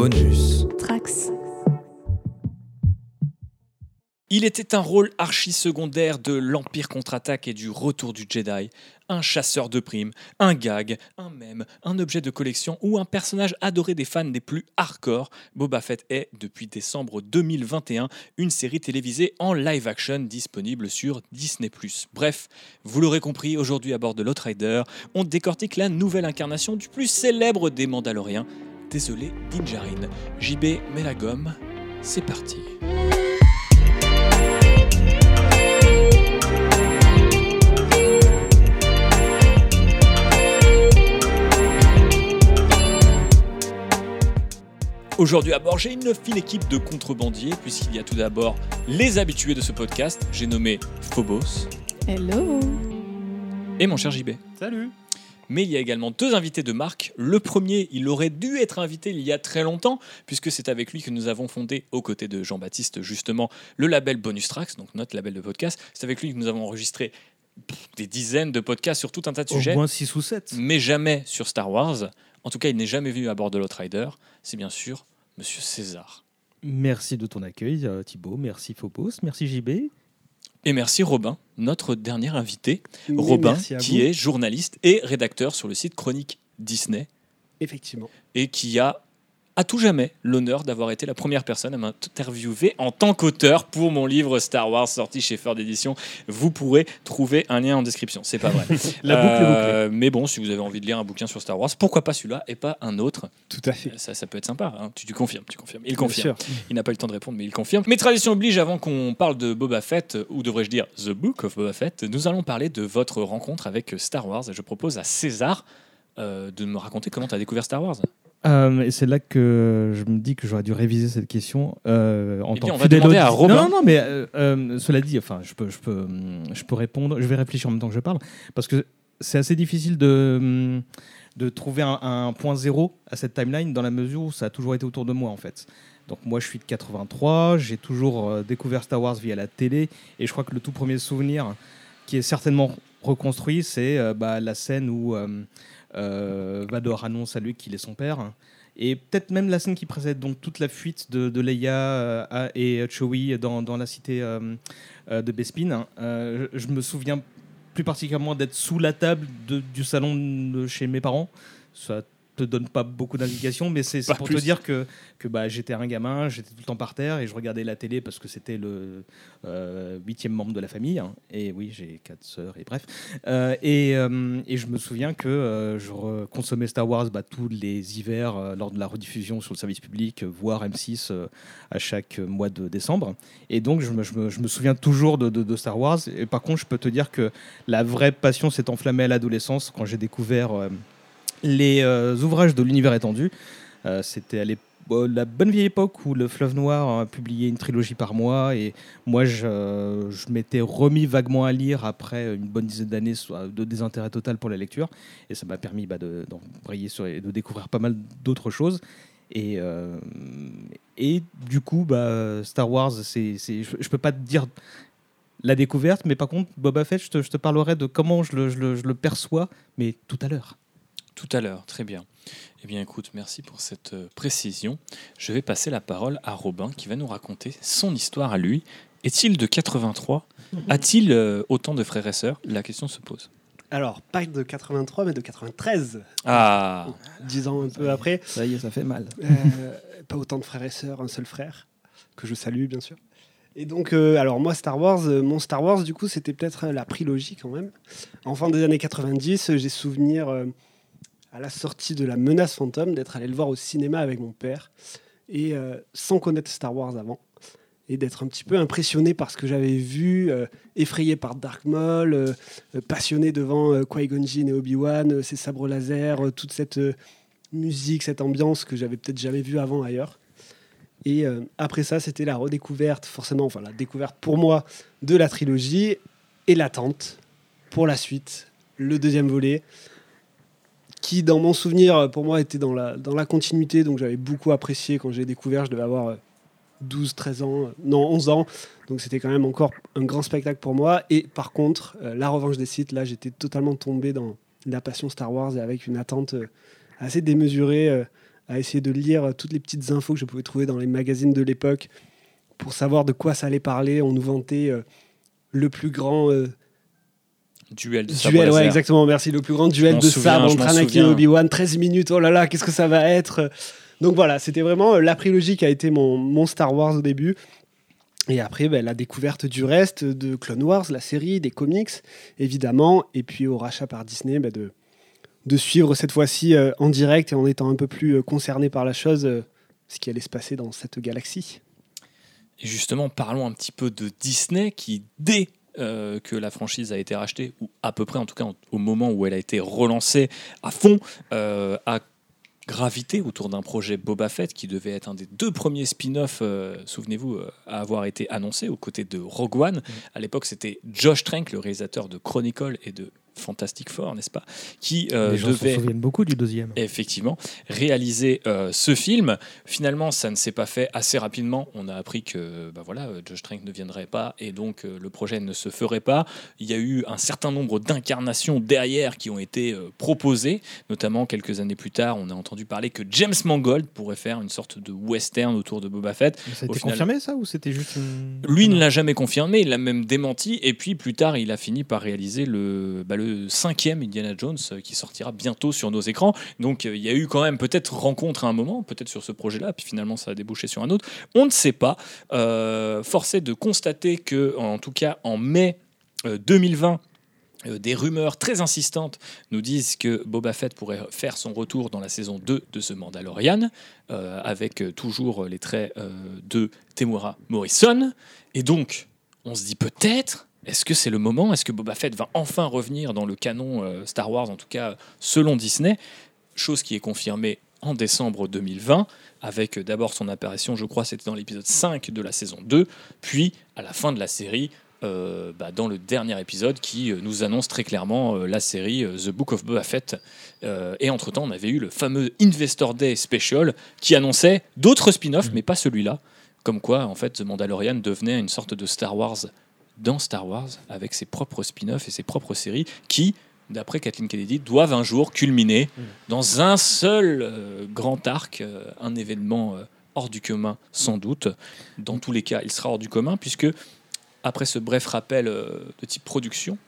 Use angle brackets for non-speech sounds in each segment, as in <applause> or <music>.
Bonus. Trax. Il était un rôle archi secondaire de l'Empire contre-attaque et du retour du Jedi. Un chasseur de primes, un gag, un mème, un objet de collection ou un personnage adoré des fans des plus hardcore. Boba Fett est, depuis décembre 2021, une série télévisée en live action disponible sur Disney+. Bref, vous l'aurez compris, aujourd'hui à bord de l'Outrider, on décortique la nouvelle incarnation du plus célèbre des Mandaloriens. Désolé, Dinjarin. JB met la gomme. C'est parti. Aujourd'hui à bord, j'ai une fine équipe de contrebandiers, puisqu'il y a tout d'abord les habitués de ce podcast. J'ai nommé Phobos Hello. et mon cher JB. Salut Mais il y a également deux invités de marque. Le premier, il aurait dû être invité il y a très longtemps, puisque c'est avec lui que nous avons fondé, aux côtés de Jean-Baptiste, justement, le label Bonus Tracks, donc notre label de podcast. C'est avec lui que nous avons enregistré des dizaines de podcasts sur tout un tas de Au sujets, moins 6 ou 7. mais jamais sur Star Wars. En tout cas, il n'est jamais venu à bord de l'Outrider. C'est bien sûr Monsieur César. Merci de ton accueil, euh, Thibaut. Merci Phobos. Merci JB. Et merci Robin, notre dernier invité. Mais Robin, qui est journaliste et rédacteur sur le site Chronique Disney Effectivement. et qui a à tout jamais l'honneur d'avoir été la première personne à m'interviewer en tant qu'auteur pour mon livre Star Wars sorti chez Ford Edition. Vous pourrez trouver un lien en description. C'est pas vrai. <laughs> La boucle Euh, Mais bon, si vous avez envie de lire un bouquin sur Star Wars, pourquoi pas celui-là et pas un autre? Tout à fait. ça, ça peut être sympa. hein. Tu, tu confirmes, tu confirmes. Il confirme. Il n'a pas eu le temps de répondre, mais il confirme. Mais tradition oblige, avant qu'on parle de Boba Fett, ou devrais-je dire The Book of Boba Fett, nous allons parler de votre rencontre avec Star Wars. Et je propose à César euh, de me raconter comment tu as découvert Star Wars. Euh, et c'est là que je me dis que j'aurais dû réviser cette question euh, en Eh tant bien, que fidèle à. Robin. Non, non, non, mais euh, euh, cela dit, enfin, je peux, je peux, hum, je peux répondre. Je vais réfléchir en même temps que je parle parce que c'est assez difficile de hum, de trouver un, un point zéro à cette timeline dans la mesure où ça a toujours été autour de moi en fait. Donc moi je suis de 83, j'ai toujours découvert Star Wars via la télé et je crois que le tout premier souvenir qui est certainement reconstruit, c'est bah, la scène où euh, Vador annonce à lui qu'il est son père. Et peut-être même la scène qui précède, donc toute la fuite de, Leia euh, et Chewie dans, la cité euh, euh, de Bespin. Euh, je, me souviens plus particulièrement d'être sous la table du salon chez mes parents. Te donne pas beaucoup d'indications, mais c'est pour plus. te dire que, que bah, j'étais un gamin, j'étais tout le temps par terre et je regardais la télé parce que c'était le euh, huitième membre de la famille. hein. Et oui, j'ai quatre sœurs et bref. Euh, et, euh, et je me souviens que je consommais Star Wars bah, tous les hivers lors de la rediffusion sur le service public, voire M6 euh, à chaque mois de décembre. Et donc, je me, je me- je me souviens toujours de, de- de Star Wars. Et par contre, je peux te dire que la vraie passion s'est enflammée à l'adolescence quand j'ai découvert les euh, ouvrages de l'univers étendu. Euh, C'était à l'époque la bonne vieille époque où le Fleuve Noir a publié une trilogie par mois et moi je, m'étais remis vaguement à lire après une bonne dizaine d'années de désintérêt total pour la lecture. Et ça m'a permis bah, de, d'embrayer sur et de découvrir pas mal d'autres choses. Et, euh, et du coup bah, Star Wars c'est, je, peux pas te dire la découverte mais par contre Boba Fett je te, parlerai de comment je le perçois mais tout à l'heure Tout à l'heure, très bien. Eh bien, écoute, merci pour cette euh, précision. Je vais passer la parole à Robin qui va nous raconter son histoire à lui. Est-il de 83 A-t-il euh, autant de frères et sœurs? La question se pose. Alors, pas de 83, mais de 93. Ah, Dix ans un peu après. ça y est ça fait mal Euh, pas autant de frères et sœurs, un seul frère, que je salue, bien sûr. Et donc, euh, alors moi, Star Wars, euh, mon Star Wars, du coup, c'était peut-être la trilogie quand même. En fin des années 90, euh, j'ai souvenir, euh, à la sortie de La Menace Fantôme, d'être allé le voir au cinéma avec mon père, et euh, sans connaître Star Wars avant, et d'être un petit peu impressionné par ce que j'avais vu, euh, effrayé par Dark Maul, euh, passionné devant Qui-Gon Jinn et Obi-Wan, ces sabres laser, toute cette musique, cette ambiance que j'avais peut-être jamais vue avant ailleurs. Et après ça, c'était la redécouverte, forcément, enfin la découverte pour moi de la trilogie et l'attente pour la suite, le deuxième volet, qui dans mon souvenir, pour moi, était dans la, dans la continuité, donc j'avais beaucoup apprécié quand j'ai découvert, je devais avoir euh, 12, 13 ans, euh, non 11 ans, donc c'était quand même encore un grand spectacle pour moi. Et par contre, euh, La Revanche des Sith, là, j'étais totalement tombé dans la passion Star Wars et avec une attente euh, assez démesurée. euh, à essayer de lire toutes les petites infos que je pouvais trouver dans les magazines de l'époque pour savoir de quoi ça allait parler. On nous vantait euh, le plus grand euh, Duel de sabre duel, ouais, laser. exactement, merci, le plus grand duel de souviens, sabre entre Anakin et. Obi-Wan, 13 minutes, oh là là, qu'est-ce que ça va être? Donc voilà, c'était vraiment euh, la prélogie qui a été mon, mon Star Wars au début. Et après, ben, la découverte du reste de Clone Wars, la série, des comics, évidemment, et puis au rachat par Disney, ben, de, de suivre cette fois-ci euh, en direct et en étant un peu plus euh, concerné par la chose, euh, ce qui allait se passer dans cette galaxie. Et justement, parlons un petit peu de Disney qui, dès euh, que la franchise a été rachetée, ou à peu près en tout cas en- au moment où elle a été relancée à fond, euh, a gravité autour d'un projet Boba Fett qui devait être un des deux premiers spin-offs, euh, souvenez-vous, euh, à avoir été annoncé aux côtés de Rogue One. À l'époque, c'était Josh Trank, le réalisateur de Chronicle et de Fantastic Four, n'est-ce pas, qui euh, Les gens devait s'en souviennent beaucoup du deuxième. effectivement réaliser euh, ce film. Finalement, ça ne s'est pas fait assez rapidement. On a appris que bah voilà, Josh Trank ne viendrait pas et donc euh, le projet ne se ferait pas. Il y a eu un certain nombre d'incarnations derrière qui ont été euh, proposées, notamment quelques années plus tard, on a entendu parler que James Mangold pourrait faire une sorte de western autour de Boba Fett. Mais Ça a été final- confirmé ça ou c'était juste une... Lui ne l'a jamais confirmé, il l'a même démenti, et puis plus tard, il a fini par réaliser le, bah, le cinquième Indiana Jones euh, qui sortira bientôt sur nos écrans. Donc euh, il y a eu quand même peut-être rencontre à un moment, peut-être sur ce projet-là, puis finalement ça a débouché sur un autre. On ne sait pas. Euh, force est de constater que, en tout cas en mai euh, 2020, euh, des rumeurs très insistantes nous disent que Boba Fett pourrait faire son retour dans la saison 2 de The Mandalorian, avec toujours les traits de Temuera Morrison. Et donc, on se dit peut-être, est-ce que c'est le moment? Est-ce que Boba Fett va enfin revenir dans le canon euh, Star Wars, en tout cas selon Disney? Chose qui est confirmée en décembre 2020, avec euh, d'abord son apparition, je crois, c'était dans l'épisode 5 de la saison 2, puis à la fin de la série, euh, bah, dans le dernier épisode qui euh, nous annonce très clairement euh, la série The Book of Boba Fett. Et entre-temps, on avait eu le fameux Investor Day Special qui annonçait d'autres spin-offs, mais pas celui-là. Comme quoi, en fait, The Mandalorian devenait une sorte de Star Wars dans Star Wars, avec ses propres spin-offs et ses propres séries qui, d'après Kathleen Kennedy, doivent un jour culminer dans un seul euh, grand arc, euh, un événement euh, hors du commun, sans doute. Dans tous les cas, il sera hors du commun, puisque, après ce bref rappel de type production,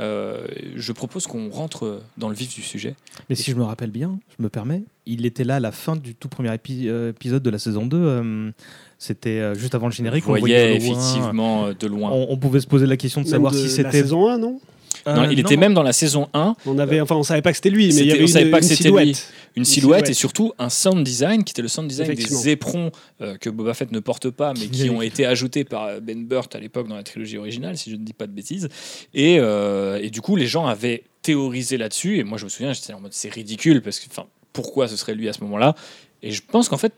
euh, je propose qu'on rentre dans le vif du sujet. Mais si je me rappelle bien, je me permets, il était là à la fin du tout premier épi- euh, épisode de la saison 2. euh, C'était juste avant le générique. On voyait de loin. effectivement de loin. On, on pouvait se poser la question de Même savoir de si la c'était. saison 1, non? Non, Euh, il était même dans la saison 1, On avait, enfin, on savait pas que c'était lui, mais il y avait on une, savait pas que une c'était lui. silhouette. une Une silhouette et surtout un sound design qui était le sound design des éperons euh, que Boba Fett ne porte pas mais qui ont été ajoutés par euh, Ben Burt à l'époque dans la trilogie originale si je ne dis pas de bêtises. Et, euh, et du coup les gens avaient théorisé là-dessus et moi je me souviens j'étais en mode c'est ridicule parce que enfin pourquoi ce serait lui à ce moment-là? Et je pense qu'en fait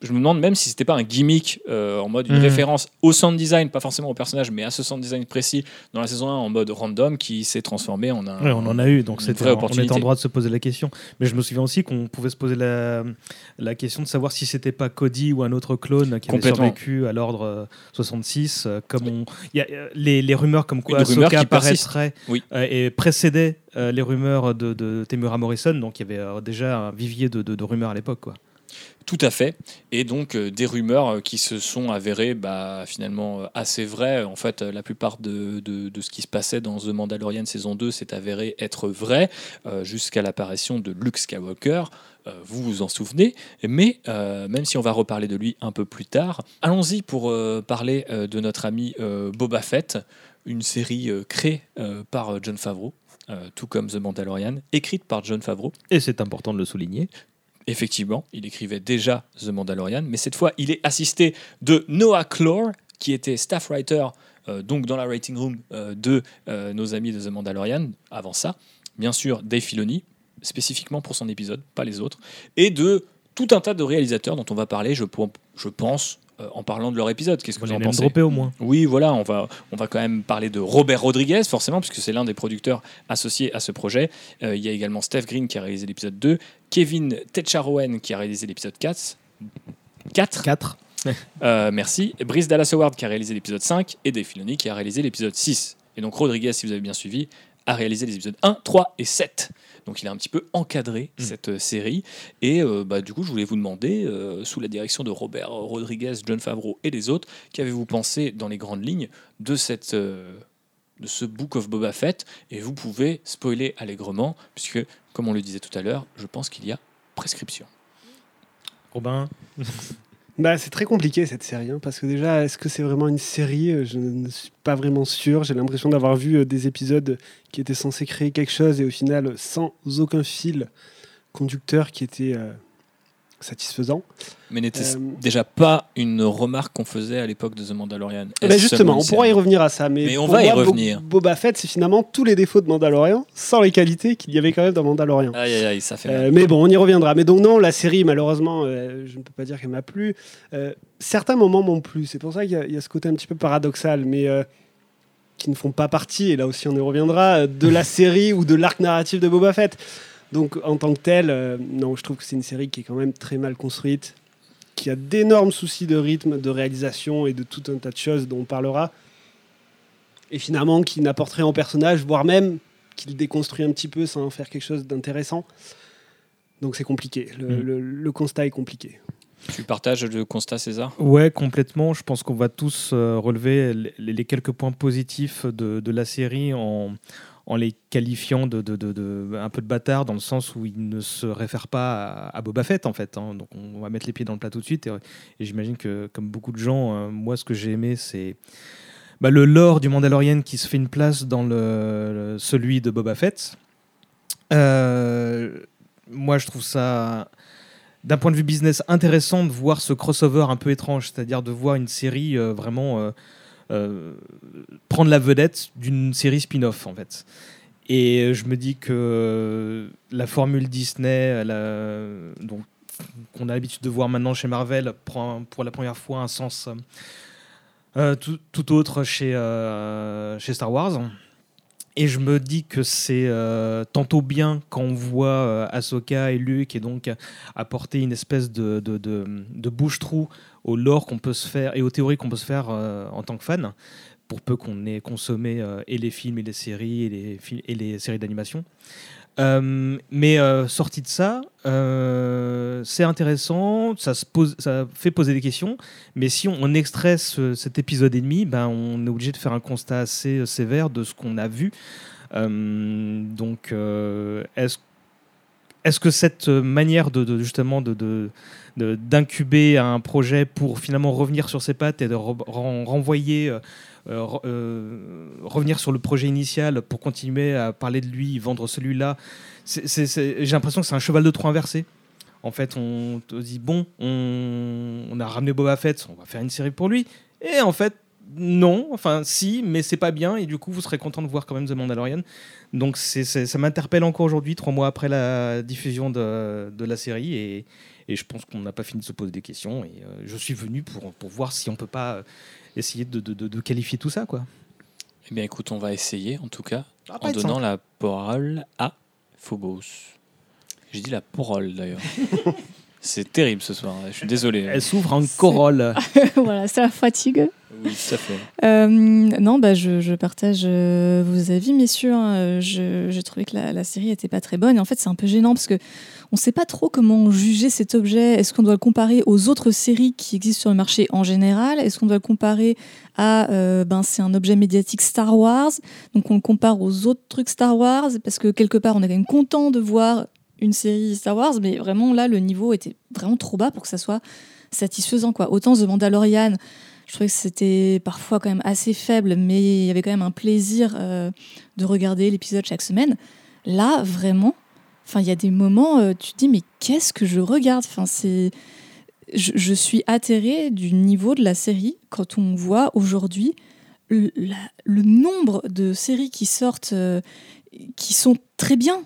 je me demande même si c'était pas un gimmick euh, en mode une Mhm. référence au sound design, pas forcément au personnage, mais à ce sound design précis dans la saison 1 en mode random qui s'est transformé en un. Ouais, on en a eu, donc c'était, on opportunité. en droit de se poser la question. Mais je me souviens aussi qu'on pouvait se poser la, la question de savoir si c'était pas Cody ou un autre clone qui avait survécu à l'ordre euh, 66. euh, comme on, il y a euh, les, les rumeurs comme quoi Ahsoka apparaîtrait Oui. euh, et précédait euh, les rumeurs de, de Temura Morrison. Donc il y avait déjà un vivier de, de- de rumeurs à l'époque. Quoi. Tout à fait. Et donc euh, des rumeurs euh, qui se sont avérées bah, finalement euh, assez vraies. En fait, la plupart de, ce qui se passait dans The Mandalorian saison 2 s'est avéré être vrai jusqu'à l'apparition de Luke Skywalker. Vous vous en souvenez. Mais même si on va reparler de lui un peu plus tard, allons-y pour parler de notre ami Boba Fett, une série créée par John Favreau. tout comme The Mandalorian, écrite par John Favreau. Et c'est important de le souligner. Effectivement, il écrivait déjà The Mandalorian, mais cette fois, il est assisté de Noah Clore, qui était staff writer euh, donc dans la writing room euh, de euh, nos amis de The Mandalorian. Avant ça, bien sûr, Dave Filoni, spécifiquement pour son épisode, pas les autres, et de tout un tas de réalisateurs dont on va parler, je, pense, en parlant de leur épisode. Qu'est-ce que On vous en pensez droppé au moins. oui, voilà, on va, on va quand même parler de Robert Rodriguez, forcément, puisque c'est l'un des producteurs associés à ce projet. Euh, il y a également Steph Green qui a réalisé l'épisode 2, Kevin Techaroen qui a réalisé l'épisode 4. 4 4. euh, merci. Brice Dallas Howard qui a réalisé l'épisode 5 et Dave Filoni qui a réalisé l'épisode 6. Et donc Rodriguez, si vous avez bien suivi, a réalisé les épisodes 1, 3 et 7. Donc il a un petit peu encadré Mm. cette euh, série. Et euh, bah, du coup, je voulais vous demander, euh, sous la direction de Robert Rodriguez, John Favreau et les autres, qu'avez-vous pensé dans les grandes lignes de, cette, euh, de ce Book of Boba Fett? Et vous pouvez spoiler allègrement, puisque, comme on le disait tout à l'heure, je pense qu'il y a prescription. Robin <laughs> Bah, c'est très compliqué cette série, hein, parce que déjà, est-ce que c'est vraiment une série? Euh, Je ne suis pas vraiment sûr. J'ai l'impression d'avoir vu euh, des épisodes qui étaient censés créer quelque chose et au final, sans aucun fil conducteur qui était euh, satisfaisant. Mais n'était Euh, déjà pas une remarque qu'on faisait à l'époque de The Mandalorian? Est-ce justement, on pourra y revenir à ça. Mais, Mais on va y Bo- revenir. Boba Fett, c'est finalement tous les défauts de Mandalorian, sans les qualités qu'il y avait quand même dans Mandalorian. Aïe, aïe, aïe, ça fait Euh, mais bon, on y reviendra. Mais donc non, la série, malheureusement, euh, je ne peux pas dire qu'elle m'a plu. Euh, certains moments m'ont plu. C'est pour ça qu'il y, a- il y a ce côté un petit peu paradoxal, mais qui ne font pas partie, et là aussi on y reviendra, de la <laughs> série ou de l'arc narratif de Boba Fett. Donc en tant que tel, euh, non, je trouve que c'est une série qui est quand même très mal construite, qui a d'énormes soucis de rythme, de réalisation et de tout un tas de choses dont on parlera. Et finalement, qui n'apporte rien au personnage, voire même qu'il déconstruit un petit peu sans en faire quelque chose d'intéressant. Donc c'est compliqué. Le, Mm. le- le constat est compliqué. Tu partages le constat, César? Ouais, complètement. Je pense qu'on va tous euh, relever les, les quelques points positifs de, de la série en, en les qualifiant de, de- de- un peu de bâtard dans le sens où ils ne se réfèrent pas à, Boba Fett en fait. hein. Donc on va mettre les pieds dans le plat tout de suite. Et, j'imagine que comme beaucoup de gens, euh, moi ce que j'ai aimé c'est bah, le lore du Mandalorian qui se fait une place dans le, celui de Boba Fett. Euh, moi je trouve ça d'un point de vue business intéressant de voir ce crossover un peu étrange, c'est-à-dire de voir une série euh, vraiment prendre la vedette d'une série spin-off en fait. Et je me dis que la formule Disney, donc qu'on a l'habitude de voir maintenant chez Marvel, prend pour la première fois un sens euh, tout, tout autre chez, euh, Star Wars. Et je me dis que c'est euh, tantôt bien quand on voit euh, Ahsoka et Luke et donc apporter une espèce de bouche-trou au lore qu'on peut se faire et aux théories qu'on peut se faire euh, en tant que fan, pour peu qu'on ait consommé euh, et les films et les séries et les, séries d'animation. Euh, mais euh, sorti de ça, c'est intéressant, ça, se pose, ça fait poser des questions, mais si on, on extrait ce- cet épisode et demi, ben, on est obligé de faire un constat assez sévère de ce qu'on a vu. Donc, est-ce est-ce que cette manière de, justement de- d'incuber un projet pour finalement revenir sur ses pattes et de re- ren- renvoyer, euh, euh, euh, revenir sur le projet initial pour continuer à parler de lui, vendre celui-là, j'ai l'impression que c'est un cheval de Troie inversé. En fait, on te dit bon, on, a ramené Boba Fett, on va faire une série pour lui, et en fait non, enfin si, mais c'est pas bien, et du coup vous serez content de voir quand même The Mandalorian. Donc ça m'interpelle encore aujourd'hui, trois mois après la diffusion de, de la série, et, et je pense qu'on n'a pas fini de se poser des questions. Et euh, je suis venu pour, pour voir si on peut pas euh, essayer de, de- de- de qualifier tout ça, quoi. Eh bien, écoute, on va essayer, en tout cas, en donnant simple. la parole à Phobos. J'ai dit la parole, d'ailleurs. <laughs> C'est terrible ce soir, je suis désolé. Elle s'ouvre en corolle. <laughs> voilà, c'est la fatigue. Oui, tout à fait. Euh, non, bah, je, je partage euh, vos avis, messieurs. hein. Je- J'ai trouvé que la, la série était pas très bonne. Et en fait, c'est un peu gênant parce que on sait pas trop comment juger cet objet. Est-ce qu'on doit le comparer aux autres séries qui existent sur le marché en général? Est-ce qu'on doit le comparer à euh, ben c'est un objet médiatique Star Wars, donc on le compare aux autres trucs Star Wars parce que quelque part on est quand même content de voir une série Star Wars, mais vraiment là le niveau était vraiment trop bas pour que ça soit satisfaisant quoi. Autant The Mandalorian je trouvais que c'était parfois quand même assez faible, mais il y avait quand même un plaisir euh, de regarder l'épisode chaque semaine. Là, vraiment, il y a des moments, euh, tu te dis, mais qu'est-ce que je regarde? C'est, je, suis atterrée du niveau de la série quand on voit aujourd'hui le nombre de séries qui sortent, euh, qui sont très bien,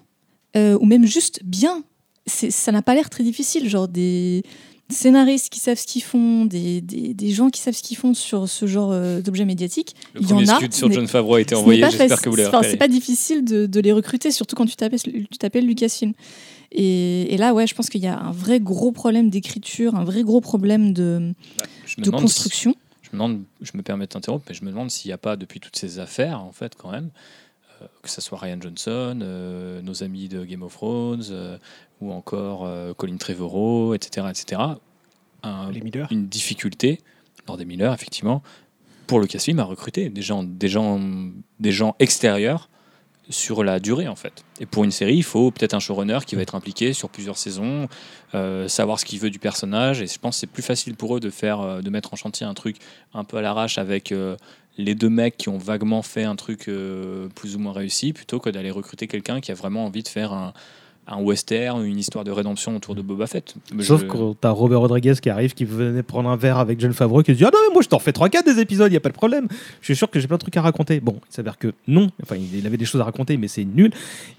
euh, ou même juste bien. Ça n'a pas l'air très difficile, genre des scénaristes qui savent ce qu'ils font, des, des, des gens qui savent ce qu'ils font sur ce genre euh, d'objets médiatiques. Le Il y en a. ce sur John Favreau a été envoyé, j'espère que vous l'avez. C'est pas difficile de, de les recruter, surtout quand tu t'appelles, Lucasfilm. Et, et là, ouais, je pense qu'il y a un vrai gros problème d'écriture, un vrai gros problème de, me de si- construction. je me demande, je me permets de t'interrompre, mais je me demande s'il n'y a pas, depuis toutes ces affaires, en fait, quand même, que ce soit Ryan Johnson, euh, nos amis de Game of Thrones, euh, ou encore euh, Colin Trevorrow, etc., etc. Un- une difficulté lors des Miller, effectivement, pour le Lucasfilm à recruter des gens, des gens, des gens extérieurs sur la durée en fait. Et pour une série, il faut peut-être un showrunner qui va être impliqué sur plusieurs saisons, euh, savoir ce qu'il veut du personnage. Et je pense que c'est plus facile pour eux de faire, de mettre en chantier un truc un peu à l'arrache avec euh, les deux mecs qui ont vaguement fait un truc euh, plus ou moins réussi, plutôt que d'aller recruter quelqu'un qui a vraiment envie de faire un, un western, une histoire de rédemption autour de Boba Fett. Mais Sauf je- quand t'as Robert Rodriguez qui arrive, qui venait prendre un verre avec John Favreau, qui dit Ah non, mais moi je t'en refais 3-4 des épisodes, il a pas de problème. Je suis sûr que j'ai plein de trucs à raconter. Bon, il s'avère que non, enfin il il avait des choses à raconter, mais c'est nul.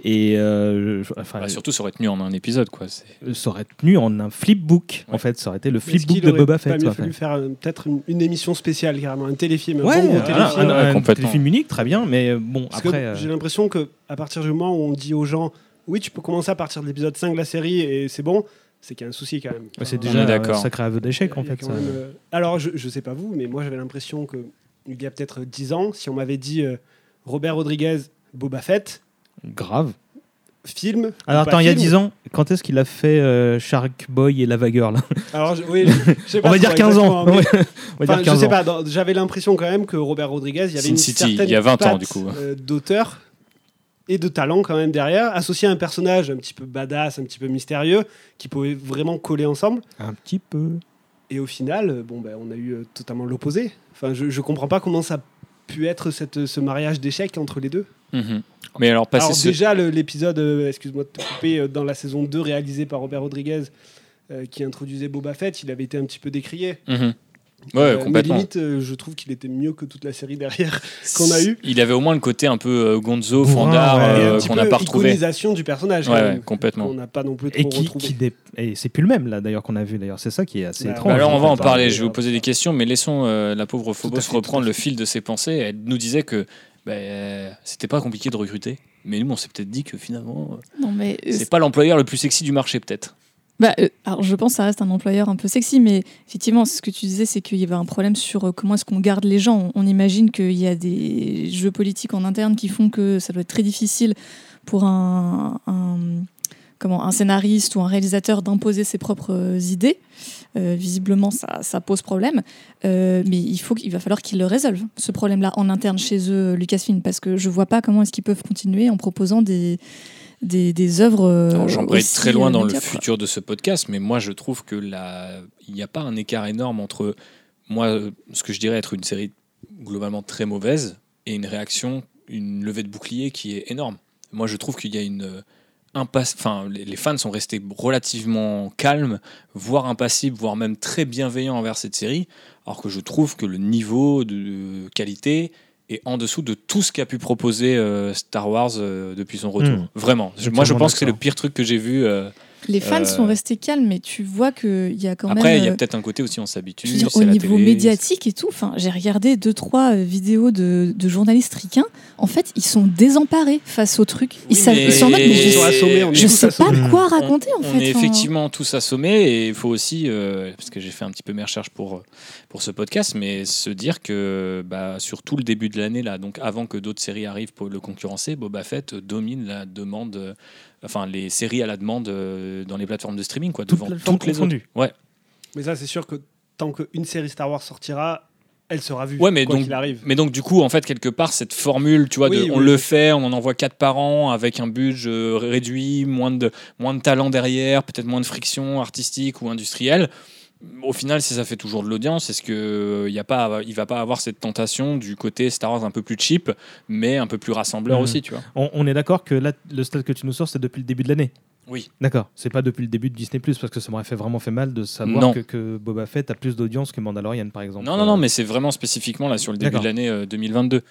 Et euh, je- enfin, Bah, surtout, ça aurait tenu en un épisode. Quoi. C'est- ça aurait tenu en un flipbook, en fait. Ça aurait été le flipbook de aurait Boba Fett. mieux quoi, fallu faire euh, peut-être une, une émission spéciale, carrément, un téléfilm, un Ouais, bon un, téléfilm. un- téléfilm unique, très bien, mais euh, bon, Parce que après. euh, j'ai l'impression que à partir du moment où on dit aux gens, oui, tu peux commencer à partir de l'épisode 5 de la série et c'est bon, c'est qu'il y a un souci quand même. ouais, c'est déjà d'accord. un sacré aveu d'échec, en y a fait. quand ça. même, euh, Alors, je, je sais pas vous, mais moi j'avais l'impression que il y a peut-être 10 ans, si on m'avait dit euh, Robert Rodriguez, Boba Fett, Grave. film. Alors attends, il y a film. 10 ans, quand est-ce qu'il a fait euh, Shark Boy et Lava Girl Alors, je- oui, je- je sais <laughs> pas On va dire 15 ans. mais- Ouais, <laughs> On va Enfin, dire je 15 sais ans. pas, j'avais l'impression quand même que Robert Rodriguez, il y avait Sin une City, certaine il y a 20 ans, du coup. euh, d'auteur et de talent quand même derrière, associé à un personnage un petit peu badass, un petit peu mystérieux, qui pouvait vraiment coller ensemble. Un petit peu. Et au final, bon, ben, on a eu euh, totalement l'opposé. Enfin, je, je comprends pas comment ça a pu être cette, ce mariage d'échecs entre les deux. Mhm. Mais alors, Alors ce- déjà, l'épisode, euh, excuse-moi de te couper, euh, dans la saison 2, réalisé par Robert Rodriguez, euh, qui introduisait Boba Fett, il avait été un petit peu décrié. Mhm. Ouais, Euh, mais complètement. limite, euh, je trouve qu'il était mieux que toute la série derrière. <laughs> qu'on a eu. Il avait au moins le côté un peu euh, Gonzo, ouais. Euh, petit qu'on peu n'a pas retrouvé. iconisation du personnage. Ouais, même, complètement. qu'on n'a pas non plus trop Et qui, qui dé- et c'est plus le même là d'ailleurs qu'on a vu d'ailleurs. C'est ça qui est assez Bah, étrange. Bah alors on va en parler, je vais vous poser des questions, mais laissons euh, la pauvre Phobos fait, reprendre le fil de ses pensées. Elle nous disait que bah, euh, c'était pas compliqué de recruter, mais nous on s'est peut-être dit que finalement euh, Non, mais euh, c'est pas l'employeur le plus sexy du marché peut-être. Bah, euh, alors je pense que ça reste un employeur un peu sexy, mais effectivement, ce que tu disais, c'est qu'il y avait un problème sur euh, comment est-ce qu'on garde les gens. On, imagine qu'il y a des jeux politiques en interne qui font que ça doit être très difficile pour un, comment, un scénariste ou un réalisateur d'imposer ses propres idées. Euh, visiblement, ça, pose problème. Mais il, faut, qu'il va falloir qu'ils le résolvent, ce problème-là, en interne chez eux, Lucasfilm, parce que je vois pas comment est-ce qu'ils peuvent continuer en proposant des, des, des œuvres. euh, aussi, très loin euh, dans le futur de ce podcast, mais moi je trouve que la... il n'y a pas un écart énorme entre moi, ce que je dirais être une série globalement très mauvaise et une réaction, une levée de bouclier qui est énorme. Moi je trouve qu'il y a une euh, impasse, enfin les fans sont restés relativement calmes, voire impassibles, voire même très bienveillants envers cette série, alors que je trouve que le niveau de qualité est en dessous de tout ce qu'a pu proposer euh, Star Wars euh, depuis son retour. Hmm. Vraiment. Moi, je pense que c'est le pire truc que j'ai vu. Les fans Euh, sont restés calmes, mais tu vois qu'il y a quand Après, il même. y a euh, peut-être un côté aussi, on s'habitue. au niveau télé, médiatique et tout, j'ai regardé deux trois euh, vidéos de, de journalistes ricains. En fait, ils sont désemparés face au truc. Ils, Oui, savent- mais- ils sont en mode, mais je, sont assommés, on est je tous sais pas quoi On- raconter en on fait. est enfin. effectivement tous assommés et il faut aussi, euh, parce que j'ai fait un petit peu mes recherches pour, pour ce podcast, mais se dire que bah, sur tout le début de l'année, là, donc avant que d'autres séries arrivent pour le concurrencer, Boba Fett domine la demande, enfin les séries à la demande euh, dans les plateformes de streaming, quoi, Toutes devant toutes les autres. Ouais. Mais ça, c'est sûr que tant qu'une série Star Wars sortira, elle sera vue. Ouais, mais quoi donc, qu'il arrive. mais donc du coup, en fait, quelque part, cette formule, tu vois, de, Oui, on oui, le fait, on en envoie quatre par an avec un budget euh, réduit, moins de, moins de talent derrière, peut-être moins de friction artistique ou industrielle. Au final, si ça fait toujours de l'audience, est-ce que il y a pas, il va pas avoir cette tentation du côté Star Wars un peu plus cheap, mais un peu plus rassembleur Mhm. aussi, tu vois? On, on est d'accord que là, le stade que tu nous sors, c'est depuis le début de l'année. Oui. D'accord. C'est pas depuis le début de Disney parce que ça m'aurait fait vraiment fait mal de savoir que, que Boba Fett a plus d'audience que Mandalorian, par exemple. Non, non, non, mais c'est vraiment spécifiquement là sur le début de l'année euh, 2022.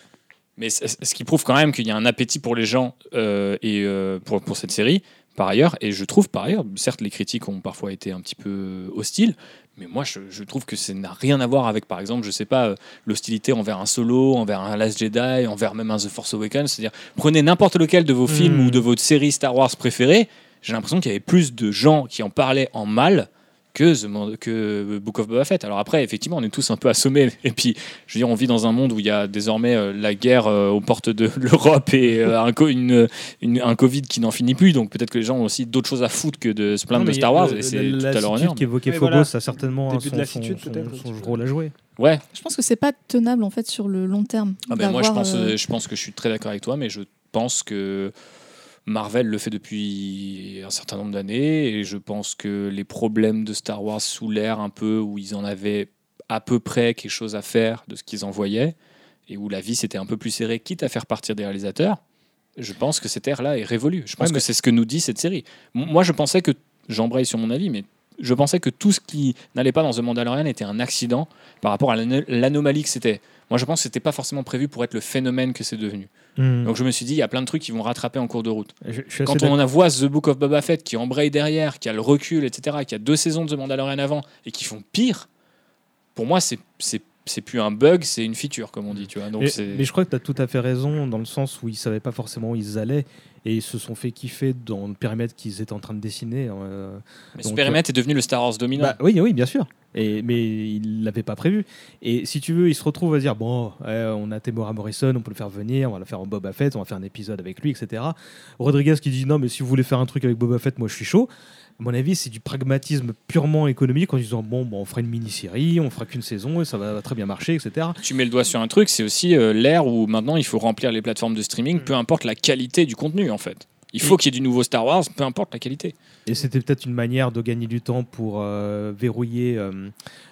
Mais c- ce qui prouve quand même qu'il y a un appétit pour les gens euh, et euh, pour, pour cette série, par ailleurs. Et je trouve, par ailleurs, certes, les critiques ont parfois été un petit peu hostiles, mais moi, je, je trouve que ça n'a rien à voir avec, par exemple, je sais pas, euh, l'hostilité envers un Solo, envers un Last Jedi, envers même un The Force Awakens. C'est-à-dire, prenez n'importe lequel de vos films Hmm. ou de votre série Star Wars préférée, j'ai l'impression qu'il y avait plus de gens qui en parlaient en mal que, The que Book of Boba Fett. Alors après, effectivement, on est tous un peu assommés. <laughs> Et puis, je veux dire, on vit dans un monde où il y a désormais euh, la guerre euh, aux portes de <laughs> l'Europe et euh, <laughs> un, co- une, une- un Covid qui n'en finit plus. Donc peut-être que les gens ont aussi d'autres choses à foutre que de se plaindre Non, de Star Wars. le- et c'est tout à leur honneur. qu'évoquait Phobos voilà. a certainement Début de son, son, son- son rôle à jouer. Ouais, Je pense que c'est pas tenable en fait sur le long terme. Ah ben moi je pense, euh, je pense que je suis très d'accord avec toi, mais je pense que Marvel le fait depuis un certain nombre d'années et je pense que les problèmes de Star Wars sous l'ère un peu où ils en avaient à peu près quelque chose à faire de ce qu'ils envoyaient et où la vie s'était un peu plus serrée, quitte à faire partir des réalisateurs, je pense que cette ère-là est révolue. Je pense Ouais, que c'est ce que nous dit cette série. Moi je pensais que, j'embraye sur mon avis, mais je pensais que tout ce qui n'allait pas dans The Mandalorian était un accident par rapport à l'ano- l'anomalie que c'était. Moi, je pense que c'était pas forcément prévu pour être le phénomène que c'est devenu. Hmm. Donc, je me suis dit, il y a plein de trucs qui vont rattraper en cours de route. Je- je Quand on en voit The Book of Boba Fett qui embraye derrière, qui a le recul, etc., qui a deux saisons de The Mandalorian avant et qui font pire, pour moi, c'est c'est plus un bug, c'est une feature, comme on dit. Tu vois. Donc, mais, je crois que tu as tout à fait raison dans le sens où ils savaient pas forcément où ils allaient et ils se sont fait kiffer dans le périmètre qu'ils étaient en train de dessiner. euh, mais ce périmètre est devenu le Star Wars dominant. Bah, oui, oui, bien sûr. Et, mais ils l'avaient pas prévu. Et si tu veux, ils se retrouvent à dire bon, ouais, on a Temora Morrison, on peut le faire venir, on va le faire en Boba Fett, on va faire un épisode avec lui, etc. Rodriguez qui dit non, mais si vous voulez faire un truc avec Boba Fett, moi je suis chaud. À mon avis, c'est du pragmatisme purement économique en disant bon, bon on fera une mini-série, on fera qu'une saison et ça va très bien marcher, etc. Tu mets le doigt sur un truc, c'est aussi euh, l'ère où maintenant il faut remplir les plateformes de streaming, peu importe la qualité du contenu en fait. Il faut qu'il y ait du nouveau Star Wars, peu importe la qualité. Et c'était peut-être une manière de gagner du temps pour euh, verrouiller euh,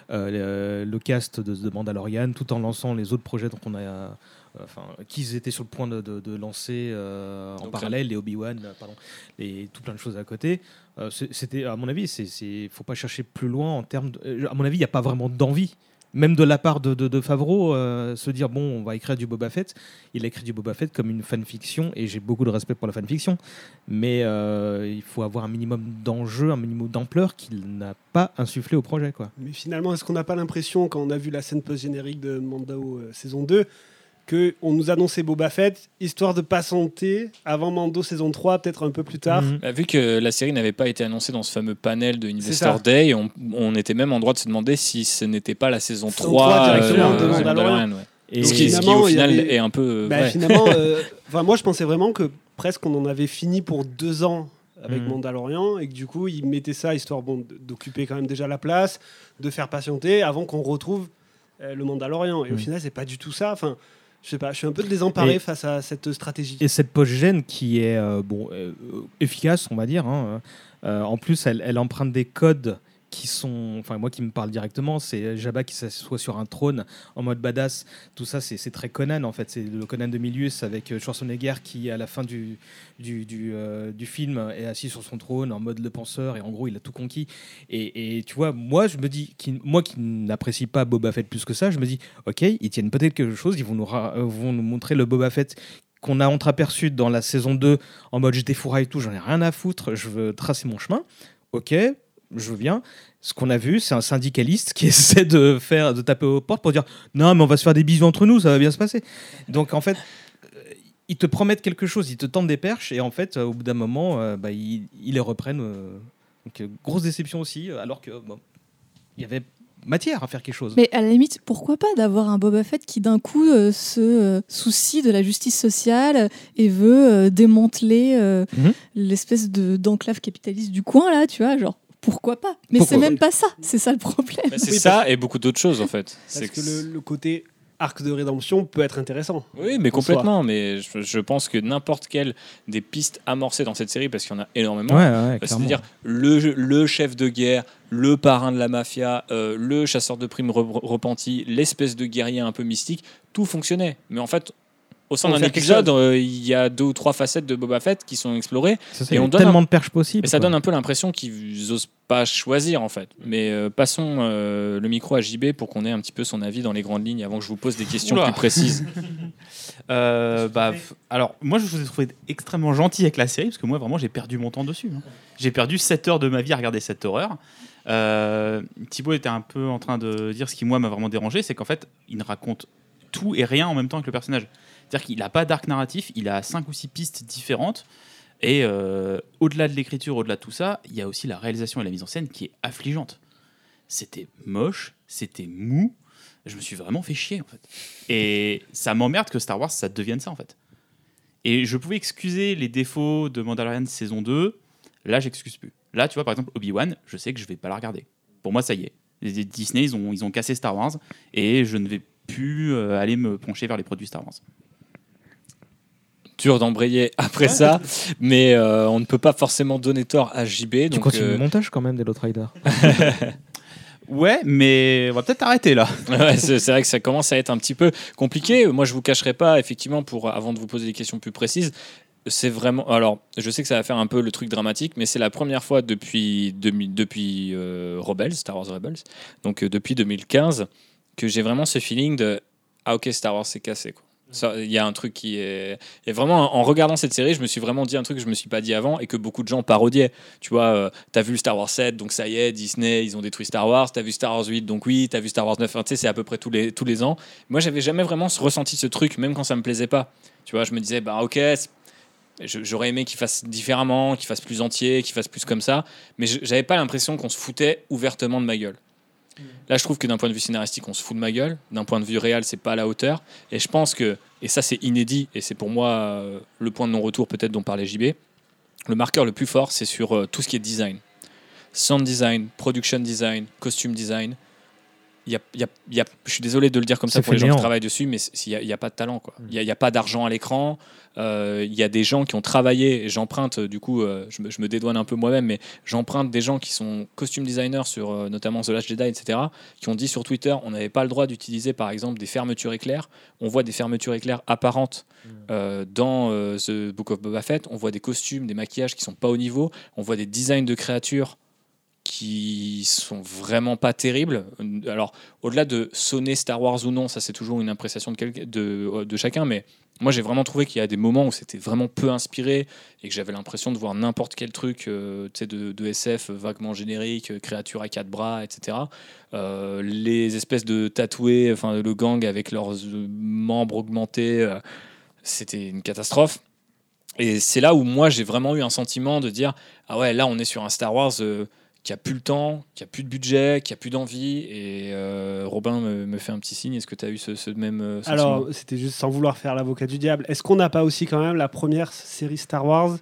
euh, le, cast de The Mandalorian tout en lançant les autres projets qu'on a, enfin, qu'ils étaient sur le point de, de- de lancer en Donc, parallèle, les Obi-Wan, pardon, et tout plein de choses à côté. C'était, à mon avis, c'est, c'est, faut pas chercher plus loin en termes. De, à mon avis, il n'y a pas vraiment d'envie. Même de la part de, de, Favreau, euh, se dire bon, on va écrire du Boba Fett. Il a écrit du Boba Fett comme une fanfiction, et j'ai beaucoup de respect pour la fanfiction mais euh, il faut avoir un minimum d'enjeu, un minimum d'ampleur qu'il n'a pas insufflé au projet. Quoi. Mais finalement, est-ce qu'on n'a pas l'impression, quand on a vu la scène post-générique de Mando euh, saison 2, qu'on nous annonçait Boba Fett, histoire de patienter avant Mando saison 3, peut-être un peu plus tard Mhm. Bah, vu que la série n'avait pas été annoncée dans ce fameux panel de Investor. Day, on, on était même en droit de se demander si ce n'était pas la saison Saison 3 3 euh, directement de de Mandalorian. Ouais. Et Ce qui, ce qui, finalement, au final avait- est un peu euh, Bah. Finalement, euh, <laughs> enfin, moi je pensais vraiment que presque on en avait fini pour deux ans avec Mhm. Mandalorian et que du coup ils mettaient ça histoire bon, d'occuper quand même déjà la place, de faire patienter avant qu'on retrouve euh, le Mandalorian. Et au Mhm. final, c'est pas du tout ça. Enfin, je sais pas, je suis un peu désemparé Et- face à cette stratégie. Et cette post-gène qui est euh, bon, euh, efficace, on va dire. hein, euh, en plus, elle, elle emprunte des codes qui sont. Enfin, moi qui me parle directement, c'est Jabba qui s'assoit sur un trône en mode badass. Tout ça, c'est très Conan en fait. C'est le Conan de Milius avec euh, Schwarzenegger qui, à la fin du, du, euh, du film, est assis sur son trône en mode le penseur et en gros, il a tout conquis. Et, et tu vois, moi, je me dis, qui, moi qui n'apprécie pas Boba Fett plus que ça, je me dis, ok, ils tiennent peut-être quelque chose, ils vont nous, euh, vont nous montrer le Boba Fett qu'on a entreaperçu dans la saison 2 en mode je défouraille tout, j'en ai rien à foutre, je veux tracer mon chemin. Ok, je veux bien. Ce qu'on a vu, c'est un syndicaliste qui <laughs> essaie de faire, de taper aux portes pour dire non, mais on va se faire des bisous entre nous, ça va bien se passer. Donc en fait, euh, ils te promettent quelque chose, ils te tendent des perches et en fait, euh, au bout d'un moment, euh, bah, ils, ils les reprennent. euh, donc grosse déception aussi, alors que bon, il y avait matière à faire quelque chose. Mais à la limite, pourquoi pas d'avoir un Boba Fett qui d'un coup euh, se euh, soucie de la justice sociale et veut euh, démanteler Mhm. l'espèce de d'enclave capitaliste du coin là, tu vois, genre pourquoi pas? Mais c'est même pas ça, c'est ça le problème. Mais c'est Oui, ça et beaucoup d'autres choses en fait. Parce C'est que le, le côté arc de rédemption peut être intéressant. Oui, mais soi. complètement. Mais je, je pense que n'importe quelle des pistes amorcées dans cette série, parce qu'il y en a énormément, ouais, ouais, clairement. c'est-à-dire le, le chef de guerre, le parrain de la mafia, euh, le chasseur de primes re- repenti, l'espèce de guerrier un peu mystique, tout fonctionnait. Mais en fait, au sein d'un épisode, euh, il y a deux ou trois facettes de Boba Fett qui sont explorées, C'est ça, et il y a on donne tellement un- de perches possibles. et ça quoi. donne un peu l'impression qu'ils osent pas choisir en fait. Mais euh, passons euh, le micro à JB pour qu'on ait un petit peu son avis dans les grandes lignes avant que je vous pose des questions Oula. plus précises. <laughs> Euh, bah, f- alors, moi, je vous ai trouvé extrêmement gentil avec la série, parce que moi, vraiment, j'ai perdu mon temps dessus. hein. J'ai perdu 7 heures de ma vie à regarder cette horreur. Euh, Thibaut était un peu en train de dire ce qui, moi, m'a vraiment dérangé, c'est qu'en fait, il ne raconte tout et rien en même temps avec le personnage. C'est-à-dire qu'il n'a pas d'arc narratif, il a 5 ou 6 pistes différentes. Et euh, au-delà de l'écriture, au-delà de tout ça, il y a aussi la réalisation et la mise en scène qui est affligeante. c'était moche, c'était mou. Je me suis vraiment fait chier en fait. Et ça m'emmerde que Star Wars ça devienne ça en fait. Et je pouvais excuser les défauts de Mandalorian saison 2. Là, j'excuse plus. Là, tu vois, par exemple, Obi-Wan, je sais que je vais pas la regarder. Pour moi, ça y est. Disney, ils ont, ils ont cassé Star Wars et je ne vais plus euh, aller me pencher vers les produits Star Wars. Dur d'embrayer après ça, mais euh, on ne peut pas forcément donner tort à JB. Tu donc, continues euh, le montage quand même des Lost Riders. <laughs> Ouais, mais on va peut-être arrêter là. Ouais, c'est c'est vrai que ça commence à être un petit peu compliqué. Moi, je vous cacherai pas, effectivement, pour avant de vous poser des questions plus précises, c'est vraiment. Alors, je sais que ça va faire un peu le truc dramatique, mais c'est la première fois depuis, demi- depuis euh, Rebels, Star Wars Rebels, donc euh, depuis 2015, que j'ai vraiment ce feeling de Ah, ok, Star Wars, c'est cassé. quoi. Il y a un truc qui est. Et vraiment, en regardant cette série, je me suis vraiment dit un truc que je me suis pas dit avant et que beaucoup de gens parodiaient. Tu vois, euh, t'as vu Star Wars 7, donc ça y est, Disney, ils ont détruit Star Wars. T'as vu Star Wars 8, donc oui. T'as vu Star Wars 9, enfin, tu sais, c'est à peu près tous les, tous les ans. Moi, j'avais jamais vraiment ressenti ce truc, même quand ça me plaisait pas. Tu vois, je me disais, bah ok, j'aurais aimé qu'il fasse différemment, qu'il fasse plus entier, qu'il fasse plus comme ça, mais j'avais pas l'impression qu'on se foutait ouvertement de ma gueule. Là, je trouve que d'un point de vue scénaristique, on se fout de ma gueule. D'un point de vue réel, c'est pas à la hauteur. Et je pense que, et ça c'est inédit, et c'est pour moi euh, le point de non-retour peut-être dont parlait JB, le marqueur le plus fort, c'est sur euh, tout ce qui est design. Sound design, production design, costume design. Il y a, il y a- il y a- je suis désolé de le dire comme ça pour les gens qui travaillent dessus, mais il n'y a, pas de talent. quoi. Il n'y a, pas d'argent à l'écran. Euh, Il y a des gens qui ont travaillé, et j'emprunte, euh, du coup, euh, je, me, je me dédouane un peu moi-même, mais j'emprunte des gens qui sont costume designers sur euh, notamment The Last Jedi, etc., qui ont dit sur Twitter on n'avait pas le droit d'utiliser par exemple des fermetures éclairs. On voit des fermetures éclairs apparentes euh, dans The Book of Boba Fett. On voit des costumes, des maquillages qui sont pas au niveau. On voit des designs de créatures qui sont vraiment pas terribles. Alors, au-delà de sonner Star Wars ou non, ça c'est toujours une appréciation de, quelqu'un- de, de chacun, mais moi j'ai vraiment trouvé qu'il y a des moments où c'était vraiment peu inspiré et que j'avais l'impression de voir n'importe quel truc euh, de, de SF vaguement générique, euh, créature à quatre bras, etc. Euh, les espèces de tatoués, enfin le gang avec leurs euh, membres augmentés, euh, c'était une catastrophe. Et c'est là où moi j'ai vraiment eu un sentiment de dire ah ouais là on est sur un Star Wars euh, qui a plus le temps, qui a plus de budget, qui a plus d'envie. Et euh, Robin me, me fait un petit signe. Est-ce que tu as eu ce, ce même euh, sentiment Alors, c'était juste sans vouloir faire l'avocat du diable. Est-ce qu'on n'a pas aussi quand même la première série Star Wars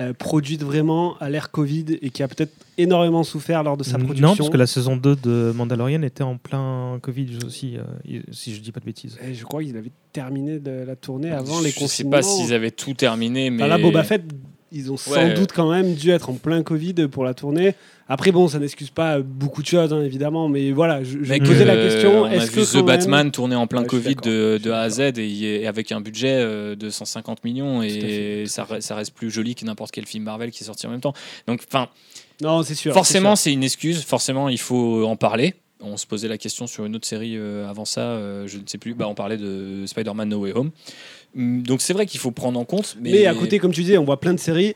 euh, produite vraiment à l'ère Covid et qui a peut-être énormément souffert lors de sa production Non, parce que la saison 2 de Mandalorian était en plein Covid aussi, euh, si je dis pas de bêtises. Et je crois qu'ils avaient terminé de la tournée avant je les sais confinements. pas s'ils avaient tout terminé, mais Enfin, là, Boba Fett, ils ont Ouais. sans doute quand même dû être en plein Covid pour la tournée. Après, bon, ça n'excuse pas beaucoup de choses, hein, évidemment, mais voilà, je, je Mec, posais la euh, question. On a Est-ce vu que The même- Batman tourner en plein Ouais, Covid de, A à. Z et, avec un budget euh, de 150 millions et ça, reste plus joli que n'importe quel film Marvel qui est sorti en même temps. Donc, enfin, Non, c'est sûr. forcément, c'est une excuse. Forcément, il faut en parler. On se posait la question sur une autre série euh, avant ça, je ne sais plus. Bah, on parlait de Spider-Man No Way Home. Hum, Donc c'est vrai qu'il faut prendre en compte. Mais... à côté, comme tu disais, on voit plein de séries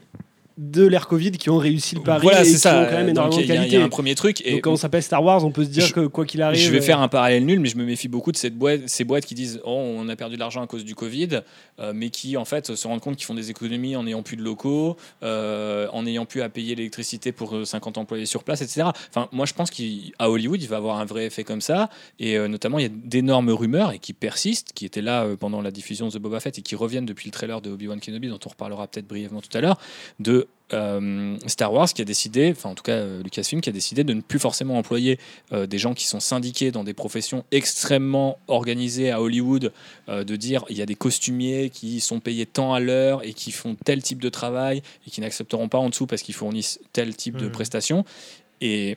de l'ère Covid qui ont réussi le pari voilà, et c'est qui ça. ont quand même énormément il y, a- y un premier truc. Et Donc quand on s'appelle Star Wars, on peut se dire Je- que quoi qu'il arrive. Je vais euh, faire un parallèle nul, mais je me méfie beaucoup de cette boîte, ces boîtes qui disent oh, on a perdu de l'argent à cause du Covid, euh, mais qui en fait se rendent compte qu'ils font des économies en n'ayant plus de locaux, euh, en n'ayant plus à payer l'électricité pour euh, 50 employés sur place, etc. Enfin, moi je pense qu'à Hollywood, il va avoir un vrai effet comme ça, et euh, notamment il y a d'énormes rumeurs et qui persistent, qui étaient là euh, pendant la diffusion de The Boba Fett et qui reviennent depuis le trailer de Obi-Wan Kenobi, dont on reparlera peut-être brièvement tout à l'heure, de euh, Star Wars qui a décidé, enfin en tout cas euh, Lucasfilm qui a décidé de ne plus forcément employer euh, des gens qui sont syndiqués dans des professions extrêmement organisées à Hollywood, de dire il y a des costumiers qui sont payés tant à l'heure et qui font tel type de travail et qui n'accepteront pas en dessous parce qu'ils fournissent tel type de Mhm. prestations. Et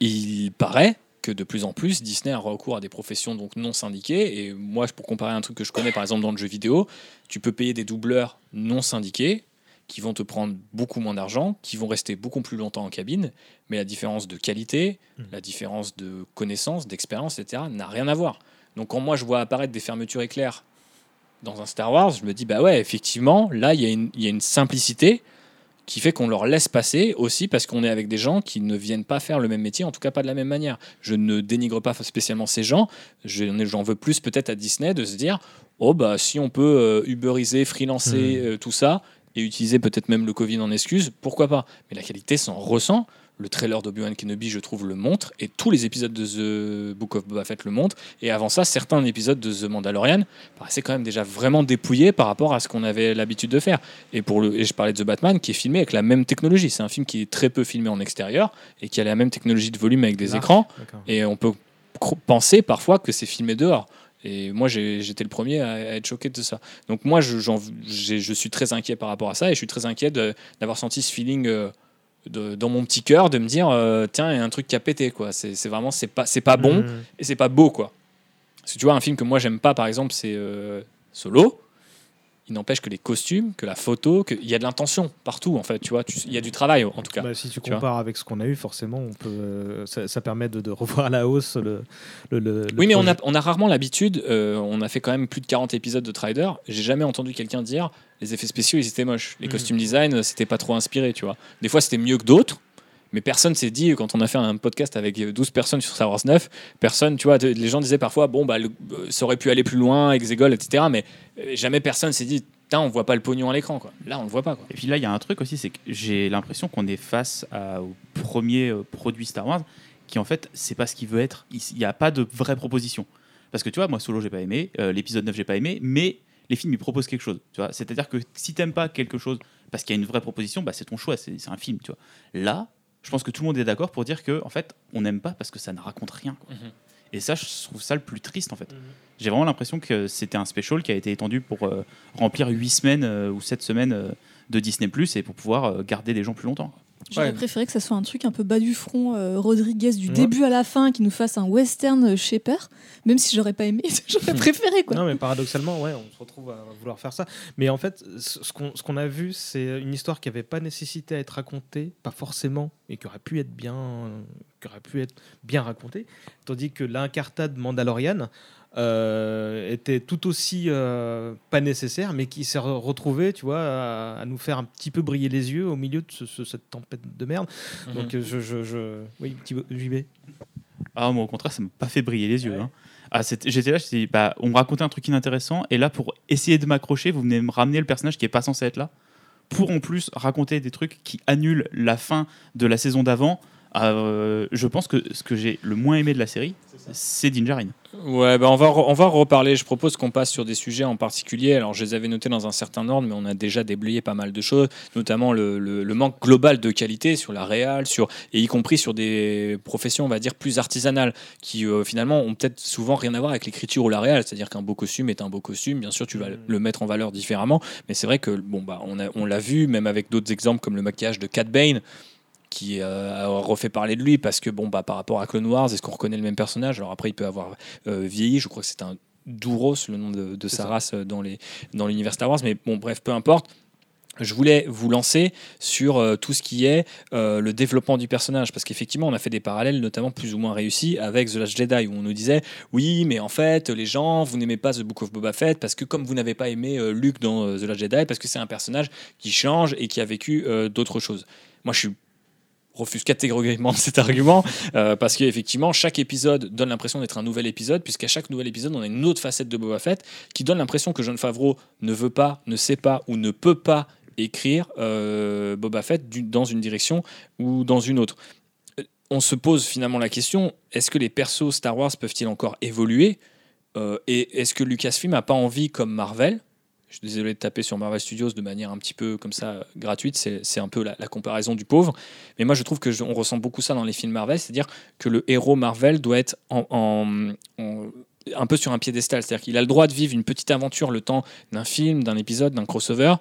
il paraît que de plus en plus Disney a recours à des professions donc non syndiquées et moi pour comparer un truc que je connais par exemple dans le jeu vidéo tu peux payer des doubleurs non syndiqués qui vont te prendre beaucoup moins d'argent, qui vont rester beaucoup plus longtemps en cabine, mais la différence de qualité, Mhm. la différence de connaissance, d'expérience, etc., n'a rien à voir. Donc quand moi je vois apparaître des fermetures éclairs dans un Star Wars, je me dis, bah ouais, effectivement, là, il y, a une- il y a une simplicité qui fait qu'on leur laisse passer aussi parce qu'on est avec des gens qui ne viennent pas faire le même métier, en tout cas pas de la même manière. Je ne dénigre pas spécialement ces gens, Je- j'en veux plus peut-être à Disney de se dire, oh bah si on peut euh, uberiser, freelancer, Mhm. euh, tout ça, et utiliser peut-être même le Covid en excuse, pourquoi pas Mais la qualité s'en ressent. le trailer d'Obi-Wan Kenobi, je trouve, le montre, et tous les épisodes de The Book of Boba Fett le montrent. Et avant ça, certains épisodes de The Mandalorian paraissaient quand même déjà vraiment dépouillés par rapport à ce qu'on avait l'habitude de faire. Et, pour le, et je parlais de The Batman, qui est filmé avec la même technologie. C'est un film qui est très peu filmé en extérieur et qui a la même technologie de volume avec des Large, écrans. Et on peut penser parfois que c'est filmé dehors. Et moi, j'étais le premier à, être choqué de ça. Donc moi, je, je suis très inquiet par rapport à ça et je suis très inquiet d'avoir senti ce feeling euh, de- dans mon petit cœur de me dire euh, tiens, il y a un truc qui a pété. quoi. C'est vraiment, c'est pas, c'est pas bon Mhm. et c'est pas beau. quoi. Parce que tu vois, un film que moi, j'aime pas, par exemple, c'est euh, Solo. Il n'empêche que les costumes, que la photo, qu'il y a de l'intention partout, en fait. Tu vois, il y a du travail, en tout cas. Bah, si tu compares avec ce qu'on a eu, forcément, on peut, euh, ça, ça permet de, de revoir à la hausse le. le- le- le Oui, mais on a, projet. on a rarement l'habitude, euh, on a fait quand même plus de 40 épisodes de Trider, j'ai jamais entendu quelqu'un dire les effets spéciaux ils étaient moches, les Mhm. costumes design euh, c'était pas trop inspiré, tu vois. Des fois c'était mieux que d'autres, mais personne s'est dit, quand on a fait un podcast avec 12 personnes sur Star Wars 9, personne, tu vois, les gens disaient parfois, bon, bah, euh, ça aurait pu aller plus loin, Exegol, etc., mais euh, jamais personne s'est dit, on voit pas le pognon à l'écran, quoi. Là, on le voit pas, quoi. Et puis là, il y a un truc aussi, c'est que j'ai l'impression qu'on est face au premier euh, produit Star Wars qui, en fait, c'est pas ce qu'il veut être. Il n'y a pas de vraie proposition. Parce que tu vois, moi, Solo, j'ai pas aimé, l'épisode 9, j'ai pas aimé, mais les films, ils proposent quelque chose. Tu vois C'est-à-dire que si t'aimes pas quelque chose parce qu'il y a une vraie proposition, bah, c'est ton choix, c'est un film. Tu vois Là, je pense que tout le monde est d'accord pour dire que, en fait, on n'aime pas parce que ça ne raconte rien. quoi. Mhm. Et ça, je trouve ça le plus triste, en fait. J'ai vraiment l'impression que c'était un special qui a été étendu pour euh, remplir 8 semaines euh, ou 7 semaines euh, de Disney Plus et pour pouvoir garder des gens plus longtemps. J'aurais Ouais. préféré que ça soit un truc un peu bas du front, euh, Rodriguez du Ouais. début à la fin, qui nous fasse un western euh, Shaper, même si j'aurais pas aimé, <laughs> j'aurais préféré quoi. Non, mais paradoxalement, ouais, on se retrouve à vouloir faire ça. Mais en fait, ce qu'on a vu, c'est une histoire qui n'avait pas nécessité à être racontée, pas forcément, et qui aurait pu être bien, qui aurait pu être bien racontée. Tandis que l'incartade mandaloriane euh, était tout aussi euh, pas nécessaire, mais qui s'est re- retrouvé, tu vois, à, à nous faire un petit peu briller les yeux au milieu de ce- ce- cette tempête de merde. Mhm. Donc, euh, je, je, je... oui, petit JB. Ah, moi, au contraire, ça m'a pas fait briller les yeux. hein. Ah, J'étais là, je me suis dit, bah, on me racontait un truc inintéressant, et là, pour essayer de m'accrocher, vous venez me ramener le personnage qui est pas censé être là, pour en plus raconter des trucs qui annulent la fin de la saison d'avant. Euh, je pense que ce que j'ai le moins aimé de la série, c'est Dinjarin. Ouais, bah on, va on va en reparler. Je propose qu'on passe sur des sujets en particulier. Alors, je les avais notés dans un certain ordre, mais on a déjà déblayé pas mal de choses, notamment le, le- le manque global de qualité sur la réal, sur, et y compris sur des professions, on va dire, plus artisanales, qui euh, finalement ont peut-être souvent rien à voir avec l'écriture ou la réal. C'est-à-dire qu'un beau costume est un beau costume. Bien sûr, tu vas le- le mettre en valeur différemment, mais c'est vrai que bon, bah, on, a- on l'a vu, même avec d'autres exemples comme le maquillage de Cat Bane qui euh, a refait parler de lui parce que bon bah par rapport à Clone Wars est-ce qu'on reconnaît le même personnage? Alors après il peut avoir euh, vieilli je crois que c'est un Douros le nom de, de sa ça. race euh, dans les dans l'univers Star Wars mais bon bref peu importe. Je voulais vous lancer sur euh, tout ce qui est euh, le développement du personnage parce qu'effectivement on a fait des parallèles notamment plus ou moins réussis avec The Last Jedi où on nous disait oui mais en fait les gens vous n'aimez pas The Book of Boba Fett parce que comme vous n'avez pas aimé euh, Luke dans The Last Jedi parce que c'est un personnage qui change et qui a vécu d'autres choses moi je suis refuse catégoriquement <laughs> cet argument euh, parce qu'effectivement chaque épisode donne l'impression d'être un nouvel épisode puisqu'à chaque nouvel épisode on a une autre facette de Boba Fett qui donne l'impression que John Favreau ne veut pas, ne sait pas ou ne peut pas écrire euh, Boba Fett dans une direction ou dans une autre. Euh, On se pose finalement la question est-ce que les persos Star Wars peuvent-ils encore évoluer? Et est-ce que Lucasfilm n'a pas envie comme Marvel je suis désolé de taper sur Marvel Studios de manière un petit peu comme ça euh, gratuite, c'est un peu la, comparaison du pauvre. Mais moi, je trouve que ressent beaucoup ça dans les films Marvel, c'est-à-dire que le héros Marvel doit être en, un peu sur un piédestal, c'est-à-dire qu'il a le droit de vivre une petite aventure le temps d'un film, d'un épisode, d'un crossover.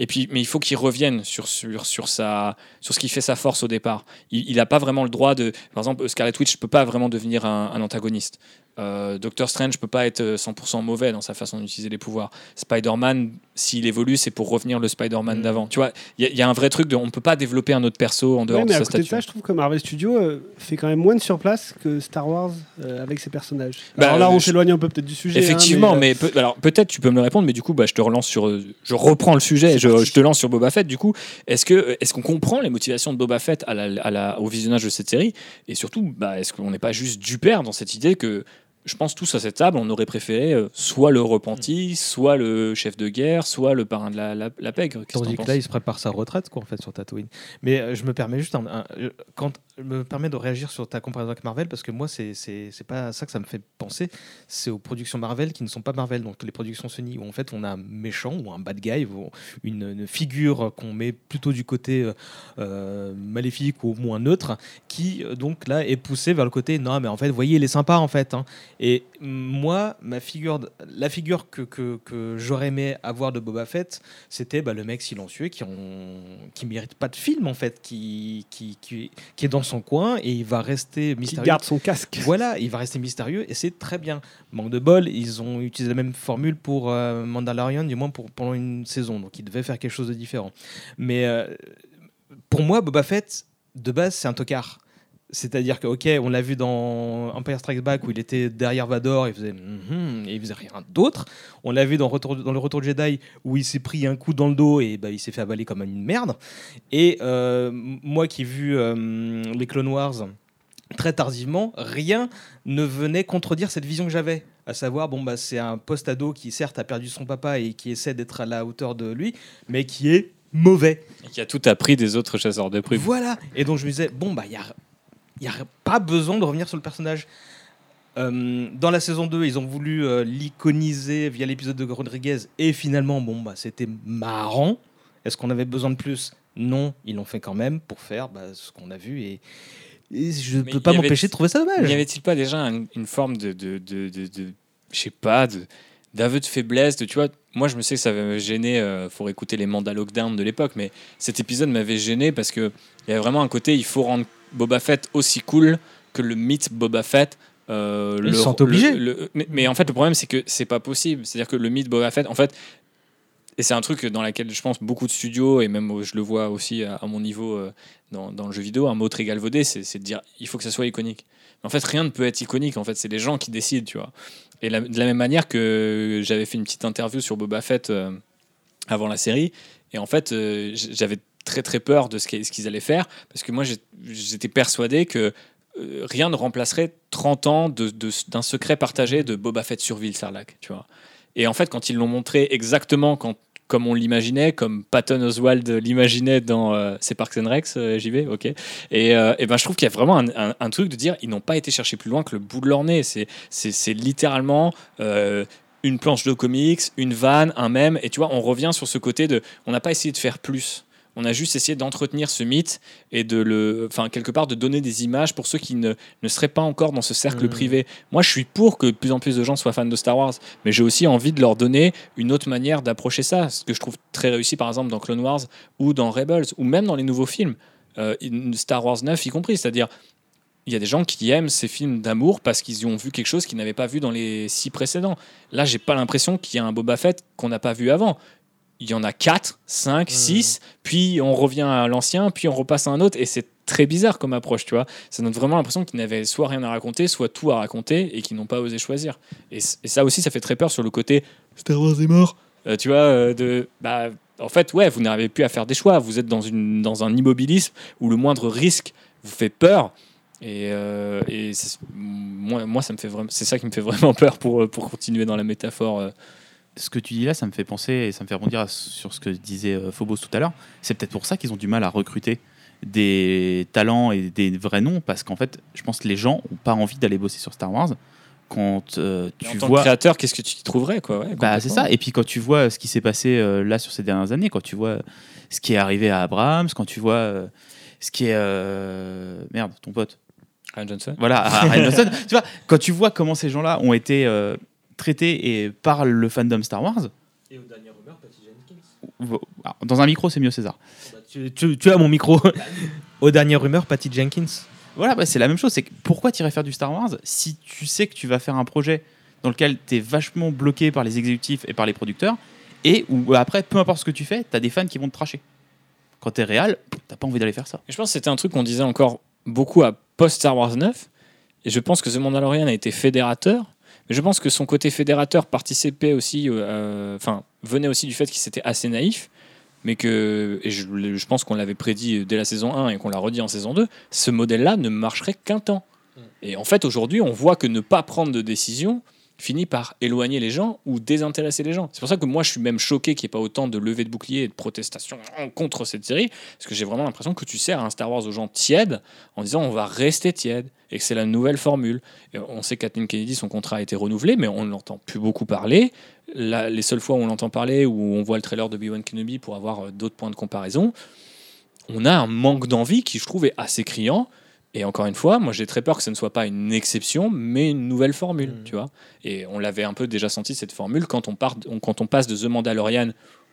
Et puis, mais il faut qu'il revienne sur, sur, sa, sur ce qui fait sa force au départ. Il n'a pas vraiment le droit de. Par exemple, Scarlet Witch ne peut pas vraiment devenir un antagoniste. Euh, Doctor Strange peut pas être 100% mauvais dans sa façon d'utiliser les pouvoirs. Spider-Man, s'il évolue, c'est pour revenir le Spider-Man Mm. d'avant. Tu vois, il y, a- il y a un vrai truc de. On ne peut pas développer un autre perso en dehors Ouais, de mais à sa côté de statue. ça, je trouve que Marvel Studios euh, fait quand même moins de surplace que Star Wars euh, avec ses personnages. Bah, Alors là, on je- s'éloigne un peu peut-être du sujet. hein, Effectivement, mais, alors peut-être tu peux me le répondre, mais du coup, bah, je te relance sur, euh, je reprends le sujet, je, je te lance sur Boba Fett. Du coup, est-ce que est-ce qu'on comprend les motivations de Boba Fett à la, à la- au visionnage de cette série, et surtout, bah, est-ce qu'on n'est pas juste du père dans cette idée que je pense tous à cette table, on aurait préféré euh, soit le repenti, soit le chef de guerre, soit le parrain de la, la, la pègre. Tandis que là, il se prépare sa retraite, quoi, en fait, sur Tatooine. Mais euh, je me permets juste, un- un- quand me permets de réagir sur ta comparaison avec Marvel, parce que moi, c'est c'est pas ça que ça me fait penser. C'est aux productions Marvel qui ne sont pas Marvel, donc les productions Sony, où en fait, on a un méchant ou un bad guy, ou une, figure qu'on met plutôt du côté euh, euh, maléfique ou au moins neutre, qui euh, donc là est poussé vers le côté non, mais en fait, voyez, il est sympa en fait. hein. Et moi, ma figure, la figure que, que, que j'aurais aimé avoir de Boba Fett, c'était bah, le mec silencieux qui qui mérite pas de film en fait, qui, qui, qui, qui est dans son coin et il va rester mystérieux. garde son casque. Voilà, il va rester mystérieux et c'est très bien. Manque de bol, ils ont utilisé la même formule pour euh, Mandalorian, du moins pour, pendant une saison, donc ils devaient faire quelque chose de différent. Mais euh, pour moi, Boba Fett, de base, c'est un tocard. C'est-à-dire que, ok, on l'a vu dans Empire Strikes Back où il était derrière Vador, il faisait mhm et il faisait rien d'autre. On l'a vu dans, Retour- dans le Retour de Jedi où il s'est pris un coup dans le dos et bah, il s'est fait avaler comme une merde. Et euh, moi qui ai vu euh, les Clone Wars très tardivement, rien ne venait contredire cette vision que j'avais. À savoir, bon, bah, c'est un post-ado qui, certes, a perdu son papa et qui essaie d'être à la hauteur de lui, mais qui est mauvais. Et qui a tout appris des autres chasseurs de primes. Voilà. Et donc je me disais, bon, bah, il n'y a, y a pas besoin de revenir sur le personnage. Euh, dans la saison 2, ils ont voulu euh, l'iconiser via l'épisode de Rodriguez. Et finalement, bon, bah, c'était marrant. Est-ce qu'on avait besoin de plus? Non, ils l'ont fait quand même pour faire bah, ce qu'on a vu. Et, et je ne peux pas m'empêcher de trouver ça dommage. N'y avait-il pas déjà un- une forme de, de, de, de- je sais pas, d'aveu de faiblesse, de tu vois, moi je me sais que ça m'avait gêné, euh, faut écouter les mandats lockdown de l'époque, mais cet épisode m'avait gêné parce que il y avait vraiment un côté, il faut rendre Boba Fett aussi cool que le mythe Boba Fett. euh, Ils le- sont obligés. le- mais, mais en fait, le problème c'est que c'est pas possible. C'est-à-dire que le mythe Boba Fett, en fait, et c'est un truc dans lequel je pense beaucoup de studios, et même euh, je le vois aussi à, à mon niveau euh, dans, dans le jeu vidéo, un mot très galvaudé, c'est de dire il faut que ça soit iconique. Mais en fait, rien ne peut être iconique, en fait, c'est les gens qui décident, tu vois. Et la- de la même manière que j'avais fait une petite interview sur Boba Fett euh, avant la série, et en fait, j'avais très très peur de ce qu'ils allaient faire, parce que moi j'étais persuadé que euh, rien ne remplacerait 30 ans d'un secret partagé de Boba Fett sur Ville Sarlacc, tu vois. Et en fait, quand ils l'ont montré exactement comme on l'imaginait, comme Patton Oswald l'imaginait dans euh, C'est Parks and Rex, euh, j'y vais, ok. Et, euh, et ben, je trouve qu'il y a vraiment un, truc de dire ils n'ont pas été chercher plus loin que le bout de leur nez. C'est littéralement euh, une planche de comics, une vanne, un mème. Et tu vois, on revient sur ce côté de on n'a pas essayé de faire plus. On a juste essayé d'entretenir ce mythe et de le, enfin quelque part de donner des images pour ceux qui ne, ne seraient pas encore dans ce cercle Mhm. privé. Moi, je suis pour que de plus en plus de gens soient fans de Star Wars, mais j'ai aussi envie de leur donner une autre manière d'approcher ça, ce que je trouve très réussi par exemple dans Clone Wars ou dans Rebels ou même dans les nouveaux films, euh, Star Wars 9 y compris, c'est-à-dire il y a des gens qui aiment ces films d'amour parce qu'ils y ont vu quelque chose qu'ils n'avaient pas vu dans les six précédents. Là, j'ai pas l'impression qu'il y a un Boba Fett qu'on n'a pas vu avant. Il y en a 4, 5, 6, puis on revient à l'ancien, puis on repasse à un autre, et c'est très bizarre comme approche, tu vois. Ça donne vraiment l'impression qu'ils n'avaient soit rien à raconter, soit tout à raconter, et qu'ils n'ont pas osé choisir. Et, ça aussi, ça fait très peur sur le côté Star Wars est mort. Euh, tu vois, euh, de, bah, en fait, ouais, vous n'arrivez plus à faire des choix. Vous êtes dans, une, dans un immobilisme où le moindre risque vous fait peur. Et, euh, et moi, moi, ça me fait vraiment, c'est ça qui me fait <laughs> vraiment peur pour, pour continuer dans la métaphore. Ce que tu dis là, ça me fait penser et ça me fait rebondir à- sur ce que disait euh, Phobos tout à l'heure. C'est peut-être pour ça qu'ils ont du mal à recruter des talents et des vrais noms, parce qu'en fait, je pense que les gens n'ont pas envie d'aller bosser sur Star Wars quand euh, tu en tant vois. que créateur, qu'est-ce que tu y trouverais, quoi? Ouais, Bah, c'est ça. Et puis quand tu vois ce qui s'est passé euh, là sur ces dernières années, quand tu vois ce qui est arrivé à Abrams, quand tu vois euh, ce qui est merde, ton pote. Ryan Johnson. Voilà, Ryan Johnson. <laughs> tu vois, quand tu vois comment ces gens-là ont été traités et par le fandom Star Wars, Et aux dernières rumeurs, Patty Jenkins. alors, dans un micro c'est mieux César. Tu, tu- tu as mon micro. <laughs> aux dernières rumeurs, Patty Jenkins. Voilà, bah, c'est la même chose. C'est pourquoi tu irais faire du Star Wars si tu sais que tu vas faire un projet dans lequel tu es vachement bloqué par les exécutifs et par les producteurs et où après, peu importe ce que tu fais, tu as des fans qui vont te tracher. Quand tu es réel, t'as pas envie d'aller faire ça. Et je pense que c'était un truc qu'on disait encore beaucoup à post-Star Wars 9. Et je pense que The Mandalorian a été fédérateur. Je pense que son côté fédérateur participait aussi, euh, enfin, venait aussi du fait qu'il s'était assez naïf. Mais que, et je, je pense qu'on l'avait prédit dès la saison 1 et qu'on l'a redit en saison 2, ce modèle-là ne marcherait qu'un temps. Et en fait, aujourd'hui, on voit que ne pas prendre de décision finit par éloigner les gens ou désintéresser les gens. C'est pour ça que moi, je suis même choqué qu'il n'y ait pas autant de levées de boucliers et de protestations contre cette série, parce que j'ai vraiment l'impression que tu sers un Star Wars aux gens tièdes en disant on va rester tiède et que c'est la nouvelle formule. On sait qu'Kathleen Kennedy, son contrat a été renouvelé, mais on ne l'entend plus beaucoup parler. Les seules fois où on l'entend parler, où on voit le trailer de B1 Kenobi pour avoir euh, d'autres points de comparaison, on a un manque d'envie qui, je trouve, est assez criant. Et encore une fois, moi j'ai très peur que ce ne soit pas une exception, mais une nouvelle formule, Mm. tu vois. Et on l'avait un peu déjà senti cette formule quand on, part, on- quand on passe de The Mandalorian,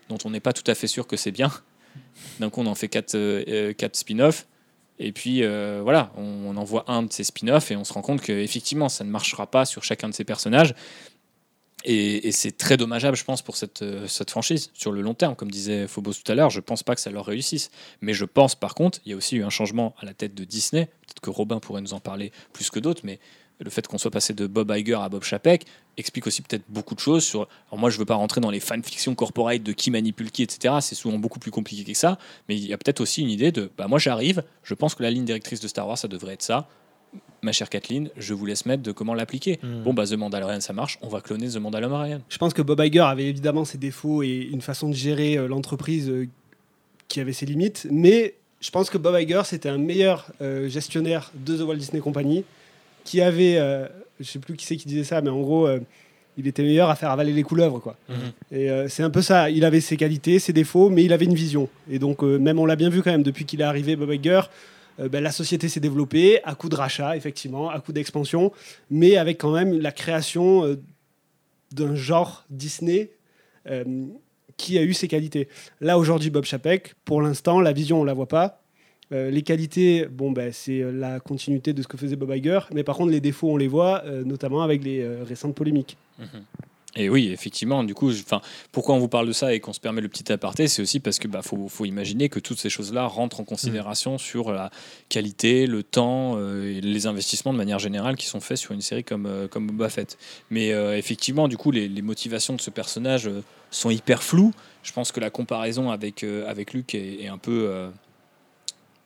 dont on n'est pas tout à fait sûr que c'est bien. <laughs> D'un coup, on en fait quatre, euh, euh, quatre spin-offs. Et puis euh, voilà, on, on en voit un de ces spin-offs et on se rend compte qu'effectivement, ça ne marchera pas sur chacun de ces personnages. Et, c'est très dommageable, je pense, pour cette, euh, cette franchise sur le long terme. Comme disait Phobos tout à l'heure, je pense pas que ça leur réussisse. Mais je pense, par contre, il y a aussi eu un changement à la tête de Disney. Peut-être que Robin pourrait nous en parler plus que d'autres, mais le fait qu'on soit passé de Bob Iger à Bob Chapek explique aussi peut-être beaucoup de choses sur. Alors moi, je veux pas rentrer dans les fanfictions corporate de qui manipule qui, etc. C'est souvent beaucoup plus compliqué que ça. Mais il y a peut-être aussi une idée de, bah moi j'arrive, je pense que la ligne directrice de Star Wars, ça devrait être ça. Ma chère Kathleen, je vous laisse mettre de comment l'appliquer. Mm. Bon, bah The Mandalorian, ça marche, on va cloner The Mandalorian. Je pense que Bob Iger avait évidemment ses défauts et une façon de gérer euh, l'entreprise euh, qui avait ses limites, mais je pense que Bob Iger c'était un meilleur euh, gestionnaire de The Walt Disney Company qui avait, je sais plus qui c'est qui disait ça, mais en gros, il était meilleur à faire avaler les couleuvres, quoi. Et euh, c'est un peu ça. Il avait ses qualités, ses défauts, mais il avait une vision. Et donc, même on l'a bien vu quand même depuis qu'il est arrivé, Bob Iger. Euh, ben, la société s'est développée à coup de rachat, effectivement, à coup d'expansion, mais avec quand même la création euh, d'un genre Disney euh, qui a eu ses qualités. Là, aujourd'hui, Bob Chapek, pour l'instant, la vision, on la voit pas. Les qualités, bon, ben, c'est la continuité de ce que faisait Bob Iger, mais par contre, les défauts, on les voit, notamment avec les récentes polémiques. Et oui, effectivement, du coup, je- pourquoi on vous parle de ça et qu'on se permet le petit aparté, c'est aussi parce que bah, faut, faut imaginer que toutes ces choses-là rentrent en considération sur la qualité, le temps euh, et les investissements de manière générale qui sont faits sur une série comme, euh, comme Boba Fett. Mais euh, effectivement, du coup, les, les motivations de ce personnage euh, sont hyper floues. Je pense que la comparaison avec, avec Luke est, est un peu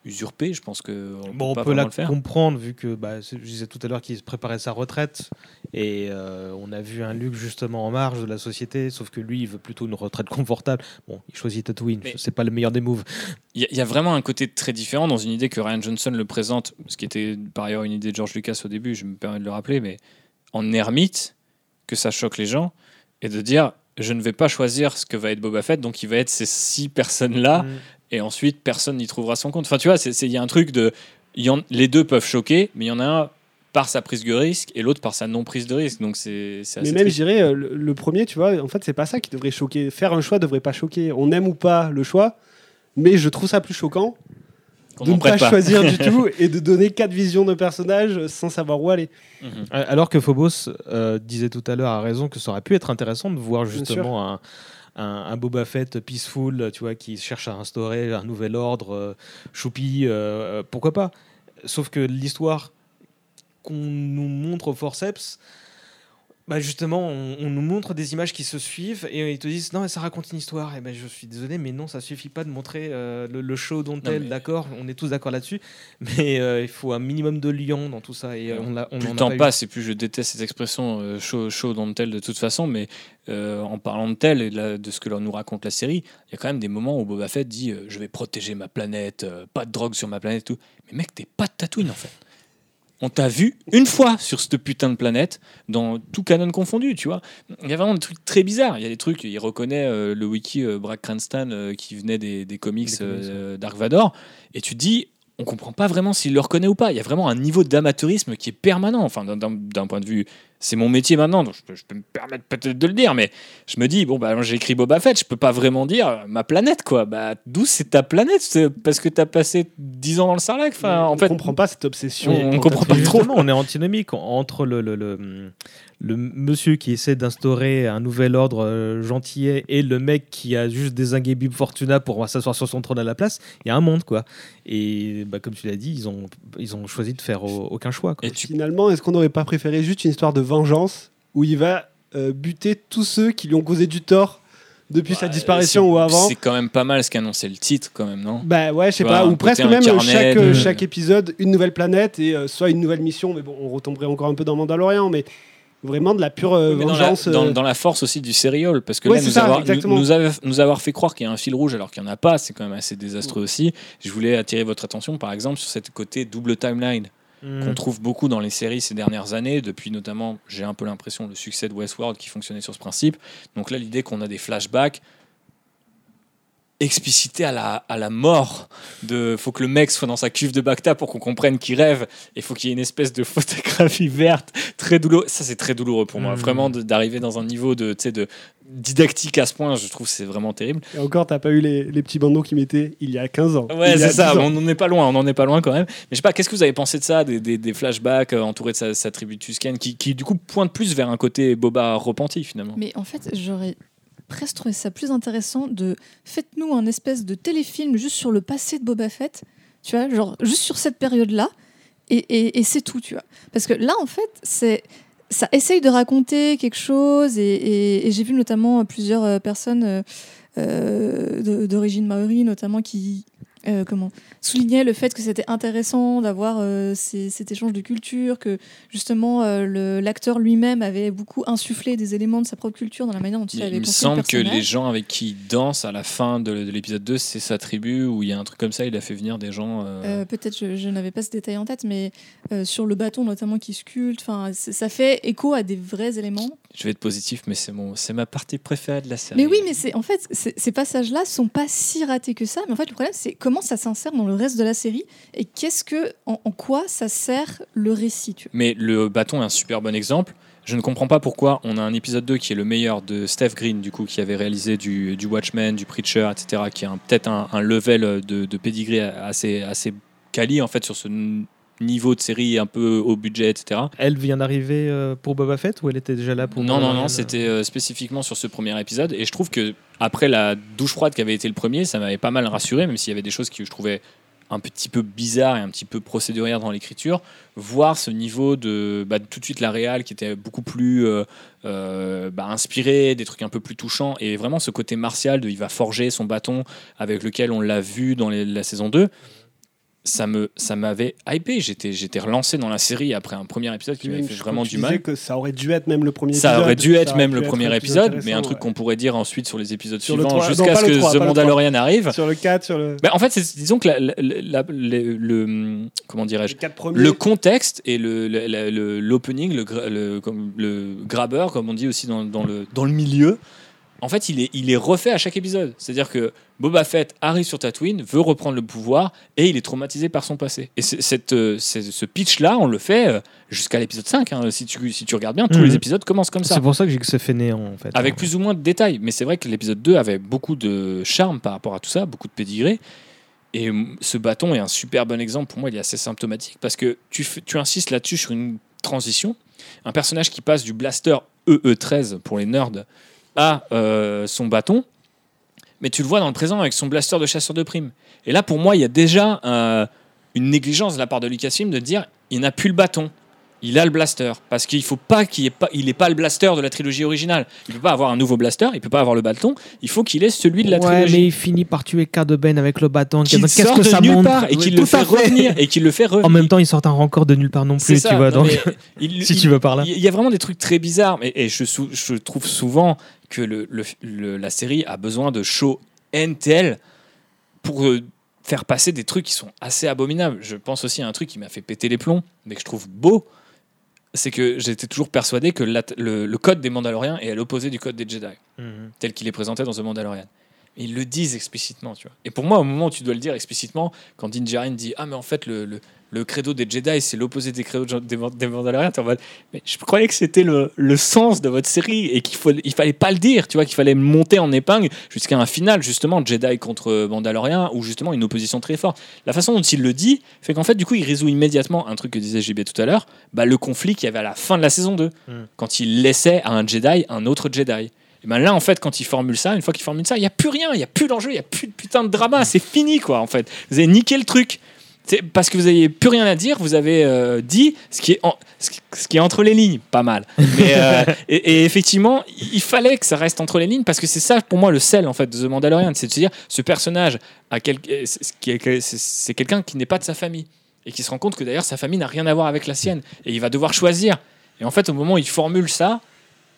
usurpée. Je pense que on Bon, on peut pas peut la le faire. comprendre vu que bah, je disais tout à l'heure qu'il préparait sa retraite et euh, on a vu un Luke justement en marge de la société, sauf que lui il veut plutôt une retraite confortable. Bon, il choisit Tatooine, c'est pas le meilleur des moves. Il y, a- il y a vraiment un côté très différent dans une idée que Ryan Johnson le présente, ce qui était par ailleurs une idée de George Lucas au début, je me permets de le rappeler, mais en ermite, que ça choque les gens, et de dire je ne vais pas choisir ce que va être Boba Fett, donc il va être ces six personnes-là, Mm. Et ensuite personne n'y trouvera son compte. Enfin, tu vois, il y a un truc de. il y en- les deux peuvent choquer, mais il y en a un par sa prise de risque et l'autre par sa non prise de risque. Donc c'est Mais même, je dirais, euh, le, le premier, tu vois, en fait, c'est pas ça qui devrait choquer. Faire un choix devrait pas choquer. On aime ou pas le choix, mais je trouve ça plus choquant de ne pas, pas. choisir du <laughs> tout et de donner quatre visions de personnages sans savoir où aller. Mhm. Alors que Phobos euh, disait tout à l'heure à raison que ça aurait pu être intéressant de voir justement un, un, Boba Fett peaceful, tu vois, qui cherche à instaurer un nouvel ordre, euh, choupi, euh, pourquoi pas. Sauf que l'histoire qu'on nous montre au forceps, bah justement, on, on nous montre des images qui se suivent et ils te disent non, mais ça raconte une histoire. Et ben je suis désolé, mais non, ça suffit pas de montrer euh, le, le show dont mais- d'accord, on est tous d'accord là-dessus, mais euh, il faut un minimum de lion dans tout ça et euh, on plus le temps eu. passe et plus je déteste cette expression dans le tel de toute façon, mais en parlant de tel et de, la- de ce que nous raconte la série, il y a quand même des moments où Boba Fett dit je vais protéger ma planète, pas de drogue sur ma planète, et tout. Mais mec, t'es pas de Tatooine en fait. On t'a vu une fois sur cette putain de planète, dans tout canon confondu, tu vois. Il y a vraiment des trucs très bizarres. Il y a des trucs, il reconnaît euh, le wiki euh, Brad Cranston euh, qui venait des, des comics, comics, euh, Dark Vador, et tu te dis, on comprend pas vraiment s'il le reconnaît ou pas. Il y a vraiment un niveau d'amateurisme qui est permanent. Enfin, d'un point de vue, c'est mon métier maintenant, donc je peux, je peux me permettre peut-être de le dire, mais je me dis, bon, bah, j'ai écrit Boba Fett, je peux pas vraiment dire euh, ma planète, quoi. Bah, d'où c'est ta planète Parce que t'as passé 10 ans dans le Sarlac. Enfin, en on fait, comprend pas cette obsession. on- on comprend pas trop. On est antinomique entre le, le, le, le monsieur qui essaie d'instaurer un nouvel ordre euh, gentillet et le mec qui a juste désingué Bib Fortuna pour s'asseoir sur son trône à la place. Il y a un monde, quoi. Et bah, comme tu l'as dit, ils ont, ils ont choisi de faire au- aucun choix. Quoi. Et tu Finalement, est-ce qu'on n'aurait pas préféré juste une histoire de vengeance où il va euh, buter tous ceux qui lui ont causé du tort depuis sa disparition ou avant. C'est quand même pas mal ce qu'annonçait le titre, quand même, non? Bah ouais, je sais pas, ou presque même chaque, de- chaque épisode, une nouvelle planète et euh, soit une nouvelle mission, mais bon, on retomberait encore un peu dans Mandalorian, mais vraiment de la pure euh, Mais dans, la, vengeance. dans- dans la force aussi du serial, parce que Ouais, là, nous, ça, avoir, exactement. nous, nous avoir, nous avoir fait croire qu'il y a un fil rouge alors qu'il n'y en a pas, c'est quand même assez désastreux aussi. Je voulais attirer votre attention, par exemple, sur cette côté double timeline Mm. qu'on trouve beaucoup dans les séries ces dernières années, depuis notamment, j'ai un peu l'impression, le succès de Westworld qui fonctionnait sur ce principe. Donc là, l'idée qu'on a des flashbacks explicités à la, à la mort de faut que le mec soit dans sa cuve de Bacta pour qu'on comprenne qu'il rêve et faut qu'il y ait une espèce de <laughs> photographie verte très douloureux ça c'est très douloureux pour moi Mhm. vraiment d'arriver dans un niveau de tu sais, de didactique à ce point je trouve que c'est vraiment terrible Et encore, t'as pas eu les, les petits bandeaux qui mettaient il y a 15 ans. Ouais, c'est ça. 10 ans. On n'en est pas loin. On n'en est pas loin quand même. Mais je sais pas. Qu'est-ce que vous avez pensé de ça, des, des- des flashbacks euh, entourés de sa, sa tribu tuscane, qui, qui du coup pointent plus vers un côté Boba repenti finalement? Mais en fait, j'aurais presque trouvé ça plus intéressant de faites-nous un espèce de téléfilm juste sur le passé de Boba Fett, tu vois, genre juste sur cette période-là, et, c'est tout, tu vois. Parce que là, en fait, c'est ça essaye de raconter quelque chose, et, j'ai vu notamment plusieurs euh, personnes euh, euh, d'origine maori, notamment qui euh, comment soulignaient le fait que c'était intéressant d'avoir euh, cet échange de culture, que justement euh, l'acteur lui-même avait beaucoup insufflé des éléments de sa propre culture dans la manière dont il, Il, avait il me construit le semble que les gens avec qui il danse à la fin de, de l'épisode 2, c'est sa tribu, où il y a un truc comme ça, il a fait venir des gens. Peut-être je, je n'avais pas ce détail en tête, mais sur le bâton notamment qui sculpte, ça fait écho à des vrais éléments. Je vais être positif, mais c'est mon, c'est ma partie préférée de la série. Mais oui, mais c'est en fait ces passages-là sont pas si ratés que ça. Mais en fait, le problème c'est comment ça s'insère dans le reste de la série et qu'est-ce que, en, en quoi ça sert le récit. Tu vois. Mais le bâton est un super bon exemple. Je ne comprends pas pourquoi on a un épisode 2 qui est le meilleur de Steph Green, du coup, qui avait réalisé du, du Watchmen, du Preacher, etc., qui a un- peut-être un, un level de, de pedigree assez, assez quali, en fait, sur ce niveau de série un peu au budget, etc. Elle vient d'arriver euh, pour Boba Fett ou elle était déjà là pour Non, non, non, Mandalorian c'était euh, spécifiquement sur ce premier épisode. Et je trouve que après la douche froide qui avait été le premier, ça m'avait pas mal rassuré, même s'il y avait des choses que je trouvais un petit peu bizarres et un petit peu procédurières dans l'écriture. Voir ce niveau de bah, tout de suite la réal qui était beaucoup plus euh, euh, bah, inspiré, des trucs un peu plus touchants, et vraiment ce côté martial de il va forger son bâton avec lequel on l'a vu dans les- la saison 2. Ça me, ça m'avait hypé. J'étais, j'étais relancé dans la série après un premier épisode qui m'avait fait vraiment du mal. que ça aurait dû être même le premier Ça épisode. aurait dû être même le premier épisode, mais un truc ouais. qu'on pourrait dire ensuite sur les épisodes Sur suivants, jusqu'à ce que trois, The pas le Mandalorian arrive. Sur le 4, sur le. Bah, en fait, c'est- disons que la- la- la- le, comment dirais-je, le contexte et le- l'opening, le, le, comme- le grabber, comme on dit aussi dans, dans le, dans le milieu, en fait, il est, il est refait à chaque épisode. C'est-à-dire que Boba Fett arrive sur Tatooine, veut reprendre le pouvoir et il est traumatisé par son passé. Et cette, euh, ce pitch-là, on le fait euh, jusqu'à l'épisode 5. hein. Si, tu, si tu regardes bien, tous Mhm. les épisodes commencent comme ça. C'est pour ça que j'ai que c'est fait néant en fait. Avec plus ou moins de détails. Mais c'est vrai que l'épisode 2 avait beaucoup de charme par rapport à tout ça, beaucoup de pédigré. Et ce bâton est un super bon exemple. Pour moi, il est assez symptomatique parce que tu insistes là-dessus sur une transition. Un personnage qui passe du blaster EE13 pour les nerds à euh, son bâton. Mais tu le vois dans le présent avec son blaster de chasseur de primes. Et là, pour moi, il y a déjà euh, une négligence de la part de Lucasfilm de dire il n'a plus le bâton. Il a le blaster parce qu'il faut pas qu'il ait pas il est pas le blaster de la trilogie originale. Il peut pas avoir un nouveau blaster, il peut pas avoir le bâton. Il faut qu'il ait celui de la ouais, trilogie. mais il finit par tuer Cad Ben avec le bâton. Qu'est-ce sort que de ça nulle montre part et qu'il le fait revenir et qu'il le fait revenir. En même temps, il sort un rencor de nulle part non plus, ça, tu vois. Donc, il- <laughs> si il- tu veux par là. Il y a vraiment des trucs très bizarres, mais, et je, sou- je trouve souvent que le, le- le- la série a besoin de show and tell pour euh, faire passer des trucs qui sont assez abominables. Je pense aussi à un truc qui m'a fait péter les plombs, mais que je trouve beau, c'est que j'étais toujours persuadé que la- le, le code des Mandaloriens est à l'opposé du code des Jedi, Mhm. tel qu'il est présenté dans The Mandalorian. Et ils le disent explicitement, tu vois. Et pour moi, au moment où tu dois le dire explicitement, quand Din Djarin dit Ah, mais en fait, le, le, le credo des Jedi, c'est l'opposé des credos de- des, des Mandaloriens, en mode Mais je croyais que c'était le, le sens de votre série et qu'il il fallait pas le dire, tu vois, qu'il fallait monter en épingle jusqu'à un final, justement, Jedi contre Mandalorian, ou justement une opposition très forte. La façon dont il le dit fait qu'en fait, du coup, il résout immédiatement un truc que disait JB tout à l'heure, bah, le conflit qu'il y avait à la fin de la saison 2, Mm. quand il laissait à un Jedi un autre Jedi. Et ben là, en fait, quand il formule ça, une fois qu'il formule ça, il n'y a plus rien, il n'y a plus d'enjeu, il n'y a plus de putain de drama, c'est fini, quoi, en fait. Vous avez niqué le truc. C'est parce que vous n'aviez plus rien à dire, vous avez euh, dit ce qui, est en- ce qui- ce qui est entre les lignes, pas mal. <laughs> Mais, euh, et, et effectivement, il fallait que ça reste entre les lignes parce que c'est ça pour moi le sel en fait de The Mandalorian, c'est de se dire ce personnage a quel- c'est- quelqu'un qui n'est pas de sa famille et qui se rend compte que d'ailleurs sa famille n'a rien à voir avec la sienne et il va devoir choisir. Et en fait, au moment où il formule ça,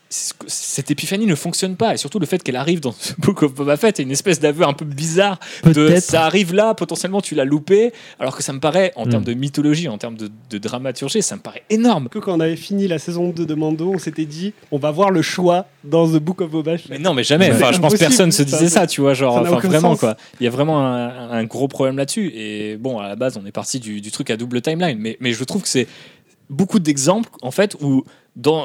cette épiphanie ne fonctionne pas et surtout le fait qu'elle arrive dans ce <laughs> Book of Boba Fett est une espèce d'aveu un peu bizarre de Peut-être. ça arrive là potentiellement tu l'as loupé alors que ça me paraît en Hmm. termes de mythologie en termes de, de dramaturgie ça me paraît énorme Que quand on avait fini la saison 2 de Mando, on s'était dit on va voir le choix dans The Book of Boba Fett. mais non mais jamais enfin je pense personne se disait Ça- ça tu vois genre enfin vraiment sens. quoi il y a vraiment un, un gros problème là-dessus et bon à la base on est parti du, du truc à double timeline mais, mais je trouve que c'est beaucoup d'exemples en fait où dans,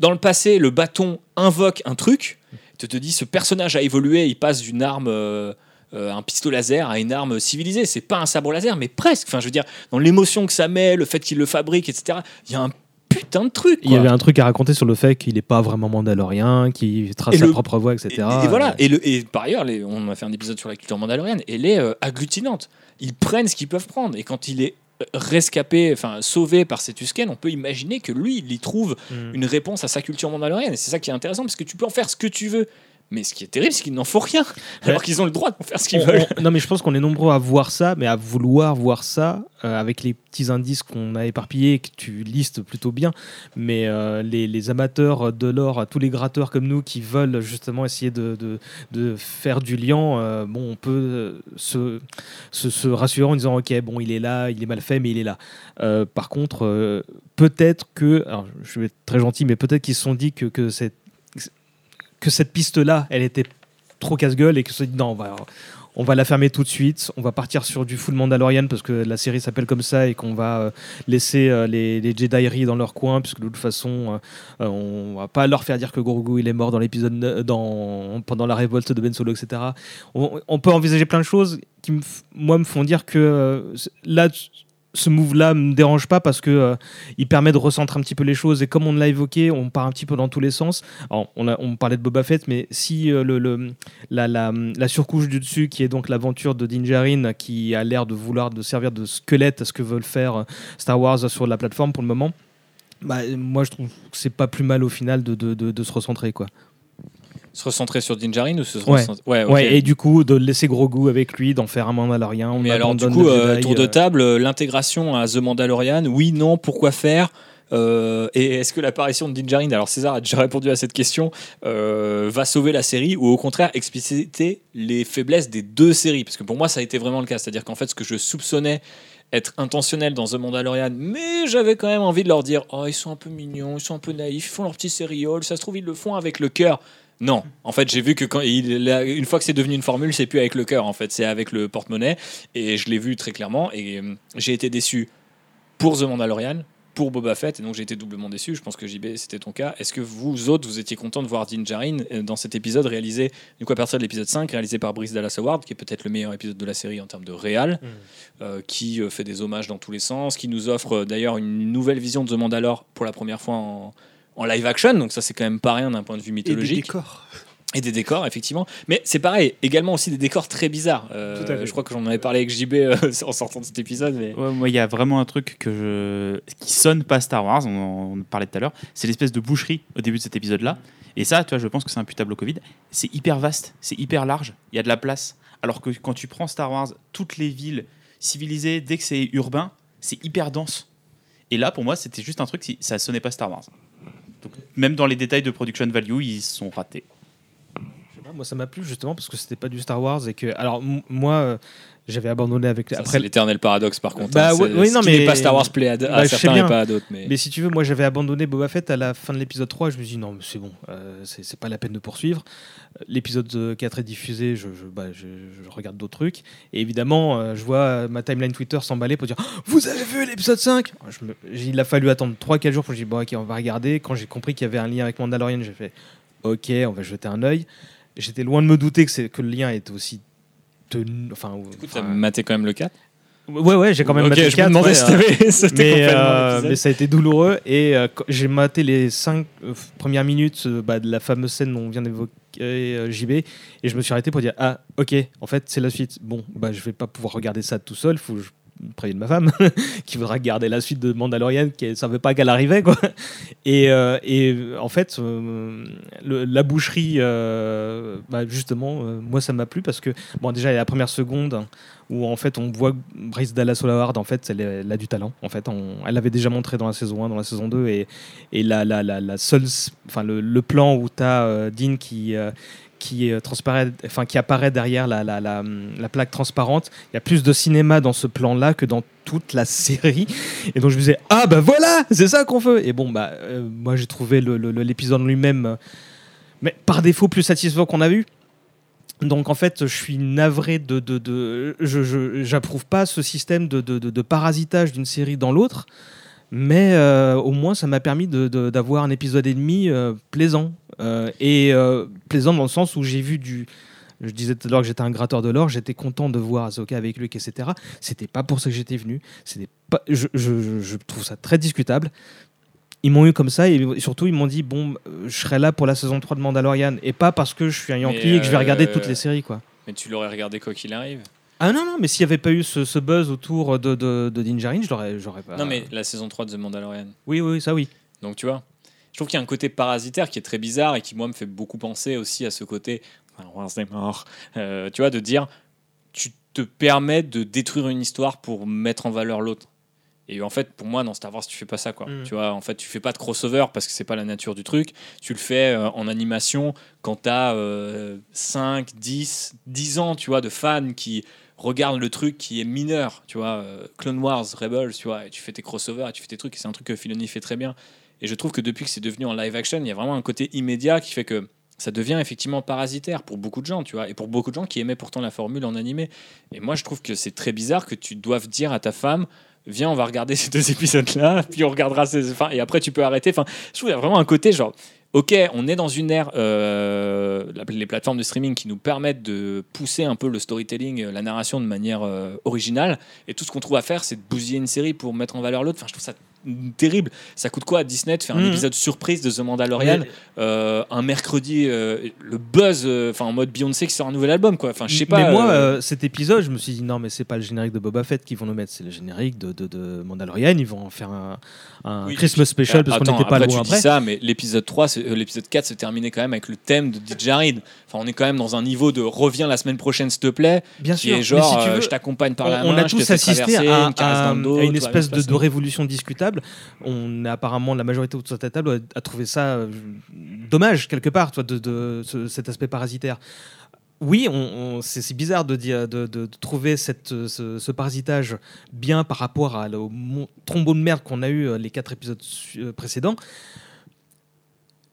dans le passé le bâton invoque un truc tu te dis ce personnage a évolué il passe d'une arme euh, euh, un pistolet laser à une arme civilisée c'est pas un sabre laser mais presque enfin je veux dire dans l'émotion que ça met le fait qu'il le fabrique etc il y a un putain de truc Il y avait un truc à raconter sur le fait qu'il n'est pas vraiment mandalorien, qu'il trace Et sa le- propre voie, etc. Et, et voilà. Et, le, et par ailleurs, les- on a fait un épisode sur la culture mandalorienne. Elle est euh, agglutinante. Ils prennent ce qu'ils peuvent prendre. Et quand il est rescapé, enfin sauvé par cet Usken, on peut imaginer que lui, il y trouve Mm. une réponse à sa culture mandalorienne. Et c'est ça qui est intéressant parce que tu peux en faire ce que tu veux. Mais ce qui est terrible, c'est qu'ils n'en font rien. Alors qu'ils ont le droit de faire ce qu'ils veulent. on- non, mais je pense qu'on est nombreux à voir ça, mais à vouloir voir ça euh, avec les petits indices qu'on a éparpillés et que tu listes plutôt bien. Mais euh, les, les amateurs de l'or, tous les gratteurs comme nous qui veulent justement essayer de, de, de faire du liant, euh, bon, on peut se, se, se rassurer en disant Ok, bon, il est là, il est mal fait, mais il est là. Par contre, peut-être que, alors je vais être très gentil, mais peut-être qu'ils se sont dit que, que cette, que cette piste-là, elle était trop casse-gueule et que se dit non, on va, la fermer tout de suite, on va partir sur du full Mandalorian parce que la série s'appelle comme ça et qu'on va euh, laisser euh, les, les Jedi dans leur coin puisque de toute façon euh, on va pas leur faire dire que Grogu il est mort dans l'épisode pendant la révolte de Ben Solo etc. On, on peut envisager plein de choses qui moi me font dire que là ce move là me dérange pas parce que euh, il permet de recentrer un petit peu les choses. Et comme on l'a évoqué on part un petit peu dans tous les sens. On, a, parlait de Boba Fett mais si euh, la, surcouche du dessus qui est donc l'aventure de Din Djarin qui a l'air de vouloir de servir de squelette à ce que veulent faire euh, Star Wars sur la plateforme pour le moment bah, moi je trouve que c'est pas plus mal au final de, de se recentrer quoi Se recentrer sur Dinjarin ou se Ouais. recentrer- Ouais, ok. ouais et du coup de laisser Grogu avec lui d'en faire un Mandalorien on Mais alors, du coup, euh, Jedi, tour de euh, table, euh, l'intégration à The Mandalorian, oui, non, pourquoi faire Euh, et est-ce que l'apparition de Din Djarin, alors César a déjà répondu à cette question, euh, va sauver la série ou au contraire expliciter les faiblesses des deux séries? Parce que pour moi, ça a été vraiment le cas. C'est-à-dire qu'en fait, ce que je soupçonnais être intentionnel dans The Mandalorian, mais j'avais quand même envie de leur dire Oh, ils sont un peu mignons, ils sont un peu naïfs, ils font leur petit sériol, ça se trouve, ils le font avec le cœur. Non, en fait, j'ai vu que quand il, a- une fois que c'est devenu une formule, c'est plus avec le cœur, en fait, c'est avec le porte-monnaie. Et je l'ai vu très clairement. Et euh, j'ai été déçu pour The Mandalorian, pour Boba Fett, et donc j'ai été doublement déçu. Je pense que JB, c'était ton cas. Est-ce que vous autres, vous étiez content de voir Din Djarin euh, dans cet épisode réalisé, du coup, à partir de l'épisode 5, réalisé par Brice Dallas Howard, qui est peut-être le meilleur épisode de la série en termes de réal, euh, qui fait des hommages dans tous les sens, qui nous offre d'ailleurs une nouvelle vision de The Mandalore pour la première fois en, en live action. Donc ça, c'est quand même pas rien d'un point de vue Et des mythologique. décors. Et des décors, effectivement. Mais c'est pareil, également aussi des décors très bizarres. Euh, Tout à fait. je crois que j'en avais parlé avec JB euh, <laughs> en sortant de cet épisode. Mais... Ouais, moi, il y a vraiment un truc que je... qui sonne pas Star Wars, on en parlait tout à l'heure, c'est l'espèce de boucherie au début de cet épisode-là. Et ça, tu vois, je pense que c'est imputable au Covid. C'est hyper vaste, c'est hyper large, il y a de la place. Alors que quand tu prends Star Wars, toutes les villes civilisées, dès que c'est urbain, c'est hyper dense. Et là, pour moi, c'était juste un truc, si- ça sonnait pas Star Wars. Donc, même dans les détails de production value, ils sont ratés. Moi ça m'a plu justement parce que c'était pas du Star Wars et que alors moi euh, j'avais abandonné avec Ça, après l'éternel paradoxe, par contre. Bah, hein. ouais, oui, ce non, qui mais- n'est pas Star Wars Play à, Bah, certains et pas à d'autres. Mais... Mais si tu veux, moi j'avais abandonné Boba Fett à la fin de l'épisode 3. Je me suis dit non, mais c'est bon, euh, c'est pas la peine de poursuivre. Euh, L'épisode euh, 4 est diffusé, je, je- bah, je- je regarde d'autres trucs. Et évidemment, euh, je vois euh, ma timeline Twitter s'emballer pour dire Oh, Vous avez vu l'épisode 5 Je me- j'ai- Il a fallu attendre 3-4 jours pour que je dis Bon, ok, on va regarder. Quand j'ai compris qu'il y avait un lien avec Mandalorian, j'ai fait Ok, on va jeter un œil. J'étais loin de me douter que, que le lien était aussi tenu. Enfin, Du coup, t'as maté quand même le 4. ouais, ouais, j'ai quand même Ok, maté le je me 4, demandais ouais, si <laughs> euh, mais, euh, ça a été douloureux et euh, j'ai maté les cinq euh, premières minutes euh, bah, de la fameuse scène dont on vient d'évoquer euh, JB et je me suis arrêté pour dire ah ok en fait c'est la suite bon bah je vais pas pouvoir regarder ça tout seul faut que je prévienne ma femme, <laughs> qui voudra garder la suite de Mandalorian, qui ne savait pas qu'elle arrivait. Quoi. Et, euh, et en fait, euh, la boucherie, euh, bah, justement, moi ça m'a plu parce que, bon, déjà, il y a la première seconde où en fait on voit que Bryce Dallas Howard, en fait, elle, a du talent. En fait, elle l'avait déjà montré dans la saison 1, dans la saison 2, et, et la, la, la seule, enfin, le, le plan où tu as Dean qui. Euh, qui, apparaît derrière la, la, la, la plaque transparente. Il y a plus de cinéma dans ce plan-là que dans toute la série. Et donc je me disais, ah bah voilà, c'est ça qu'on veut. Et bon, bah, euh, moi j'ai trouvé l'épisode lui-même, euh, mais par défaut, plus satisfaisant qu'on a vu. Donc en fait, je suis navré de... je j'approuve pas ce système de, parasitage d'une série dans l'autre. Mais au moins, ça m'a permis d'avoir un épisode et demi plaisant. Euh, et euh, plaisant dans le sens où j'ai vu du... Je disais tout à l'heure que j'étais un gratteur de l'or, j'étais content de voir Ahsoka avec Luke, etc. C'était pas pour ça que j'étais venu. C'était pas, je, je- trouve ça très discutable. Ils m'ont eu comme ça et surtout ils m'ont dit bon, euh, je serai là pour la saison 3 de Mandalorian et pas parce que je suis un Yankee et que je vais regarder euh, toutes les séries quoi. Mais tu l'aurais regardé quoi qu'il arrive. Ah non non, mais s'il n'y avait pas eu ce, ce buzz autour de, de, de je l'aurais, j'aurais pas. Non, mais la saison 3 de The Mandalorian. oui oui ça oui. Donc tu vois, trouve qu'il y a un côté parasitaire qui est très bizarre et qui moi me fait beaucoup penser aussi à ce côté, enfin, euh, tu vois, de dire tu te permets de détruire une histoire pour mettre en valeur l'autre. Et en fait, pour moi, dans Star Wars, tu fais pas ça, quoi. Mm. Tu vois, en fait, tu fais pas de crossover parce que c'est pas la nature du truc. Tu le fais euh, en animation quand t'as euh, 5, 10, 10 ans, tu vois, de fans qui regardent le truc qui est mineur, tu vois, euh, Clone Wars, Rebels, tu vois, et tu fais tes crossovers et tu fais tes trucs, et c'est un truc que Filoni fait très bien. Et je trouve que depuis que c'est devenu en live action, il y a vraiment un côté immédiat qui fait que ça devient effectivement parasitaire pour beaucoup de gens, tu vois, et pour beaucoup de gens qui aimaient pourtant la formule en animé. Et moi, je trouve que c'est très bizarre que tu doives dire à ta femme, viens, on va regarder <laughs> ces deux épisodes-là, puis on regardera ces, enfin, et après tu peux arrêter. Enfin, je trouve qu'il y a vraiment un côté genre. Ok, on est dans une ère, euh, les plateformes de streaming qui nous permettent de pousser un peu le storytelling, euh, la narration de manière euh, originale, et tout ce qu'on trouve à faire, c'est de bousiller une série pour mettre en valeur l'autre. Enfin, je trouve ça terrible. Ça coûte quoi à Disney de faire un Mhm. épisode surprise de The Mandalorian euh, un mercredi, euh, le buzz, euh, enfin en mode Beyoncé qui sort un nouvel album, quoi. Enfin, je sais pas. Mais moi, cet épisode, je me suis dit non, mais c'est pas le générique de Boba Fett qu'ils vont nous mettre, c'est le générique de, de, de Mandalorian. Ils vont en faire un, un Oui, Christmas special parce qu'on n'était pas après, loin tu dis après. ça, mais l'épisode 3, c'est- euh, l'épisode 4 se terminait quand même avec le thème de Djarin. Enfin, on est quand même dans un niveau de reviens la semaine prochaine, s'il te plaît, Bien qui sûr. est mais genre si tu euh, veux, je t'accompagne par on, la on main, a je te tous assisté à, une à- dos, à espèce de, révolution discutable. On a apparemment la majorité autour de cette table a, a trouvé ça euh, dommage quelque part, toi, de, de ce- cet aspect parasitaire. Oui, c'est bizarre de, trouver ce, parasitage bien par rapport à, au de merde qu'on a eu euh, les quatre épisodes euh, précédents.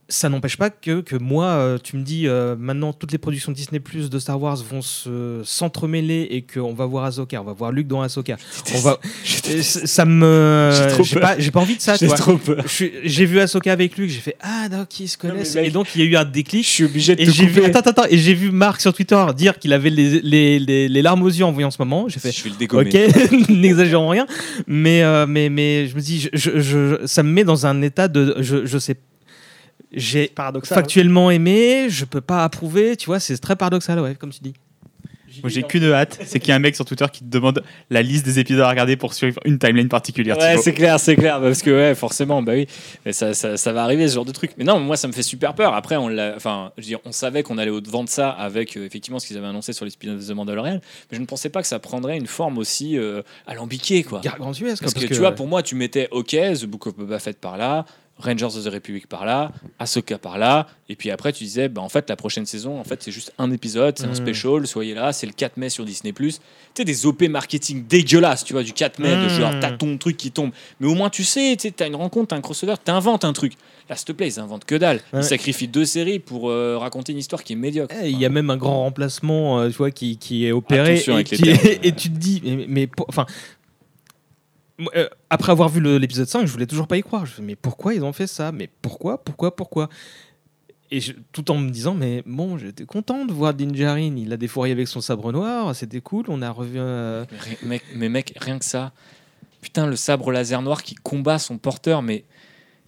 Ça n'empêche pas que, que moi, euh, tu me dis euh, maintenant toutes les productions Disney Plus de Star Wars vont se s'entremêler et qu'on va voir Ahsoka, on va voir Luke dans Ahsoka. On va, <laughs> ça me, J'ai pas, j'ai pas envie de ça. J'ai trop peur. Je J'ai vu Ahsoka avec Luke, j'ai fait ah donc ils se connaissent mec, et donc il y a eu un Je déclic. suis obligé de Et te j'ai vu, attends, attends, et j'ai vu Marc sur Twitter dire qu'il avait les, les, les, les larmes aux yeux en voyant ce moment. J'ai fait Je vais le dégommer. Ok, <laughs> n'exagérons rien. Mais, euh, mais, mais je me dis, je, je- je- ça me met dans un état de. Je, je sais. J'ai Paradoxal. factuellement aimé, je peux pas approuver, tu vois, c'est très paradoxal, ouais, comme tu dis. Moi, j'ai qu'une hâte, c'est qu'il y a un mec sur Twitter qui te demande la liste des épisodes à regarder pour suivre une timeline particulière. Ouais, c'est clair, c'est clair, parce que ouais, forcément, bah oui, mais ça, ça, ça va arriver ce genre de truc. Mais non, moi, ça me fait super peur. Après, on l'a, enfin, je veux dire, on savait qu'on allait au devant de ça avec euh, effectivement ce qu'ils avaient annoncé sur les spin-offs de The Mandalorian, mais je ne pensais pas que ça prendrait une forme aussi euh, alambiquée, quoi. Gargantuesque. Parce, que, tu vois, pour moi, tu mettais OK, The Book of Boba Fett par là, Rangers of the Republic par là, Ahsoka par là, et puis après tu disais, bah, en fait, la prochaine saison, en fait, c'est juste un épisode, c'est un Mm. special, soyez là, c'est le 4 mai sur Disney+. Tu sais, des OP marketing dégueulasses, tu vois, du 4 mai, de Mm. genre, t'as ton truc qui tombe. Mais au moins, tu sais, tu t'as une rencontre, t'as un crossover, t'inventes un truc. Là, s'il te plaît, ils inventent que dalle. Ils Ouais. sacrifient deux séries pour euh, raconter une histoire qui est médiocre. Eh, Il y a même un grand remplacement, euh, tu vois, qui, qui est opéré. Et, qui- termes. <laughs> et tu te dis, mais, mais enfin, euh, après avoir vu l'épisode 5, je voulais toujours pas y croire. Mais pourquoi ils ont fait ça? Mais pourquoi Pourquoi Pourquoi? Et tout en me disant, mais bon, j'étais content de voir Din Djarin. Il a défouré avec son sabre noir, c'était cool. On a revu. Mais, mec, mec, rien que ça. Putain, le sabre laser noir qui combat son porteur, mais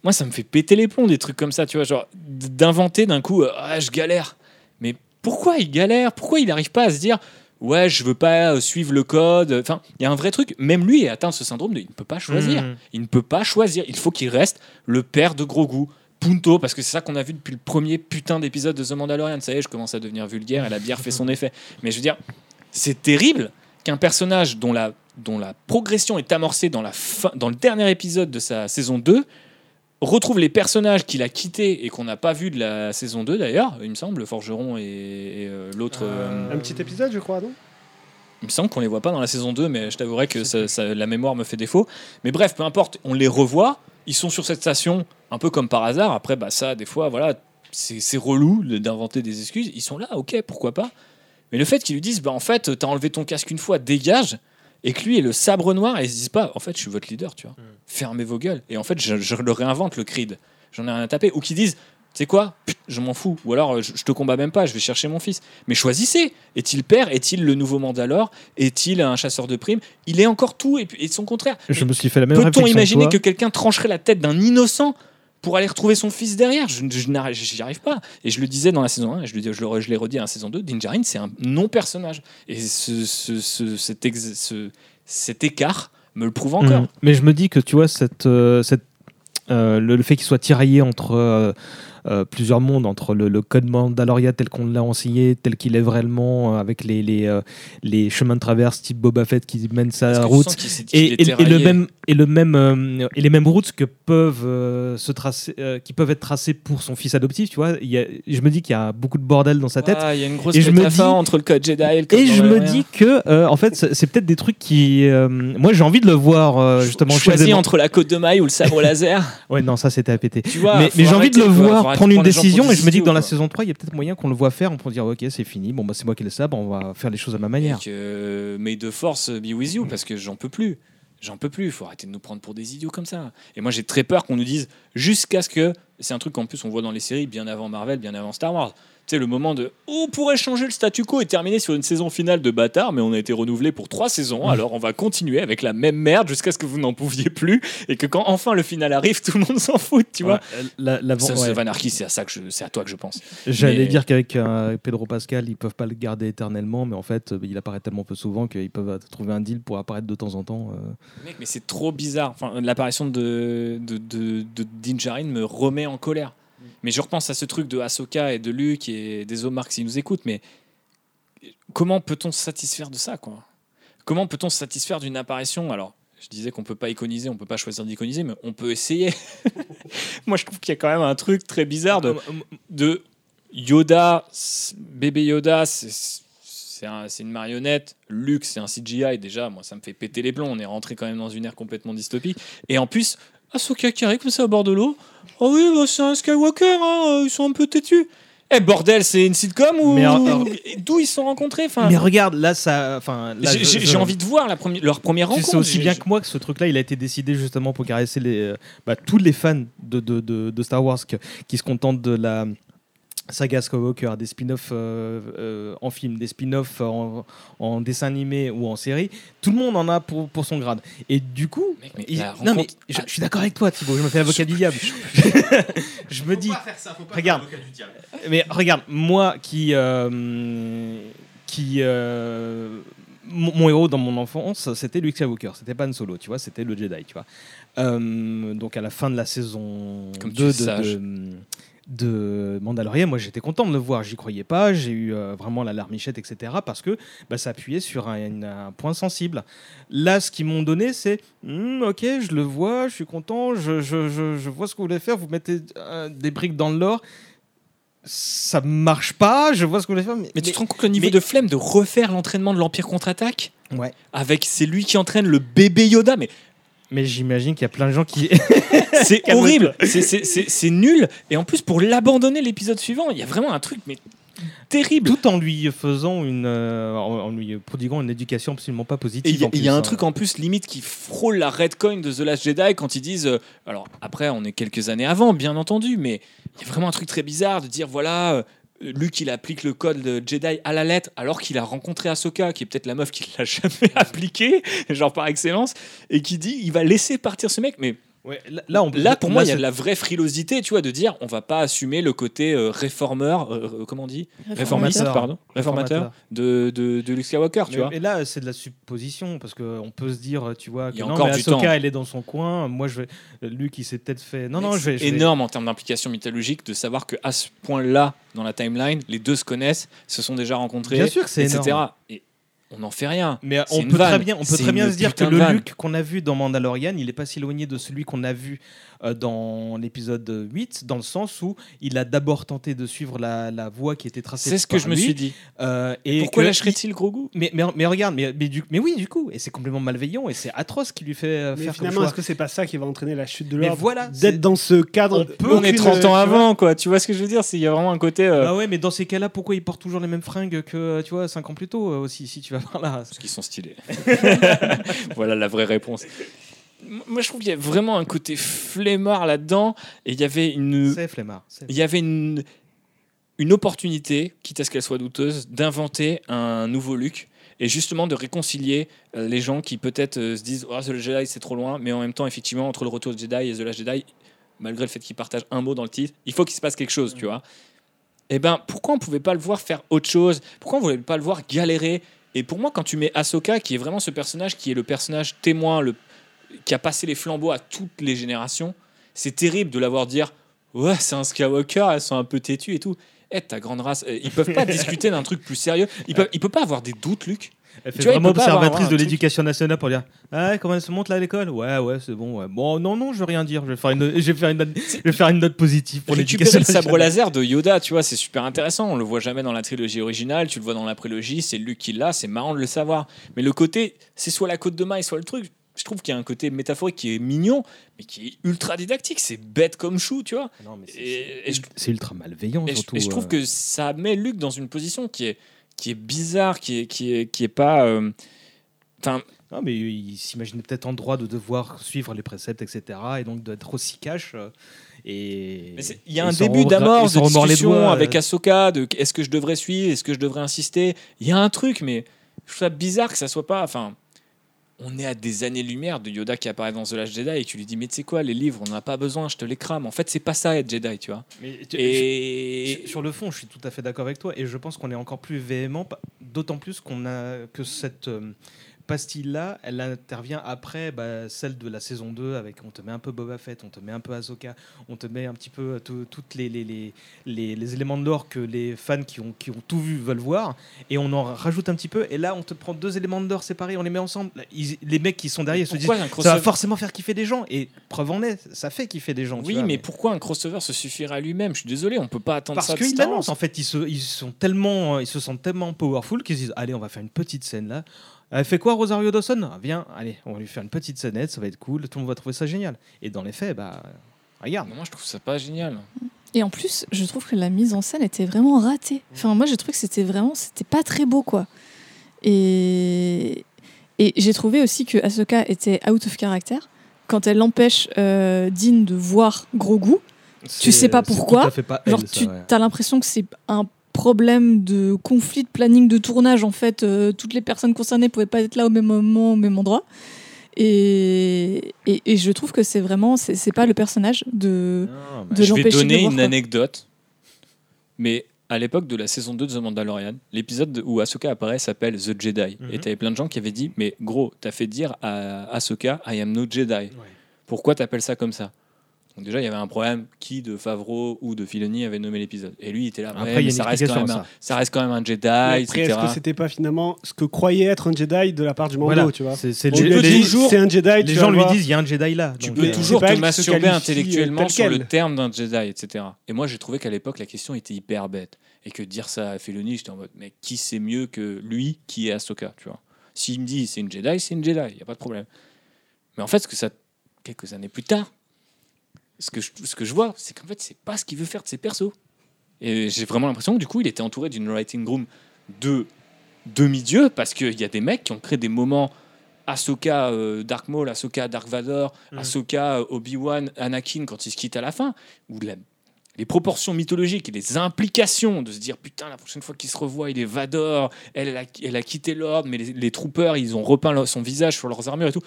moi, ça me fait péter les plombs, des trucs comme ça, tu vois, genre d'inventer d'un coup, euh, ah, je galère. Mais pourquoi il galère? Pourquoi il n'arrive pas à se dire, ouais, je veux pas suivre le code. Enfin, il y a un vrai truc. Même lui est atteint de ce syndrome de il ne peut pas choisir. Mhm. Il ne peut pas choisir. Il faut qu'il reste le père de Grogu. Punto, parce que c'est ça qu'on a vu depuis le premier putain d'épisode de The Mandalorian. Ça y est, je commence à devenir vulgaire et la bière fait son <laughs> effet. Mais je veux dire, c'est terrible qu'un personnage dont la, dont la progression est amorcée dans, la fin, dans le dernier épisode de sa saison 2 retrouve les personnages qu'il a quittés et qu'on n'a pas vu de la saison 2 d'ailleurs, il me semble, le forgeron et, et, euh, l'autre. euh, Un petit épisode, je crois, non? Il me semble qu'on les voit pas dans la saison 2, mais je t'avouerai que ça- ça- la mémoire me fait défaut. Mais bref, peu importe, on les revoit. Ils sont sur cette station, un peu comme par hasard. Après, bah, ça, des fois, voilà, c'est relou d'inventer des excuses. Ils sont là, ok, pourquoi pas? Mais le fait qu'ils lui disent, bah, en fait, t'as enlevé ton casque une fois, dégage. Et que lui ait le sabre noir, et ils se disent pas, en fait, je suis votre leader, tu vois. Fermez vos gueules. Et en fait, je, je le réinvente, le Creed. J'en ai rien à taper. Ou qu'ils disent, tu sais quoi, je m'en fous. Ou alors, je, je te combats même pas, je vais chercher mon fils. Mais choisissez. Est-il père Est-il le nouveau Mandalore? Est-il un chasseur de primes? Il est encore tout et, son contraire. Je me suis fait la même Peut-on imaginer toi. que quelqu'un trancherait la tête d'un innocent pour aller retrouver son fils derrière Je, je j'y arrive pas. Et je le disais dans la saison 1, et je, le je, je l'ai redit dans la saison 2, Dinjarin, c'est un non-personnage. Et ce, ce- ce- cet, écart me le prouve encore. Mhm. Mais je me dis que tu vois, euh, euh, le, le fait qu'il soit tiraillé entre euh, euh, plusieurs mondes, entre le, le code Mandalorian tel qu'on l'a enseigné, tel qu'il est vraiment, euh, avec les, les, euh, les chemins de traverse type Boba Fett qui mène sa route. Et, est et- et le même et le même et les mêmes routes que peuvent se tracer qui peuvent être tracées pour son fils adoptif tu vois. Il y a- je me dis qu'il y a beaucoup de bordel dans sa tête. Ah, Il y a une grosse Et je me dis- entre le code Jedi et le code et je me dis que en fait c'est peut-être des trucs qui moi j'ai envie de le voir justement des- entre la côte de maille ou le sabre laser. ouais non ça c'était à péter. Tu vois, mais, j'ai envie de le voir prendre de une prendre pour décision et je me dis que dans la saison 3 il y a peut-être moyen qu'on le voit faire on peut dire ok c'est fini bon bah c'est moi qui ai le sabre on va faire les choses à ma manière que May the Force be with you parce que j'en peux plus. J'en peux plus. Il faut arrêter de nous prendre pour des idiots comme ça. Et moi, j'ai très peur qu'on nous dise jusqu'à ce que. C'est un truc qu'en plus on voit dans les séries bien avant Marvel, bien avant Star Wars. Sais, le moment de on pourrait changer le statu quo et terminer sur une saison finale de bâtard, mais on a été renouvelé pour trois saisons. Alors on va continuer avec la même merde jusqu'à ce que vous n'en pouviez plus et que quand enfin le final arrive, tout le monde <laughs> s'en fout, tu vois. La- la- Ça, ouais. c'est à ça que je, c'est à toi que je pense. J'allais Mais- dire qu'avec euh, Pedro Pascal, ils peuvent pas le garder éternellement, mais en fait, euh, il apparaît tellement peu souvent qu'ils peuvent euh, trouver un deal pour apparaître de temps en temps. euh. Mec, mais c'est trop bizarre. Enfin, l'apparition de, de, de, de me remet en colère. Mais je repense à ce truc de Ahsoka et de Luke et des Omar qui nous écoutent. Mais comment peut-on se satisfaire de ça, quoi? Comment peut-on se satisfaire d'une apparition? Alors, je disais qu'on peut pas iconiser, on peut pas choisir d'iconiser, mais on peut essayer. <laughs> Moi, je trouve qu'il y a quand même un truc très bizarre de, de Yoda, s- bébé Yoda, c'est c'est un- c'est une marionnette. Luke, c'est un CGI. Déjà, moi, ça me fait péter les plombs. On est rentré quand même dans une ère complètement dystopique. Et en plus, Ahsoka qui arrive comme ça au bord de l'eau. Oh oui, bah, c'est un Skywalker. hein, Ils sont un peu têtus. Eh bordel, c'est une sitcom ou alors- d'où ils se sont rencontrés Enfin, Mais regarde, là, ça. Enfin, j'ai je- envie de voir la leur première Tu rencontre. sais aussi bien que moi que ce truc-là, il a été décidé justement pour caresser les, euh, bah, tous les fans de, de, de- de Star Wars qui se contentent de la saga Skywalker, des spin-offs euh, euh, en film, des spin-offs en, en dessin animé ou en série. Tout le monde en a pour, pour son grade. Et du coup, mais il- non, mais rencontre- je, je suis d'accord avec toi, Thibaut. Je me fais l'avocat du diable. je <laughs> me dis, regarde, mais regarde, moi qui euh, qui euh, mon, mon héros dans mon enfance, c'était Luke Skywalker, c'était pas Han Solo, tu vois, c'était le Jedi, tu vois. Euh, donc à la fin de la saison Comme tu 2 es de, sage. de, de Mandalorian, moi j'étais content de le voir, j'y croyais pas, j'ai eu euh, vraiment la larmichette, etc. Parce que bah, ça appuyait sur un, un point sensible. Là, ce qu'ils m'ont donné, c'est Hmm, ok, je le vois, je suis content, je, je, je, je vois ce que vous voulez faire, vous mettez euh, des briques dans le lore. Ça marche pas, je vois ce que vous voulez faire. Mais, Mais tu te rends compte le niveau mais- de flemme de refaire l'entraînement de l'Empire contre-attaque Ouais. avec c'est lui qui entraîne le bébé Yoda mais Mais j'imagine qu'il y a plein de gens qui. <laughs> c'est horrible c'est- nul et en plus pour l'abandonner l'épisode suivant il y a vraiment un truc mais terrible Tout en lui faisant une. euh, en, lui prodiguant une éducation absolument pas positive. il y a, y un hein. truc en plus limite qui frôle la redcoin de The Last Jedi quand ils disent euh, alors après on est quelques années avant bien entendu mais il y a vraiment un truc très bizarre de dire voilà euh, Luke il applique le code de Jedi à la lettre alors qu'il a rencontré Ahsoka qui est peut-être la meuf qui l'a <laughs> jamais appliqué genre par excellence et qui dit il va laisser partir ce mec mais Ouais, là, là, on- Là, pour moi, il y a c'est- de la vraie frilosité, tu vois, de dire on va pas assumer le côté euh, réformeur, euh, euh, comment on dit Réformateur, Réformateur. pardon. Réformateur de, de, de Luke Skywalker, tu Mais, vois. mais là, c'est de la supposition parce qu'on peut se dire, tu vois, Il que y a non, encore mais du Ahsoka, temps. elle est dans son coin. Moi, je vais. Luc, il s'est peut-être fait. Non, non, je vais. je vais- énorme en termes d'implication mythologique de savoir que à ce point-là, dans la timeline, les deux se connaissent, se sont déjà rencontrés, Bien sûr que c'est etc. énorme. Et on n'en fait rien. Mais on peut, très bien, on peut C'est très bien une se dire que le. Luke qu'on a vu dans Mandalorian, il est pas si éloigné de celui qu'on a vu dans l'épisode 8, dans le sens où il a d'abord tenté de suivre la, la voie qui était tracée C'est ce que je me suis dit. euh, et Pourquoi lâcherait-il gros goût? mais, mais, mais regarde, mais, mais, du, mais oui, du coup, et c'est complètement malveillant et c'est atroce qui lui fait euh, Mais faire comme finalement, est-ce que c'est pas ça qui va entraîner la chute de l'ordre voilà, D'être dans ce cadre. On peut- On est aucune, 30 euh, ans avant, quoi. Tu vois ce que je veux dire C'est- Il y a vraiment un côté. euh, Bah ouais, mais dans ces cas-là, pourquoi il porte toujours les mêmes fringues que tu vois 5 ans plus tôt euh, aussi, si tu vas par là? Parce qu'ils sont stylés. <laughs> voilà la vraie réponse. Moi, je trouve qu'il y a vraiment un côté flemmard là-dedans. Et il y avait une, C'est flemmard. il y avait une, une opportunité, quitte à ce qu'elle soit douteuse, d'inventer un nouveau Luke et justement de réconcilier euh, les gens qui peut-être euh, se disent oh, The Jedi c'est trop loin, mais en même temps, effectivement, entre le retour de Jedi et The Last Jedi, malgré le fait qu'ils partagent un mot dans le titre, il faut qu'il se passe quelque chose, tu vois. Et ben, pourquoi on pouvait pas le voir faire autre chose? Pourquoi on voulait pas le voir galérer? Et pour moi, quand tu mets Ahsoka, qui est vraiment ce personnage qui est le personnage témoin, le, qui a passé les flambeaux à toutes les générations, c'est terrible de l'avoir dire Ouais, c'est un Skywalker, elles sont un peu têtues et tout. Eh, ta grande race, euh, ils peuvent pas <laughs> discuter d'un truc plus sérieux. Ils peuvent, il peut pas avoir des doutes, Luc. Elle fait Tu vois, vraiment observatrice de l'éducation nationale pour dire Ah, comment elle se monte là à l'école? Ouais, ouais, c'est bon. ouais. Bon, non, non, je veux rien dire. Je vais faire une, je vais faire une, note, je vais faire une note positive pour l'éducation le sabre nationale. laser de Yoda, tu vois, c'est super intéressant. On le voit jamais dans la trilogie originale, tu le vois dans la prélogie, c'est Luke qui l'a, c'est marrant de le savoir. Mais le côté, c'est soit la côte de maille, soit le truc. Je trouve qu'il y a un côté métaphorique qui est mignon, mais qui est ultra didactique. C'est bête comme chou, tu vois. Mais c'est- je, ultra malveillant, et je- surtout. et je trouve euh. que ça met Luke dans une position qui est, qui est bizarre, qui est, qui est, qui est pas. euh, Enfin, Non, mais il s'imaginait peut-être en droit de devoir suivre les préceptes, etc. Et donc d'être aussi cash. euh, Et Il y a un début d'amorce de discussion doigts, avec. Ahsoka de est-ce que je devrais suivre, est-ce que je devrais insister? Il y a un truc, mais je trouve ça bizarre que ça soit pas. Enfin, on est à des années-lumière de Yoda qui apparaît dans The Last Jedi et tu lui dis mais tu sais quoi, les livres, on n'en a pas besoin, je te les crame. En fait, c'est pas ça être Jedi, tu vois. Mais tu- Et Sur- Sur le fond, je suis tout à fait d'accord avec toi et je pense qu'on est encore plus véhément, d'autant plus qu'on a que cette euh, pastille-là, elle intervient après bah, celle de la saison 2 avec on te met un peu Boba Fett, on te met un peu Ahsoka, on te met un petit peu euh, tout- toutes les, les, les, les- les éléments de l'or que les fans qui ont, qui ont tout vu veulent voir et on en rajoute un petit peu et là on te prend deux éléments d'or séparés, on les met ensemble. Ils- les mecs qui sont derrière se disent ça va forcément faire kiffer des gens et preuve en est, ça fait kiffer des gens. tu Oui, vois, mais pourquoi un crossover se suffira à lui-même? Je suis désolé, on peut pas attendre parce ça. de qu'ils en fait, ils se, ils sont tellement, ils se sentent tellement powerful qu'ils se disent allez on va faire une petite scène là. Elle fait quoi Rosario Dawson? Viens, allez, on va lui faire une petite scénette, ça va être cool, tout le monde va trouver ça génial. Et dans les faits, bah regarde. Moi, je trouve ça pas génial. Et en plus, je trouve que la mise en scène était vraiment ratée. Enfin, moi, j'ai trouvé que c'était vraiment, c'était pas très beau, quoi. Et, et j'ai trouvé aussi que Ahsoka était out of character quand elle empêche euh, Dean de voir Grogu. Tu sais pas pourquoi. tout à fait pas elle, Genre, ça, tu ouais. as l'impression que c'est un problème de conflit de planning de tournage. En fait, euh, toutes les personnes concernées pouvaient pas être là au même moment, au même endroit. Et, et, et je trouve que c'est vraiment, c'est pas le personnage de. Non, bah, de je vais de donner voir, une quoi. anecdote. Mais à l'époque de la saison 2 de The Mandalorian, l'épisode où Ahsoka apparaît s'appelle The Jedi. Mhm. Et t'avais plein de gens qui avaient dit Mais gros, t'as fait dire à Ahsoka I am no Jedi. Pourquoi t'appelles ça comme ça? Donc déjà, il y avait un problème qui de Favreau ou de Filoni avait nommé l'épisode. Et lui, il était là. Après, ouais, il y a ça, reste quand même un, ça reste quand même un Jedi, Mais Après, etc. est-ce que c'était pas finalement ce que croyait être un Jedi de la part du Mando, Voilà, tu vois c'est un Jedi, les tu gens lui disent il y a un Jedi là. Tu peux euh, toujours te masturber intellectuellement euh, tel sur le terme d'un Jedi, etc. Et moi, j'ai trouvé qu'à l'époque, la question était hyper bête. Et que dire ça à Filoni, j'étais en mode, mais qui sait mieux que lui qui est Ahsoka, tu vois? S'il me dit c'est une Jedi, c'est une Jedi, il n'y a pas de problème. Mais en fait, ce que ça, quelques années plus tard, ce que je, ce que je vois, c'est qu'en fait, c'est pas ce qu'il veut faire de ses persos. Et j'ai vraiment l'impression que du coup, il était entouré d'une writing room de demi-dieux, parce qu'il y a des mecs qui ont créé des moments Ahsoka euh, Dark Maul, Ahsoka Dark Vador, Mhm. Ahsoka euh, Obi-Wan, Anakin quand ils se quittent à la fin, où la- les proportions mythologiques et les implications de se dire putain la prochaine fois qu'ils se revoient il est Vador, elle, elle, a, elle a quitté l'ordre, mais les, les troopers ils ont repeint leur- son visage sur leurs armures et tout.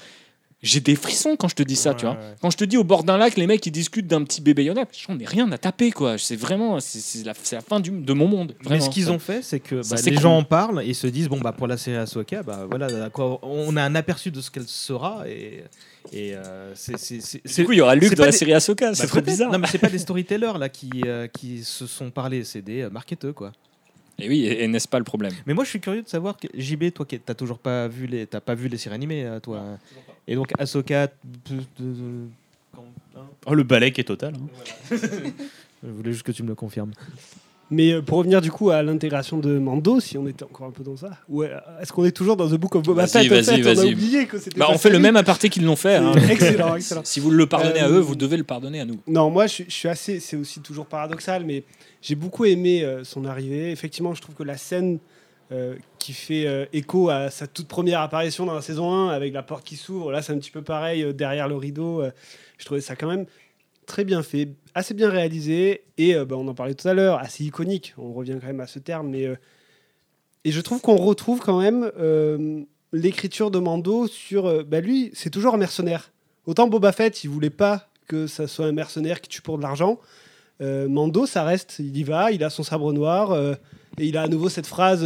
J'ai des frissons quand je te dis ça, Ouais, tu vois. ouais. Quand je te dis au bord d'un lac, les mecs ils discutent d'un petit bébé Yoda, j'en ai rien à taper quoi. C'est vraiment, c'est la, fin du, de mon monde. Mais ce qu'ils ont fait, c'est que Ça bah, les gens en parlent et se disent bon bah pour la série Ahsoka, bah voilà, quoi on a un aperçu de ce qu'elle sera et et euh, c'est Du coup, il y aura Luke dans la des- série Ahsoka, bah, c'est trop peut-être. bizarre. Non mais c'est pas des <laughs> storytellers là qui euh, qui se sont parlé, c'est des euh, marketeurs quoi. Et oui, et, et n'est-ce pas le problème? Mais moi je suis curieux de savoir que JB toi qui t'as toujours pas vu les t'as pas vu les séries animées euh, toi. Et donc Ahsoka hein, Oh, le balai qui est total. hein. <laughs> je voulais juste que tu me le confirmes. Mais euh, pour revenir du coup à l'intégration de Mando, si on était encore un peu dans ça, ou euh, est-ce qu'on est toujours dans The Book of Boba Fett en vas-y, fait On a oublié que c'était. Bah, on fait le même aparté qu'ils l'ont fait. hein. <laughs> Excellent, excellent. Si vous le pardonnez à Euh, eux, vous devez le pardonner à nous. Non, moi je, suis- je suis assez. C'est aussi toujours paradoxal, mais j'ai beaucoup aimé euh, son arrivée. Effectivement, je trouve que la scène euh, qui fait euh, écho à sa toute première apparition dans la saison 1 avec la porte qui s'ouvre, là c'est un petit peu pareil euh, derrière le rideau. euh, je trouvais ça quand même très bien fait, assez bien réalisé et euh, bah, on en parlait tout à l'heure, assez iconique. On revient quand même à ce terme, mais euh, et je trouve qu'on retrouve quand même euh, l'écriture de Mando sur. bah, lui, c'est toujours un mercenaire. Autant Boba Fett, il voulait pas que ça soit un mercenaire qui tue pour de l'argent. Mando, ça reste, il y va, il a son sabre noir et il a à nouveau cette phrase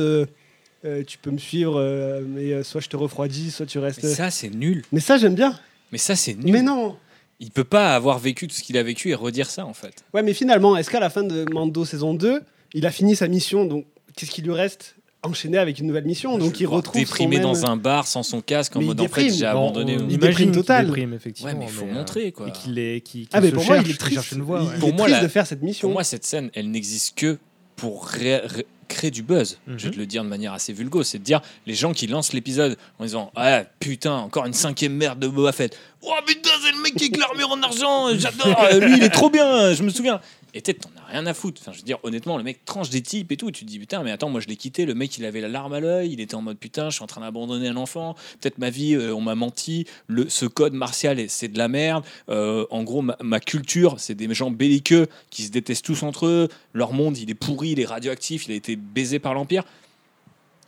Tu peux me suivre, mais soit je te refroidis, soit tu restes. Mais ça, c'est nul. Mais ça, j'aime bien. Mais ça, c'est nul. Mais non Il peut pas avoir vécu tout ce qu'il a vécu et redire ça, en fait. Ouais, mais finalement, est-ce qu'à la fin de Mando saison 2, il a fini sa mission Donc, qu'est-ce qui lui reste Enchaîner avec une nouvelle mission? Donc, Je il retrouve. déprimé son même- dans un bar sans son casque en Mais il mode en fait j'ai Bon, abandonné. on Il imagine déprime total. déprime, effectivement. Ouais, mais il faut euh, montrer quoi. Et qu'il est, qui, qui Ah, mais pour moi, il est qui triste. cherche une voie. Il ouais. est Pour moi, triste la- de faire cette mission. Pour moi, cette scène, elle n'existe que pour ré- ré- créer du buzz. Mhm. Je vais te le dire de manière assez vulgo. C'est de dire les gens qui lancent l'épisode en disant Ah putain, encore une cinquième merde de Boba Fett. Oh putain, c'est le mec qui avec l'armure en argent. J'adore. <laughs> Lui, il est trop bien. Je me souviens. Peut-être t'en as rien à foutre. Enfin, je veux dire, honnêtement, le mec tranche des types et tout. Tu te dis putain, mais attends, moi je l'ai quitté. Le mec, il avait la larme à l'œil. Il était en mode putain, je suis en train d'abandonner un enfant. Peut-être ma vie, euh, on m'a menti. Le, ce code martial, c'est de la merde. Euh, en gros, ma, ma culture, c'est des gens belliqueux qui se détestent tous entre eux. Leur monde, il est pourri, il est radioactif, il a été baisé par l'Empire.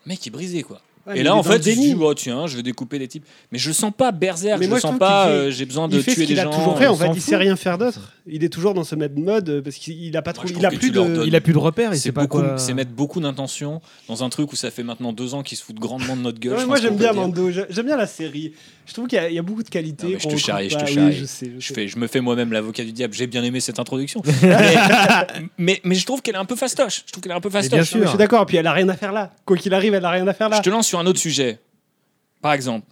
Mec, il est brisé, quoi. Ouais, et il là, en fait, je dis, oh, tiens, je vais découper des types. Mais je sens pas berserk, Mais je moi, je sens pas, qu'il euh, j'ai besoin de il tuer ce des qu'il a gens. toujours fait. En fait, il fout. sait rien faire d'autre. Il est toujours dans ce même mode euh, parce qu'il a pas trop. il a plus de. Il a plus de repères, il C'est sait pas beaucoup, quoi. c'est mettre beaucoup d'intention dans un truc où ça fait maintenant deux ans qu'ils se foutent grandement de notre gueule. Ouais, moi j'aime bien. Mando, J'ai- j'aime bien la série. Je trouve qu'il y, a- il y a beaucoup de qualités. Je te charrie, je te. Oui, charrie. je sais, je Je, sais. fais, je me fais moi-même l'avocat du diable. J'ai bien aimé cette introduction. <laughs> mais, mais, mais je trouve qu'elle est un peu fastoche. Je trouve qu'elle est un peu fastoche. bien Non, sûr. Je suis d'accord. Puis elle a rien à faire là. Quoi qu'il arrive, elle a rien à faire là. Je te lance sur un autre sujet. Par exemple,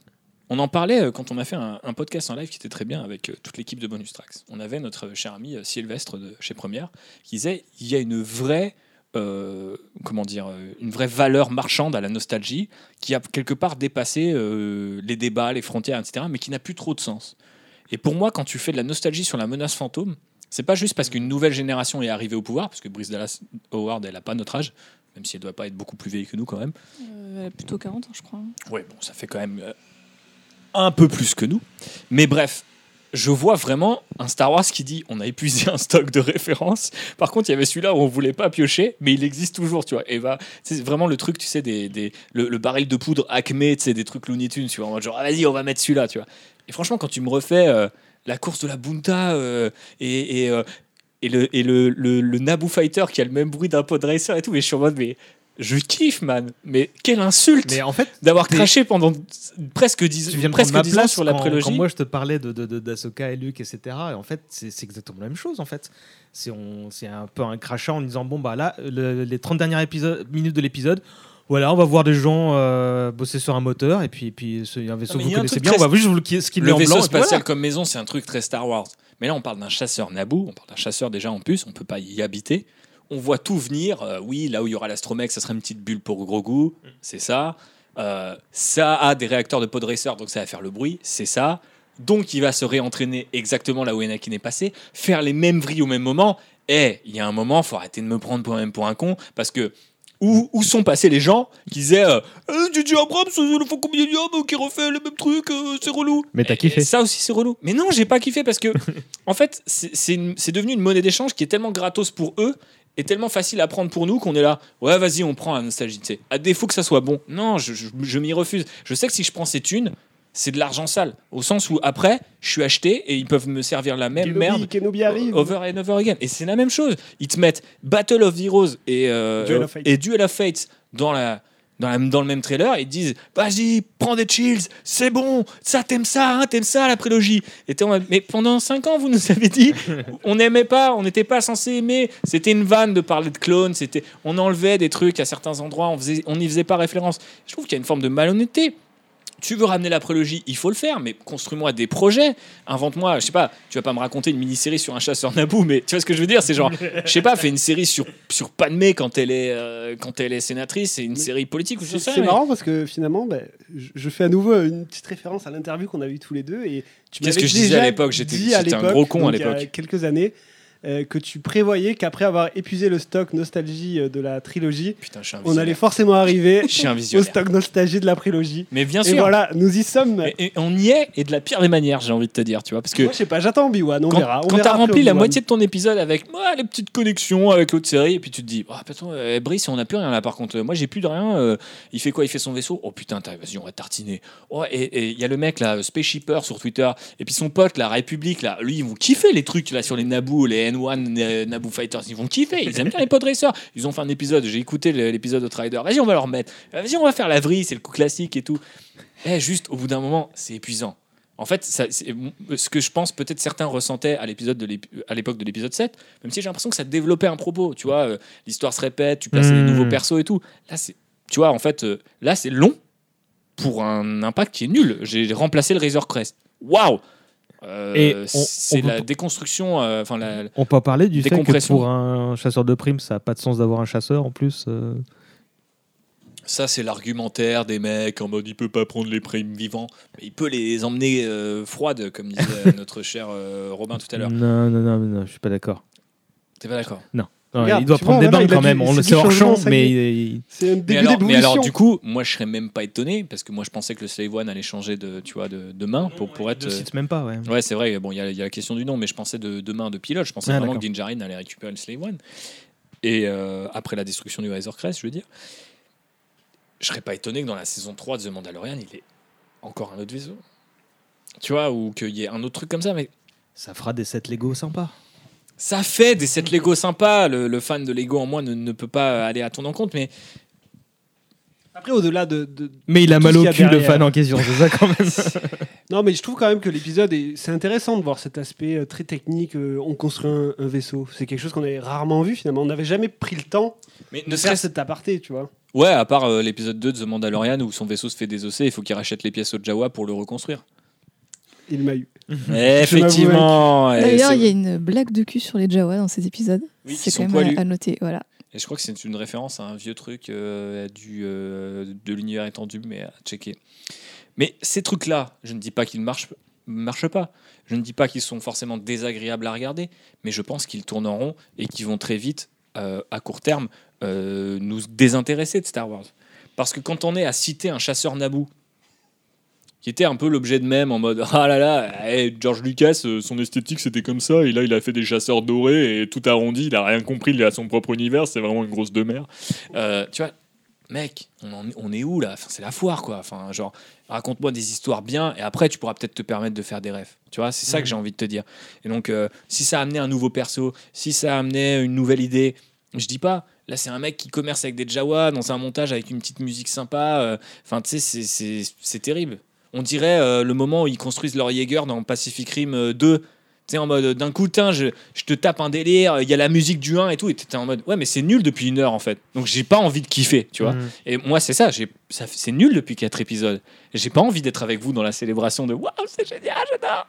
on en parlait euh, quand on a fait un, un podcast en live qui était très bien avec euh, toute l'équipe de Bonus Tracks. On avait notre cher ami euh, Sylvestre de chez Première qui disait il y a une vraie euh, comment dire euh, une vraie valeur marchande à la nostalgie qui a quelque part dépassé euh, les débats, les frontières, etc. Mais qui n'a plus trop de sens. Et pour moi, quand tu fais de la nostalgie sur la menace fantôme, c'est pas juste parce qu'une nouvelle génération est arrivée au pouvoir, parce que Brice Dallas Howard, elle a pas notre âge, même si elle doit pas être beaucoup plus vieille que nous quand même. Euh, elle a plutôt 40 ans, je crois. Ouais, bon, ça fait quand même un peu plus que nous. Mais bref, je vois vraiment un Star Wars qui dit on a épuisé un stock de références. Par contre, il y avait celui-là où on voulait pas piocher, mais il existe toujours, tu vois. Et c'est vraiment le truc, tu sais, des, des- le, baril de poudre Acme, tu sais, des trucs Looney Tunes, tu vois. en mode genre, ah, vas-y, on va mettre celui-là, tu vois. Et franchement, quand tu me refais euh, la course de la Bunta euh, et. et, euh, et le, et le, le, le Naboo Fighter qui a le même bruit d'un pod racer et tout, mais je suis en mode, mais je kiffe, man. Mais quelle insulte! Mais en fait, d'avoir craché pendant presque 10, tu viens presque ma 10 ans place sur la quand, prélogie. quand moi je te parlais de, de, de- d'Ahsoka et Luke, etc. Et en fait, c'est, c'est exactement la même chose. En fait, c'est, on, c'est un peu un crachat en disant bon bah là, le- les 30 dernières épisodes, minutes de l'épisode. Voilà, on va voir des gens euh, bosser sur un moteur et puis, et puis c'est un vaisseau que il y vous connaissez bien. très- On va juste vous le ce qu'il met le en vaisseau blanc. puis spatial voilà. comme maison, c'est un truc très Star Wars. Mais là, on parle d'un chasseur Naboo, on parle d'un chasseur déjà en plus, on peut pas y habiter. On voit tout venir. euh, oui, là où il y aura l'astromech, ça serait une petite bulle pour Grogu, c'est ça. Euh, ça a des réacteurs de pod racer, donc ça va faire le bruit, c'est ça. Donc il va se réentraîner exactement là où Anakin est passé, faire les mêmes vrilles au même moment. Et il y a un moment, faut arrêter de me prendre pour un, pour un con, parce que où, où sont passés les gens qui disaient euh, Euh, J.J. Abrams, euh, le Falcon Millennium euh, qui refait le même truc, euh, c'est relou. Mais t'as kiffé. et Ça aussi, c'est relou. Mais non, j'ai pas kiffé parce que, <laughs> en fait, c'est devenu une monnaie d'échange qui est tellement gratos pour eux et tellement facile à prendre pour nous qu'on est là. Ouais, vas-y, on prend la nostalgie. tu sais. À défaut que ça soit bon. Non, je, je- je m'y refuse. Je sais que si je prends ces thunes, c'est de l'argent sale. Au sens où après, je suis acheté et ils peuvent me servir la même Kenobi, merde Kenobi arrive. over and over again. Et c'est la même chose. Ils te mettent Battle of the Heroes et, euh, Duel of Fate. et Duel of Fates dans la. Dans, le même trailer, ils disent Vas-y, prends des chills, c'est bon, ça t'aimes ça, hein, t'aimes ça la prélogie. Mais pendant 5 ans, vous nous avez dit on n'aimait pas, on n'était pas censé aimer. C'était une vanne de parler de clones, c'était, on enlevait des trucs à certains endroits, on faisait, on n'y faisait pas référence. Je trouve qu'il y a une forme de malhonnêteté. Tu veux ramener la prélogie, il faut le faire, mais construis-moi des projets. Invente-moi, je sais pas, tu vas pas me raconter une mini-série sur un chasseur Naboo, mais tu vois ce que je veux dire C'est genre, je sais pas, fais une série sur, sur Padmé quand elle est, euh, quand elle est sénatrice, et une série politique ou je sais c'est mais- marrant parce que finalement, ben, je, je fais à nouveau une petite référence à l'interview qu'on a eu tous les deux. Et tu Qu'est-ce que je disais à l'époque J'étais- un l'époque, gros con à donc il y a l'époque. quelques années, euh, que tu prévoyais qu'après avoir épuisé le stock nostalgie euh, de la trilogie, Putain, on allait forcément arriver au stock nostalgie de la prélogie. Mais bien Et sûr. voilà, nous y sommes. Et, et on y est, et de la pire des manières, j'ai envie de te dire, tu vois, parce que Moi, je sais pas, j'attends Obi-Wan, on quand, verra. on quand t'as rempli la moitié de ton épisode avec les petites connexions avec l'autre série, et puis tu te dis, oh, putain, euh, Brice, on n'a plus rien là par contre. Moi, j'ai plus de rien. euh, il fait quoi Il fait son vaisseau? Oh putain, vas-y, on va tartiner. Oh, et et il y a le mec là, Spaceshipper sur Twitter, et puis son pote, la République, là, lui, ils vont kiffer les trucs là sur les Naboo, les N1, les Naboo Fighters, ils vont kiffer. Ils aiment bien les pod racers. Ils ont fait un épisode, j'ai écouté l'épisode de Trader. Vas-y, on va leur mettre. Vas-y, on va faire la vrille, c'est le coup classique et tout. Eh, juste, au bout d'un moment, c'est épuisant. En fait, ça- ce que je pense peut-être certains ressentaient à l'épisode de l'ép- à l'époque de l'épisode 7, même si j'ai l'impression que ça développait un propos, tu vois, euh, l'histoire se répète, tu places des Hmm. nouveaux persos et tout. Là, c'est tu vois, en fait, euh, là c'est long pour un impact qui est nul. J'ai remplacé le Razor Crest. Waouh Euh, c'est peut la déconstruction, euh, enfin la, On peut en parler du fait que pour un chasseur de primes, ça n'a pas de sens d'avoir un chasseur en plus. euh. Ça, c'est l'argumentaire des mecs en mode il peut pas prendre les primes vivants, mais il peut les emmener euh, froides, comme disait <laughs> notre cher euh, Robin tout à l'heure. Non, non, non, non, je suis pas d'accord. T'es pas d'accord? Non, Regarde, il doit tu prendre vois, des il a quand du- même. On c'est le du sait hors changement, champ, ça y mais il- C'est un Mais début alors, mais alors, du coup, moi, je serais même pas étonné parce que moi, je pensais que le Slave One allait changer de, tu vois, de, de main pour, pour être. ne euh, cite même pas, ouais. Ouais, c'est vrai. Bon, il y, a il y a la question du nom, mais je pensais de, de main de pilote. Je pensais Ah, vraiment que Din Djarin allait récupérer le Slave One. Et euh, après la destruction du Razor Crest, je veux dire, je serais pas étonné que dans la saison 3 de The Mandalorian, il ait encore un autre vaisseau. Tu vois, ou qu'il y ait un autre truc comme ça, mais Ça fera des sets Lego sympas. Ça fait des sets Lego sympas. Le, le fan de Lego en moi ne, ne peut pas aller à ton encontre, mais Après, au-delà de, de- Mais il a mal au cul, le fan en question, c'est ça quand même. <laughs> Non, mais je trouve quand même que l'épisode, est... c'est intéressant de voir cet aspect euh, très technique. euh, on construit un, un vaisseau. C'est quelque chose qu'on avait rarement vu finalement. On n'avait jamais pris le temps mais de ne faire serait-ce cet aparté, tu vois. Ouais, à part euh, l'épisode 2 de The Mandalorian où son vaisseau se fait désosser, il faut qu'il rachète les pièces au Jawa pour le reconstruire. Il m'a eu. Effectivement. et D'ailleurs, il y a une blague de cul sur les Jawa dans cet épisode. Oui, c'est sont quand même poilus. à, à noter. Voilà. Et je crois que c'est une référence à un vieux truc euh, du, euh, de l'univers étendu, mais à checker. Mais ces trucs-là, je ne dis pas qu'ils ne marchent, marchent pas. Je ne dis pas qu'ils sont forcément désagréables à regarder, mais je pense qu'ils tournent en rond et qu'ils vont très vite, euh, à court terme, euh, nous désintéresser de Star Wars. Parce que quand on est à citer un chasseur Naboo, qui était un peu l'objet de même en mode ah là là, eh, George Lucas, euh, son esthétique c'était comme ça, et là il a fait des chasseurs dorés et tout arrondi, il a rien compris, il a son propre univers, c'est vraiment une grosse de mer. Euh, tu vois, mec, on, en- on est où là? Enfin, C'est la foire quoi. Enfin, genre, raconte-moi des histoires bien et après tu pourras peut-être te permettre de faire des rêves. Tu vois, c'est ça que j'ai envie de te dire. Et donc, euh, si ça a amené un nouveau perso, si ça a amené une nouvelle idée, je dis pas. Là, c'est un mec qui commerce avec des Jawa dans un montage avec une petite musique sympa. euh, Enfin, tu sais, c'est terrible. On dirait euh, le moment où ils construisent leur Jaeger dans Pacific Rim euh, 2. Tu sais, en mode euh, d'un coup, tiens, je, je te tape un délire, il y a la musique du 1 et tout, et t'étais en mode ouais, mais c'est nul depuis une heure en fait. Donc j'ai pas envie de kiffer, tu vois. Mhm. Et moi, c'est ça, c'est nul depuis quatre épisodes. Et J'ai pas envie d'être avec vous dans la célébration de waouh, c'est génial, j'adore.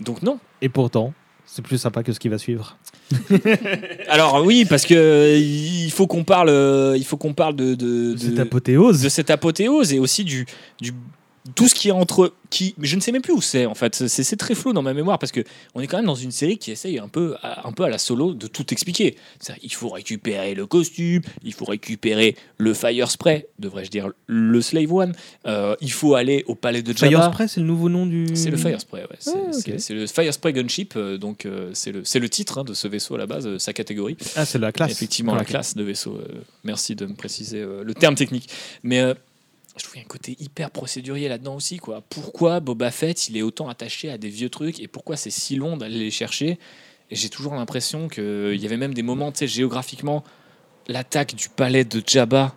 Donc non. Et pourtant, c'est plus sympa que ce qui va suivre. <laughs> Alors oui, parce que euh, il faut qu'on parle, euh, il faut qu'on parle de, de, de- Cette apothéose. de cette apothéose et aussi du, du tout ce qui est entre qui je ne sais même plus où c'est en fait c'est très flou dans ma mémoire parce que on est quand même dans une série qui essaye un peu à, un peu à la solo de tout expliquer il faut récupérer le costume il faut récupérer le fire spray devrais-je dire le slave one Euh, il faut aller au palais de Jabba Fire Spray, c'est le nouveau nom du. c'est le Fire Spray, ouais. C'est Ah, le Fire Spray Gunship, euh, donc euh, c'est le, c'est le titre hein, de ce vaisseau à la base, euh, sa catégorie. Ah, c'est la classe. Effectivement, Ah, la ok. classe de vaisseau. merci de me préciser le terme technique. Mais je trouve qu'il y a un côté hyper procédurier là-dedans aussi. Quoi. Pourquoi Boba Fett, il est autant attaché à des vieux trucs et pourquoi c'est si long d'aller les chercher? Et j'ai toujours l'impression qu'il y avait même des moments, tu sais, géographiquement, l'attaque du palais de Jabba,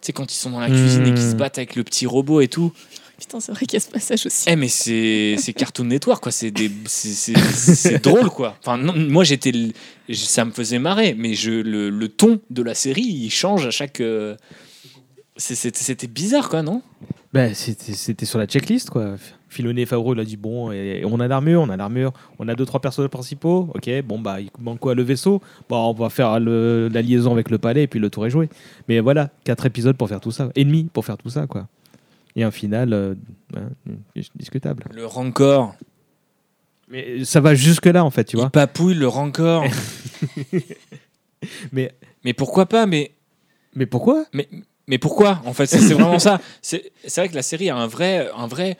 tu sais, quand ils sont dans la cuisine et qu'ils se Hmm. battent avec le petit robot et tout. Putain, c'est vrai qu'il y a ce passage aussi. Eh mais c'est c'est Cartoon Network quoi, c'est des c'est- c'est c'est drôle quoi. Enfin non, moi j'étais ça me faisait marrer mais je le, le ton de la série, il change à chaque euh, c'était bizarre quoi, non? Ben, c'était sur la checklist, quoi. Filonné et Favreau, il a dit bon, et on a l'armure, on a l'armure, on a deux, trois personnages principaux. Ok, bon, bah, il manque quoi Le vaisseau? Bon, on va faire le- la liaison avec le palais et puis le tour est joué. Mais voilà, quatre épisodes pour faire tout ça. Et demi pour faire tout ça, quoi. Et un final euh, hein, discutable. Le rancor, Mais ça va jusque-là, en fait, tu il vois. papouille le rancor. <laughs> Mais, mais pourquoi pas mais mais pourquoi? Mais mais pourquoi en fait c'est vraiment ça. C'est vrai que la série a un vrai un vrai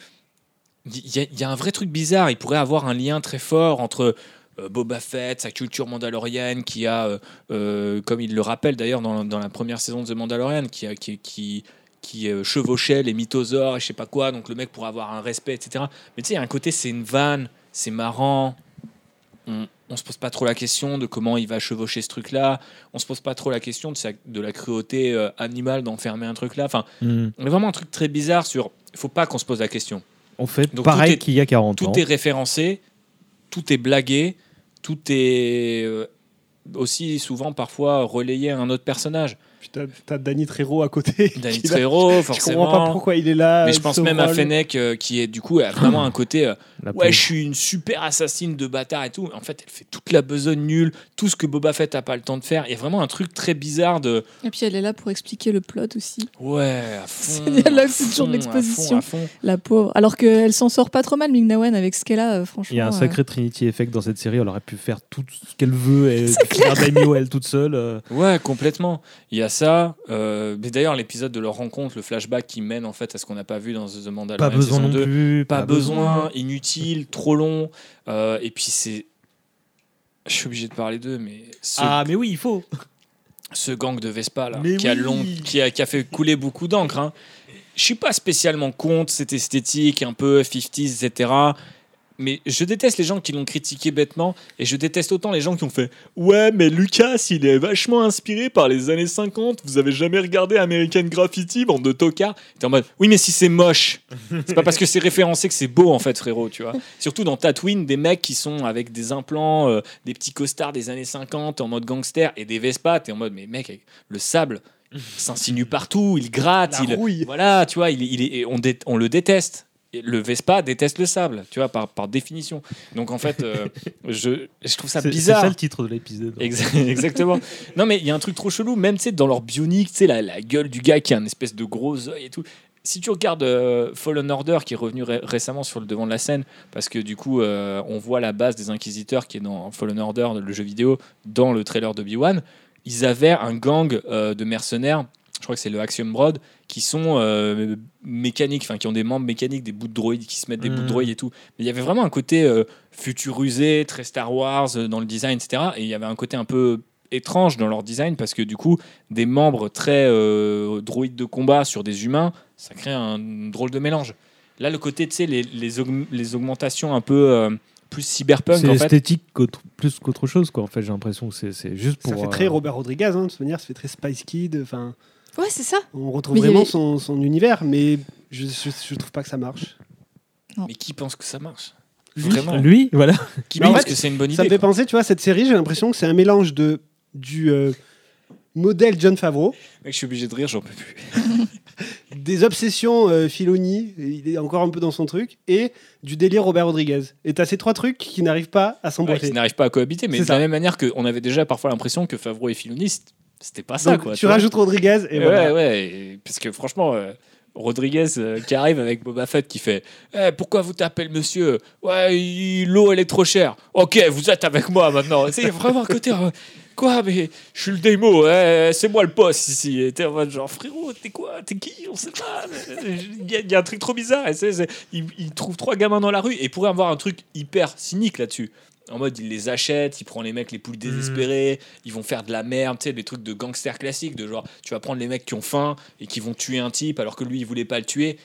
il y, a- un vrai truc bizarre. Il pourrait avoir un lien très fort entre euh, Boba Fett, sa culture mandalorienne, qui a, euh, euh, comme il le rappelle d'ailleurs dans, la première saison de The Mandalorian, qui, a- chevauchait les mythosaures et je sais pas quoi. Donc le mec pourrait avoir un respect, etc. Mais tu sais, il y a un côté, c'est une vanne, c'est marrant. On se pose pas trop la question de comment il va chevaucher ce truc-là. On se pose pas trop la question de, sa- de la cruauté euh, animale d'enfermer un truc là. Enfin, Hmm. on est vraiment un truc très bizarre sur. Il faut pas qu'on se pose la question. On fait Donc, pareil tout qu'il y a 40 Tout ans. est référencé, tout est blagué, tout est euh, aussi souvent parfois relayé à un autre personnage. T'as, t'as Danny Trejo à côté. <laughs> Danny Trejo, Je forcément. comprends pas pourquoi il est là. mais je pense même à. Fennec euh, qui est du coup a vraiment un côté euh, La ouais je suis une super assassine de bâtard et tout en fait elle fait toute la besogne nulle tout ce que Boba Fett a pas le temps de faire il y a vraiment un truc très bizarre de Et puis elle est là pour expliquer le plot aussi. ouais à fond C'est dialogue, à c'est toujours de fond, à fond, l'exposition. à fond. La pauvre. Alors qu'elle s'en sort pas trop mal, Ming-Na avec ce qu'elle a, euh, franchement. Il y a un euh, sacré Trinity Effect dans cette série. Elle aurait pu faire tout ce qu'elle veut et <laughs> faire Daimyo elle toute seule. euh. Ouais, complètement. Il y a ça. Euh, mais d'ailleurs, l'épisode de leur rencontre, le flashback qui mène en fait à ce qu'on n'a pas vu dans The Mandalorian Pas besoin non 2. plus. Pas, besoin, inutile, trop long. Euh, et puis c'est. Je suis obligé de parler d'eux, mais ce, Ah, mais oui, il faut. ce gang de Vespa là, qui, a long, qui, a, qui a fait couler beaucoup d'encre. Hein. Je suis pas spécialement contre cette esthétique un peu 50s, etc. Mais je déteste les gens qui l'ont critiqué bêtement et je déteste autant les gens qui ont fait Ouais, mais Lucas, il est vachement inspiré par les années 50. Vous avez jamais regardé American Graffiti, bande de tocards T'es en mode Oui, mais si c'est moche, <laughs> c'est pas parce que c'est référencé que c'est beau en fait, frérot, tu vois. Surtout dans Tatooine, des mecs qui sont avec des implants, euh, des petits costards des années 50 en mode gangster et des Vespa. T'es en mode Mais mec, le sable s'insinue partout, il gratte, La il. rouille. Voilà, tu vois, il, il est, on, dé- on le déteste. Le Vespa déteste le sable, tu vois, par, par définition. Donc en fait, euh, <laughs> je, je trouve ça bizarre. C'est ça le titre de l'épisode. Exa- <laughs> Exactement. Non, mais il y a un truc trop chelou, même tu sais, dans leur bionique, tu sais, la, la gueule du gars qui a un espèce de gros œil et tout. Si tu regardes euh, Fallen Order, qui est revenu ré- récemment sur le devant de la scène, parce que du coup, euh, on voit la base des Inquisiteurs qui est dans Fallen Order, le jeu vidéo, dans le trailer de B1, ils avaient un gang de mercenaires, je crois que c'est le Axiom Broad, qui sont euh, mécaniques, enfin qui ont des membres mécaniques, des bouts de droïdes, qui se mettent des bouts de Mhm. droïdes et tout. Mais il y avait vraiment un côté euh, futurisé, très Star Wars euh, dans le design, etc. Et il y avait un côté un peu étrange dans leur design parce que du coup, des membres très euh, droïdes de combat sur des humains, ça crée un drôle de mélange. Là, le côté, tu sais, les, les, aug- les augmentations un peu euh, plus cyberpunk, C'est fait. esthétique plus qu'autre chose, quoi. En fait, j'ai l'impression que c'est- juste pour. Ça fait euh, très Robert Rodriguez, hein, de toute manière, ça fait très Spice Kid. Enfin, Ouais, c'est ça. on retrouve Mais vraiment avait- son, son univers, mais je, je, je trouve pas que ça marche. Mais qui pense que ça marche? Lui, Vraiment Lui, voilà. Qui Mais en pense fait, que c'est une bonne Ça me idée fait penser, tu vois, cette série, j'ai l'impression que c'est un mélange de du euh, modèle John Favreau, Mec, je suis obligé de rire, j'en peux plus. <laughs> des obsessions euh, Filoni, il est encore un peu dans son truc, et du délire Robert Rodriguez. Et t'as ces trois trucs qui n'arrivent pas à Ouais, s'emboîter. qui n'arrivent pas à cohabiter, mais C'est de ça. la même manière qu'on avait déjà parfois l'impression que Favreau et Filoni, c'était pas ça. Donc, quoi, tu rajoutes Rodriguez et ouais, voilà. ouais, et- parce que franchement, euh, Rodriguez euh, qui arrive avec Boba Fett qui fait Eh, Pourquoi vous tapez le monsieur? Ouais, l'eau elle est trop chère. Ok, vous êtes avec moi maintenant. C'est vraiment un côté. euh, Quoi, mais je suis le démo, ouais, c'est moi le boss ici. Et t'es en mode genre, frérot, t'es quoi? T'es qui? On sait pas. Il y, a- il y a un truc trop bizarre. Et il, il trouve trois gamins dans la rue et pourrait avoir un truc hyper cynique là-dessus. En mode, il les achète, il prend les mecs les poules désespérés, ils vont faire de la merde, tu sais, des trucs de gangsters classiques, de genre, tu vas prendre les mecs qui ont faim et qui vont tuer un type alors que lui, il voulait pas le tuer.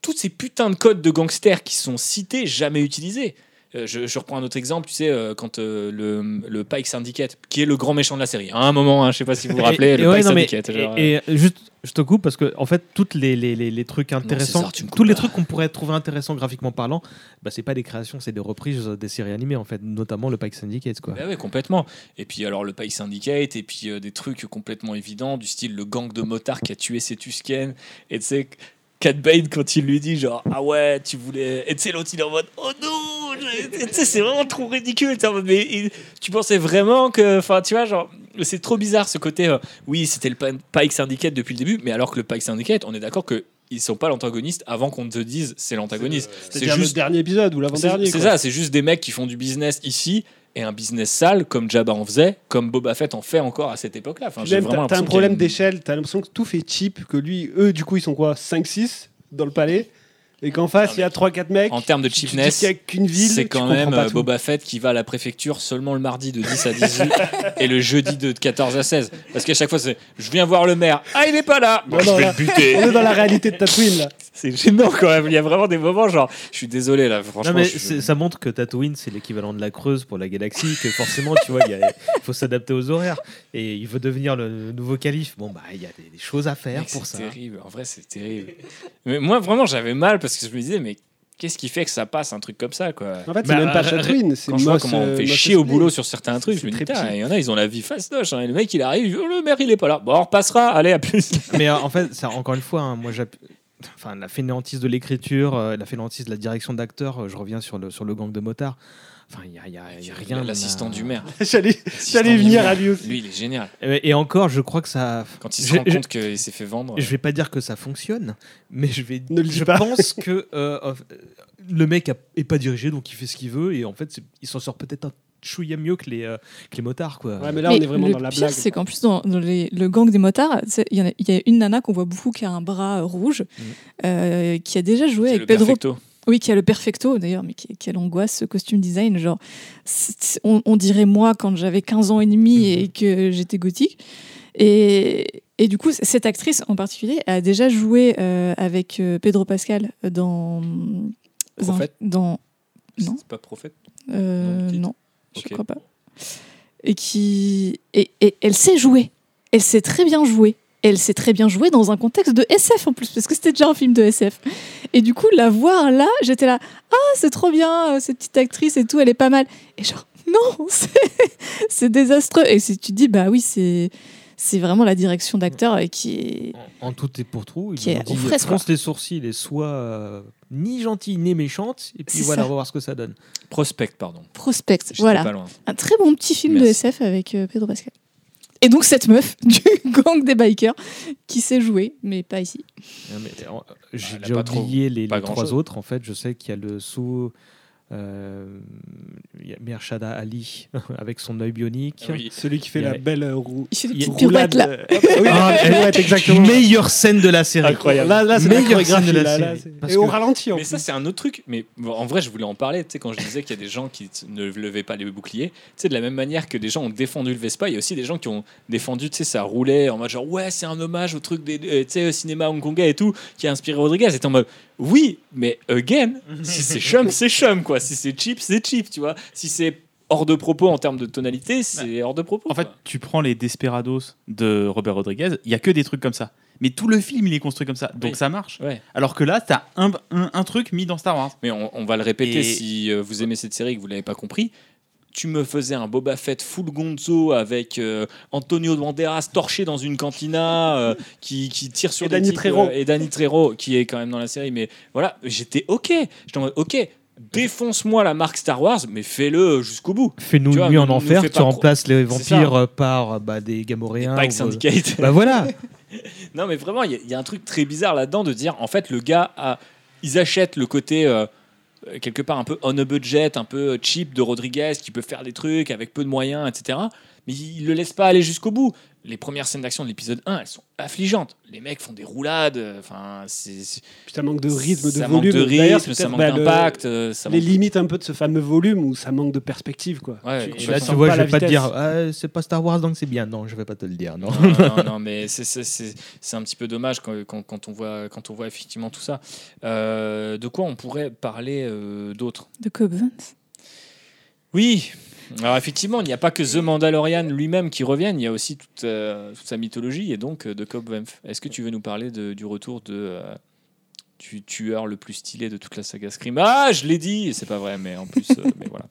Toutes ces putains de codes de gangsters qui sont cités, jamais utilisés. Euh, je, je reprends un autre exemple, tu sais, euh, quand euh, le, le Pike Syndicate, qui est le grand méchant de la série, à un moment, hein, je sais pas si vous vous rappelez, Et- et le ouais, Pike mais- Syndicate. genre, et, et juste, je te coupe parce que en fait, toutes les, les, les, les trucs intéressants, tous les trucs qu'on pourrait trouver intéressants graphiquement parlant, bah c'est pas des créations, c'est des reprises des séries animées en fait, notamment le Pike Syndicate quoi. Bah ouais, complètement. Et puis alors le Pike Syndicate, et puis euh, des trucs complètement évidents, du style le gang de motards qui a tué ses Tusken. Et tu sais, Cat Bane, quand il lui dit genre Ah ouais, tu voulais. Et tu sais, l'autre il est en mode Oh non j'ai- Tu sais, c'est vraiment trop ridicule. En mode, Mais tu pensais vraiment que. Enfin, tu vois, genre. C'est trop bizarre ce côté. euh, oui, c'était le Pike Syndicate depuis le début, mais alors que le Pike Syndicate, on est d'accord que. Ils sont pas l'antagoniste avant qu'on te dise c'est l'antagoniste. C'est juste le dernier épisode ou c'est l'avant-dernier. c'est ça, c'est juste des mecs qui font du business ici et un business sale comme Jabba en faisait, comme Boba Fett en fait encore à cette époque-là. Enfin, j'ai vraiment t'as un problème d'échelle, t'as l'impression que tout fait cheap, que lui, eux, du coup, ils sont quoi 5-6 dans le palais? Et qu'en face, il y a 3-4 mecs. En termes de cheapness, qu'une ville. c'est quand même euh. Boba Fett qui va à la préfecture seulement le mardi de 10 à 18 <laughs> et le jeudi de 14 à 16. Parce qu'à chaque fois, c'est je viens voir le maire. Ah, il est pas là Bon, Non, je non, vais là, le buter. On est dans la réalité de Tatooine là. <laughs> C'est gênant quand même. Il y a vraiment des moments genre, je suis désolé là, franchement. Non mais je- c'est- ça montre que Tatooine c'est l'équivalent de la Creuse pour la galaxie, que forcément tu vois il faut s'adapter aux horaires et il veut devenir le nouveau calife. Bon bah il y a des, des choses à faire Mec, pour c'est ça. terrible. En vrai, c'est terrible. mais moi, vraiment, j'avais mal parce que je me disais, mais qu'est-ce qui fait que ça passe un truc comme ça, quoi En fait, c'est Bah, même pas ré- Tatooine. c'est Quand je vois comment on euh, fait chier au boulot sur certains trucs, je me dis, il y en a, ils ont la vie fastoche. hein. Et le mec, il arrive, oh, le maire, il est pas là. Bon, on repassera, <laughs> allez, à plus. Mais euh, en fait, ça, encore une fois, hein, moi, enfin, la fainéantise de l'écriture, euh, la fainéantise de la direction d'acteur, euh, je reviens sur le, sur le gang de motards. Enfin, il n'y a, y a- il y a rien. L'assistant du maire. <laughs> J'allais venir à lui aussi. Lui, il est génial. Et, et encore, je crois que ça. Quand il se Je- rend compte qu'il s'est fait vendre. Je vais pas dire que ça fonctionne, mais je vais. Ne le je pas. pense que <laughs> euh, le mec a- est pas dirigé, donc il fait ce qu'il veut, et en fait, il s'en sort peut-être un chouïa mieux que les, euh, que les motards, quoi. Ouais, mais là, Mais on est vraiment le dans la pire, blague. c'est qu'en plus, dans, dans les- le gang des motards, il y, a- il y a une nana qu'on voit beaucoup qui a un bras euh, rouge, euh, qui a déjà joué C'est avec le Pedro. perfecto. Oui, qui a le perfecto d'ailleurs, mais qui- quelle angoisse ce costume design. Genre, on, on dirait moi quand j'avais 15 ans et demi et que j'étais gothique. Et, et du coup, cette actrice en particulier a déjà joué euh, avec euh, Pedro Pascal dans. Prophète dans, Non. C'est pas prophète. Euh, titre non, je Ok. crois pas. Et qui et, et elle sait jouer. Elle sait très bien jouer. Elle sait très bien jouer dans un contexte de SF en plus, parce que c'était déjà un film de SF. Et du coup, la voir là, j'étais là, ah, c'est trop bien, euh, cette petite actrice et tout, elle est pas mal. Et genre, <laughs> non, c'est- désastreux. Et si tu te dis, bah oui, c'est c'est vraiment la direction d'acteur et qui est. En, en tout et pour tout, Qui est dit fronce les sourcils et soit euh, ni gentille ni méchante, et puis voilà, ça. on va voir ce que ça donne. Prospect, pardon. Prospect. Voilà. pas loin. Un très bon petit film de. SF avec euh, Pedro Pascal. Et donc cette meuf <laughs> du gang des bikers qui sait jouer, mais pas ici. Mais, euh, J'ai Elle a déjà oublié les, trois autres. En fait, je sais qu'il y a le sous. Euh, il y a Mershada Ali <laughs> avec son œil bionique. Oui. Celui qui fait la belle roue. Il fait des petites pirouettes là. euh, hop, oui, Ah, exactement. Meilleure scène de la série. Incroyable. Là, là c'est la Meilleure scène de la là, là, série. Parce Et au que- ralenti en Mais ça, c'est un autre truc. Mais bon, en vrai, je voulais en parler. Tu sais, quand je disais qu'il y a des gens qui ne levaient pas les boucliers, tu sais, de la même manière que des gens ont défendu le Vespa, il y a aussi des gens qui ont défendu, tu sais, ça roulait en mode genre, ouais, c'est un hommage au truc des, euh, tu sais, au cinéma hongkongais et tout, qui a inspiré Rodriguez. Et en mode, oui, mais again, <laughs> si c'est chum, c'est chum, quoi. Si c'est cheap, c'est cheap, tu vois. Si c'est hors de propos en termes de tonalité, c'est hors de propos. En fait, quoi. tu prends les Desperados de Robert Rodriguez, il y a que des trucs comme ça. Mais tout le film, il est construit comme ça, donc Oui. ça marche. Ouais. Alors que là, t'as un, un, un truc mis dans Star Wars. Mais on, on va le répéter Et- si euh, vous aimez cette série et que vous l'avez pas compris. Tu me faisais un Boba Fett full gonzo avec euh, Antonio Banderas torché dans une cantina euh, qui, qui tire sur Et des Danny types, Trejo. euh, et Danny Trejo qui est quand même dans la série. Mais voilà, j'étais ok. J'étais en mode ok. Défonce-moi la marque Star Wars, mais fais-le jusqu'au bout. Fais-nous une nuit en enfer, tu remplaces les vampires par bah, des gamoréens. Pike Syndicate. Bah voilà. <laughs> Non, mais vraiment, il y, a- il y a un truc très bizarre là-dedans de dire, en fait, le gars, a, ils achètent le côté euh, quelque part un peu on a budget, un peu cheap de Rodriguez qui peut faire des trucs avec peu de moyens, etc. mais il le laisse pas aller jusqu'au bout. Les premières scènes d'action de l'épisode 1, elles sont affligeantes. Les mecs font des roulades, euh, enfin, c'est. Puis ça manque de rythme, de ça volume. manque de rythme, c'est ça manque bah, le- d'impact. euh, ça Les manque- limites un peu de ce fameux volume où ça manque de perspective, quoi. Ouais, Tu- et là, tu vois, pas je vais pas te dire, Ah, c'est pas Star Wars donc c'est bien. Non, je vais pas te le dire. Non. non, non, <laughs> non, mais c'est- un petit peu dommage quand, quand- quand on, voit, quand on voit effectivement tout ça. Euh, de quoi on pourrait parler euh, d'autre? De Cobb Vanth. Oui. Alors effectivement, il n'y a pas que The Mandalorian lui-même qui revienne, il y a aussi toute, euh, toute sa mythologie et donc euh, de Cobb Vanth. Est-ce que tu veux nous parler de- du retour de euh, du tueur le plus stylé de toute la saga Scream? Ah, je l'ai dit, c'est pas vrai, mais en plus, euh, <laughs> mais voilà.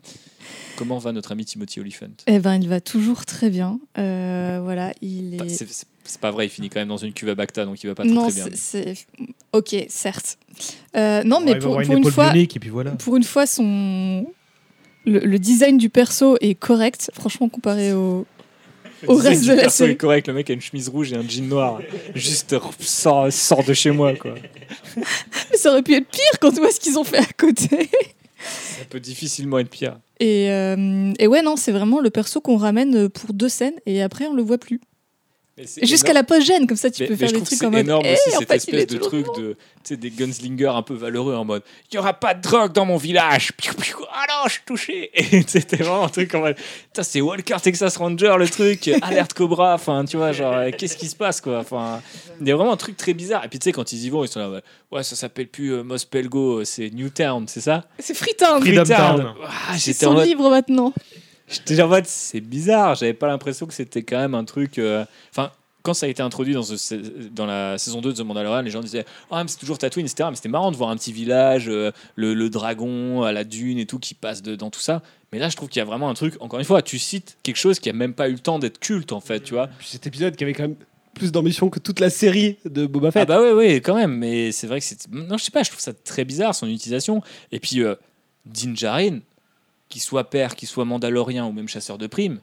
Comment va notre ami Timothy Olyphant Eh ben, il va toujours très bien. Euh, voilà, il est. c'est- C'est c'est pas vrai, il finit quand même dans une cuve à Bacta, donc il va pas très, non, très bien. c'est. c'est- Ok, certes. Euh, non, Ouais, mais pour, une fois, et puis voilà. pour une fois, son le, le design du perso est correct, franchement comparé au. Au reste de la perso série. est correct, le mec a une chemise rouge et un jean noir. Juste sort, sort de chez moi, quoi. Mais <laughs> ça aurait pu être pire quand on voit ce qu'ils ont fait à côté. Ça peut difficilement être pire. Et, euh, et ouais, non, c'est vraiment le perso qu'on ramène pour deux scènes et après on le voit plus. C'est Jusqu'à la post-gène, comme ça tu Mais- peux mais faire des trucs en c'est mode. énorme Eh, aussi cette fait, espèce de truc de tu sais des gunslingers un peu valeureux en mode il y aura pas de drogue dans mon village Piou, piou. ah non je suis touché <laughs> et c'était vraiment un truc en mode Putain, c'est Walker Texas Ranger le truc <laughs> alerte Cobra enfin tu vois genre euh, qu'est-ce qui se passe quoi? Enfin il y a vraiment un truc très bizarre et puis tu sais quand ils y vont ils sont là ouais, ouais, ça s'appelle plus euh, Mos Pelgo euh, c'est Newtown c'est ça? C'est Freetown. Freetown. Town. Ah, C'est j'étais en son mode livre maintenant. J'étais en mode, c'est bizarre, j'avais pas l'impression que c'était quand même un truc. euh, Enfin, quand ça a été introduit dans, ce- dans la saison 2 de The Mandalorian, les gens disaient, ah, mais c'est toujours Tatooine, etc. Mais c'était marrant de voir un petit village, euh, le, le dragon à la dune et tout qui passe de- dans tout ça. Mais là, je trouve qu'il y a vraiment un truc, encore une fois, tu cites quelque chose qui a même pas eu le temps d'être culte, en fait, tu vois. Puis cet épisode qui avait quand même plus d'ambition que toute la série de Boba Ah Fett. bah ouais, ouais, quand même. Mais c'est vrai que c'est. Non, je sais pas, je trouve ça très bizarre, son utilisation. Et puis, euh, Din Djarin, qu'il soit père, qu'il soit mandalorien ou même chasseur de primes,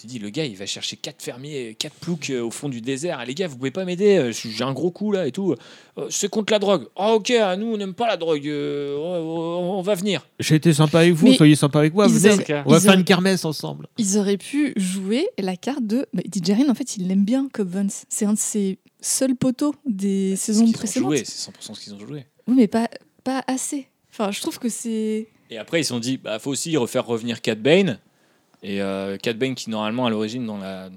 tu dis, le gars, il va chercher quatre fermiers, quatre ploucs euh, au fond du désert. Ah, les gars, vous pouvez pas m'aider, euh, j'ai un gros coup là et tout. Euh, c'est contre la drogue. Ah, ok, ah, nous, on n'aime pas la drogue. euh, on, va venir. J'ai été sympa avec vous, Mais soyez sympa avec moi. venez. auraient- On va ils faire auraient- une kermesse ensemble. Ils auraient pu jouer la carte de. Mais Djarin, en fait, il l'aime bien, Cobb Vanth. C'est un de ses seuls poteaux des ce saisons précédentes. joué, C'est 100% ce qu'ils ont joué. Oui, mais pas, pas assez. Enfin, je trouve que c'est. Et après, ils se sont dit, bah, faut aussi refaire revenir Cat Bane. Et euh, Cat Bane, qui normalement, à l'origine, dans la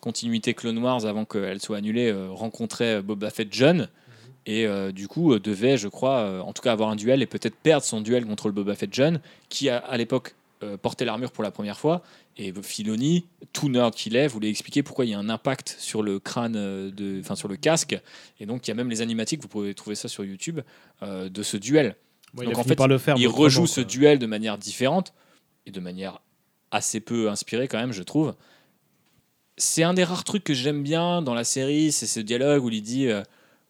continuité Clone Wars, avant qu'elle soit annulée, euh, rencontrait Boba Fett jeune. Et euh, du coup, euh, devait, je crois, en tout cas avoir un duel et peut-être perdre son duel contre le Boba Fett jeune, qui a, à l'époque portait l'armure pour la première fois. Et Filoni, tout nerd qu'il est, voulait expliquer pourquoi il y a un impact sur le crâne, de, enfin sur le casque. Et donc, il y a même les animatiques, vous pouvez trouver ça sur YouTube, de ce duel. Donc, en fait, par le faire. il rejoue ce quoi. duel de manière différente et de manière assez peu inspirée quand même, je trouve. C'est un des rares trucs que j'aime bien dans la série, c'est ce dialogue où il dit euh,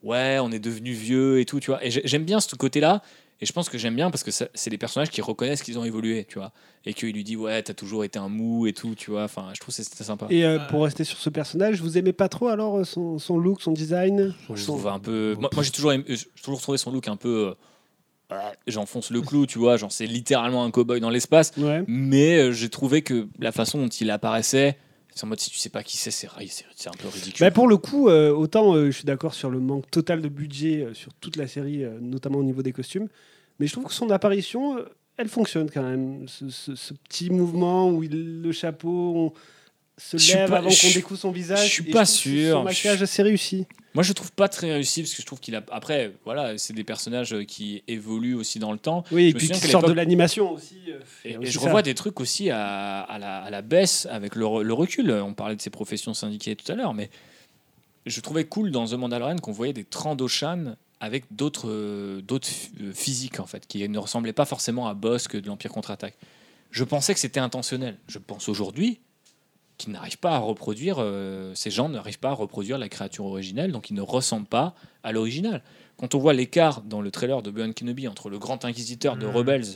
ouais, on est devenu vieux et tout, tu vois. Et j'ai- j'aime bien ce côté-là. Et je pense que j'aime bien parce que c'est les personnages qui reconnaissent qu'ils ont évolué, tu vois. Et qu'il lui dit ouais, t'as toujours été un mou et tout, tu vois. Enfin, je trouve que c'était sympa. Et euh, pour rester sur ce personnage, vous aimez pas trop alors euh, son, son look, son design? Je son- trouve un peu. Moi, moi, j'ai toujours, aimé- toujours trouvé son look un peu. J'enfonce le clou, tu vois. Genre, c'est littéralement un cow-boy dans l'espace. Ouais. Mais euh, j'ai trouvé que la façon dont il apparaissait, c'est en mode si tu sais pas qui c'est, c'est un peu ridicule. Bah, pour le coup, euh, autant euh, je suis d'accord sur le manque total de budget euh, sur toute la série, notamment au niveau des costumes, mais je trouve que son apparition, elle fonctionne quand même. Ce, ce- ce petit mouvement où il, le chapeau on se Je lève pas- avant je- qu'on découvre son visage. je suis pas que sûr. Son maquillage assez réussi. Moi, je trouve pas très réussi parce que je trouve qu'il a. Après, voilà, c'est des personnages qui évoluent aussi dans le temps. Oui, Je et puis qui qu'à sort de l'animation aussi. euh, Et, et aussi je ça. revois des trucs aussi à, à la, à la baisse avec le, le recul. On parlait de ses professions syndiquées tout à l'heure, mais je trouvais cool dans The Mandalorian qu'on voyait des Trandoshan avec d'autres euh, d'autres euh, physiques en fait, qui ne ressemblaient pas forcément à Bossk de l'Empire contre-attaque. Je pensais que c'était intentionnel. Je pense aujourd'hui qu'ils n'arrivent pas à reproduire, euh, ces gens n'arrivent pas à reproduire la créature originelle, donc ils ne ressemblent pas à l'original. Quand on voit l'écart dans le trailer de Obi-Wan Kenobi entre le grand inquisiteur de Mhm. Rebels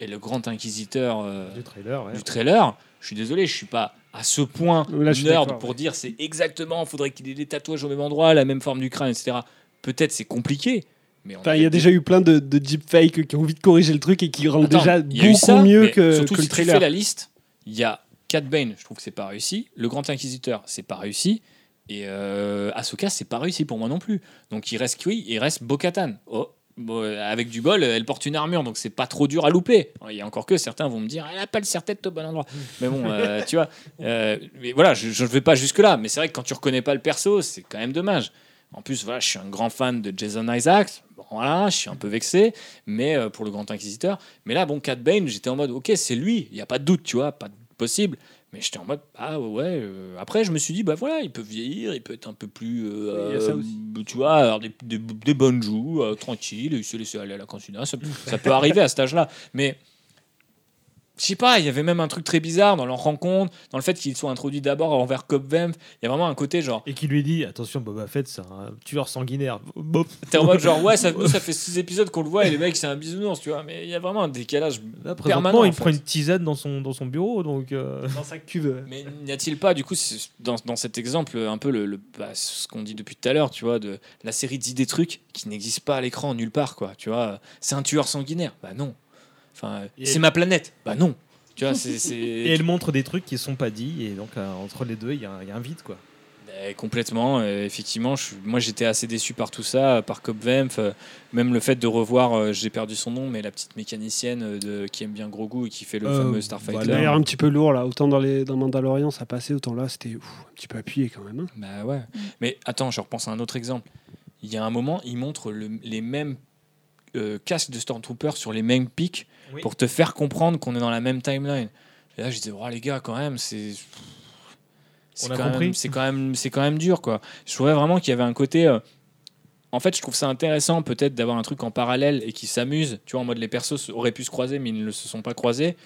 et le grand inquisiteur euh, Du trailer, ouais. du trailer, je suis désolé, je suis pas à ce point Là, nerd pour ouais. dire c'est exactement, faudrait qu'il ait les tatouages au même endroit, la même forme du crâne, etc. Peut-être c'est compliqué, mais on Enfin, il y a déjà eu plein de, de deepfakes qui ont envie de corriger le truc et qui rendent Attends, déjà il beaucoup ça, mieux que, surtout que le si tu fais trailer. la liste, il y a Cat Bane, je trouve que c'est pas réussi. Le Grand Inquisiteur, c'est pas réussi. Et euh, Ahsoka, c'est pas réussi pour moi non plus. Donc il reste qui Il reste Bo-Katan. Oh, bon, avec du bol, elle porte une armure, donc c'est pas trop dur à louper. Il y a encore que certains vont me dire, elle a pas le serre-tête au bon endroit. Mais bon, euh, <laughs> tu vois, euh, mais voilà, je ne vais pas jusque-là. Mais c'est vrai que quand tu reconnais pas le perso, c'est quand même dommage. En plus, voilà, je suis un grand fan de Jason Isaacs. Bon, voilà, je suis un peu vexé, mais euh, pour le Grand Inquisiteur. Mais là, bon, Cat Bane, j'étais en mode, ok, c'est lui, il n'y a pas de doute, tu vois, pas de possible. Mais j'étais en mode, ah ouais. euh, Après, je me suis dit, bah voilà, il peut vieillir, il peut être un peu plus. euh, Il y a ça euh, aussi. tu vois, avoir des, des- des bonnes joues, euh, tranquille, il s'est laissé aller à la cantine. Ah, Ça, <laughs> ça peut arriver à cet âge-là. Mais. Je sais pas, il y avait même un truc très bizarre dans leur rencontre, dans le fait qu'ils soient introduits d'abord envers Cobb. Il y a vraiment un côté genre, Et qui lui dit attention, Boba Fett, c'est un tueur sanguinaire. Bob. T'es en mode genre ouais ça, <laughs> nous, ça fait six épisodes qu'on le voit et les mecs c'est un bisounours tu vois mais il y a vraiment un décalage Là, permanent il fait. prend une tisane dans son, dans son bureau, donc. euh, Dans sa cuve. mais n'y a-t-il pas du coup dans, dans cet exemple un peu le, le- bah, ce qu'on dit depuis tout à l'heure tu vois de la série d'idées trucs qui n'existent pas à l'écran nulle part quoi tu vois c'est un tueur sanguinaire bah non enfin c'est elle- ma planète bah non tu vois c'est <laughs> Et elle montre des trucs qui sont pas dits, et donc euh, entre les deux, il y, a un- il y a un vide, quoi. Eh, complètement, euh, effectivement. je moi, j'étais assez déçu par tout ça, euh, par euh, même le fait de revoir, euh, j'ai perdu son nom, mais la petite mécanicienne de, qui aime bien Grogu et qui fait le Euh, fameux Starfighter. voilà. D'ailleurs, un petit peu lourd là. Autant dans, les, dans Mandalorian, ça passait, autant là, c'était ouf, un petit peu appuyé quand même. hein. Bah ouais. Mais attends, je repense à un autre exemple. Il y a un moment, il montre le- les mêmes euh, casques de Stormtrooper sur les mêmes pics Oui. pour te faire comprendre qu'on est dans la même timeline. Et là, je disais, oh, les gars, quand même, c'est. C'est quand, même, c'est quand même c'est quand même dur quoi. Je trouvais vraiment qu'il y avait un côté euh, en fait, je trouve ça intéressant peut-être d'avoir un truc en parallèle et qui s'amuse. Tu vois, en mode les persos auraient pu se croiser, mais ils ne se sont pas croisés.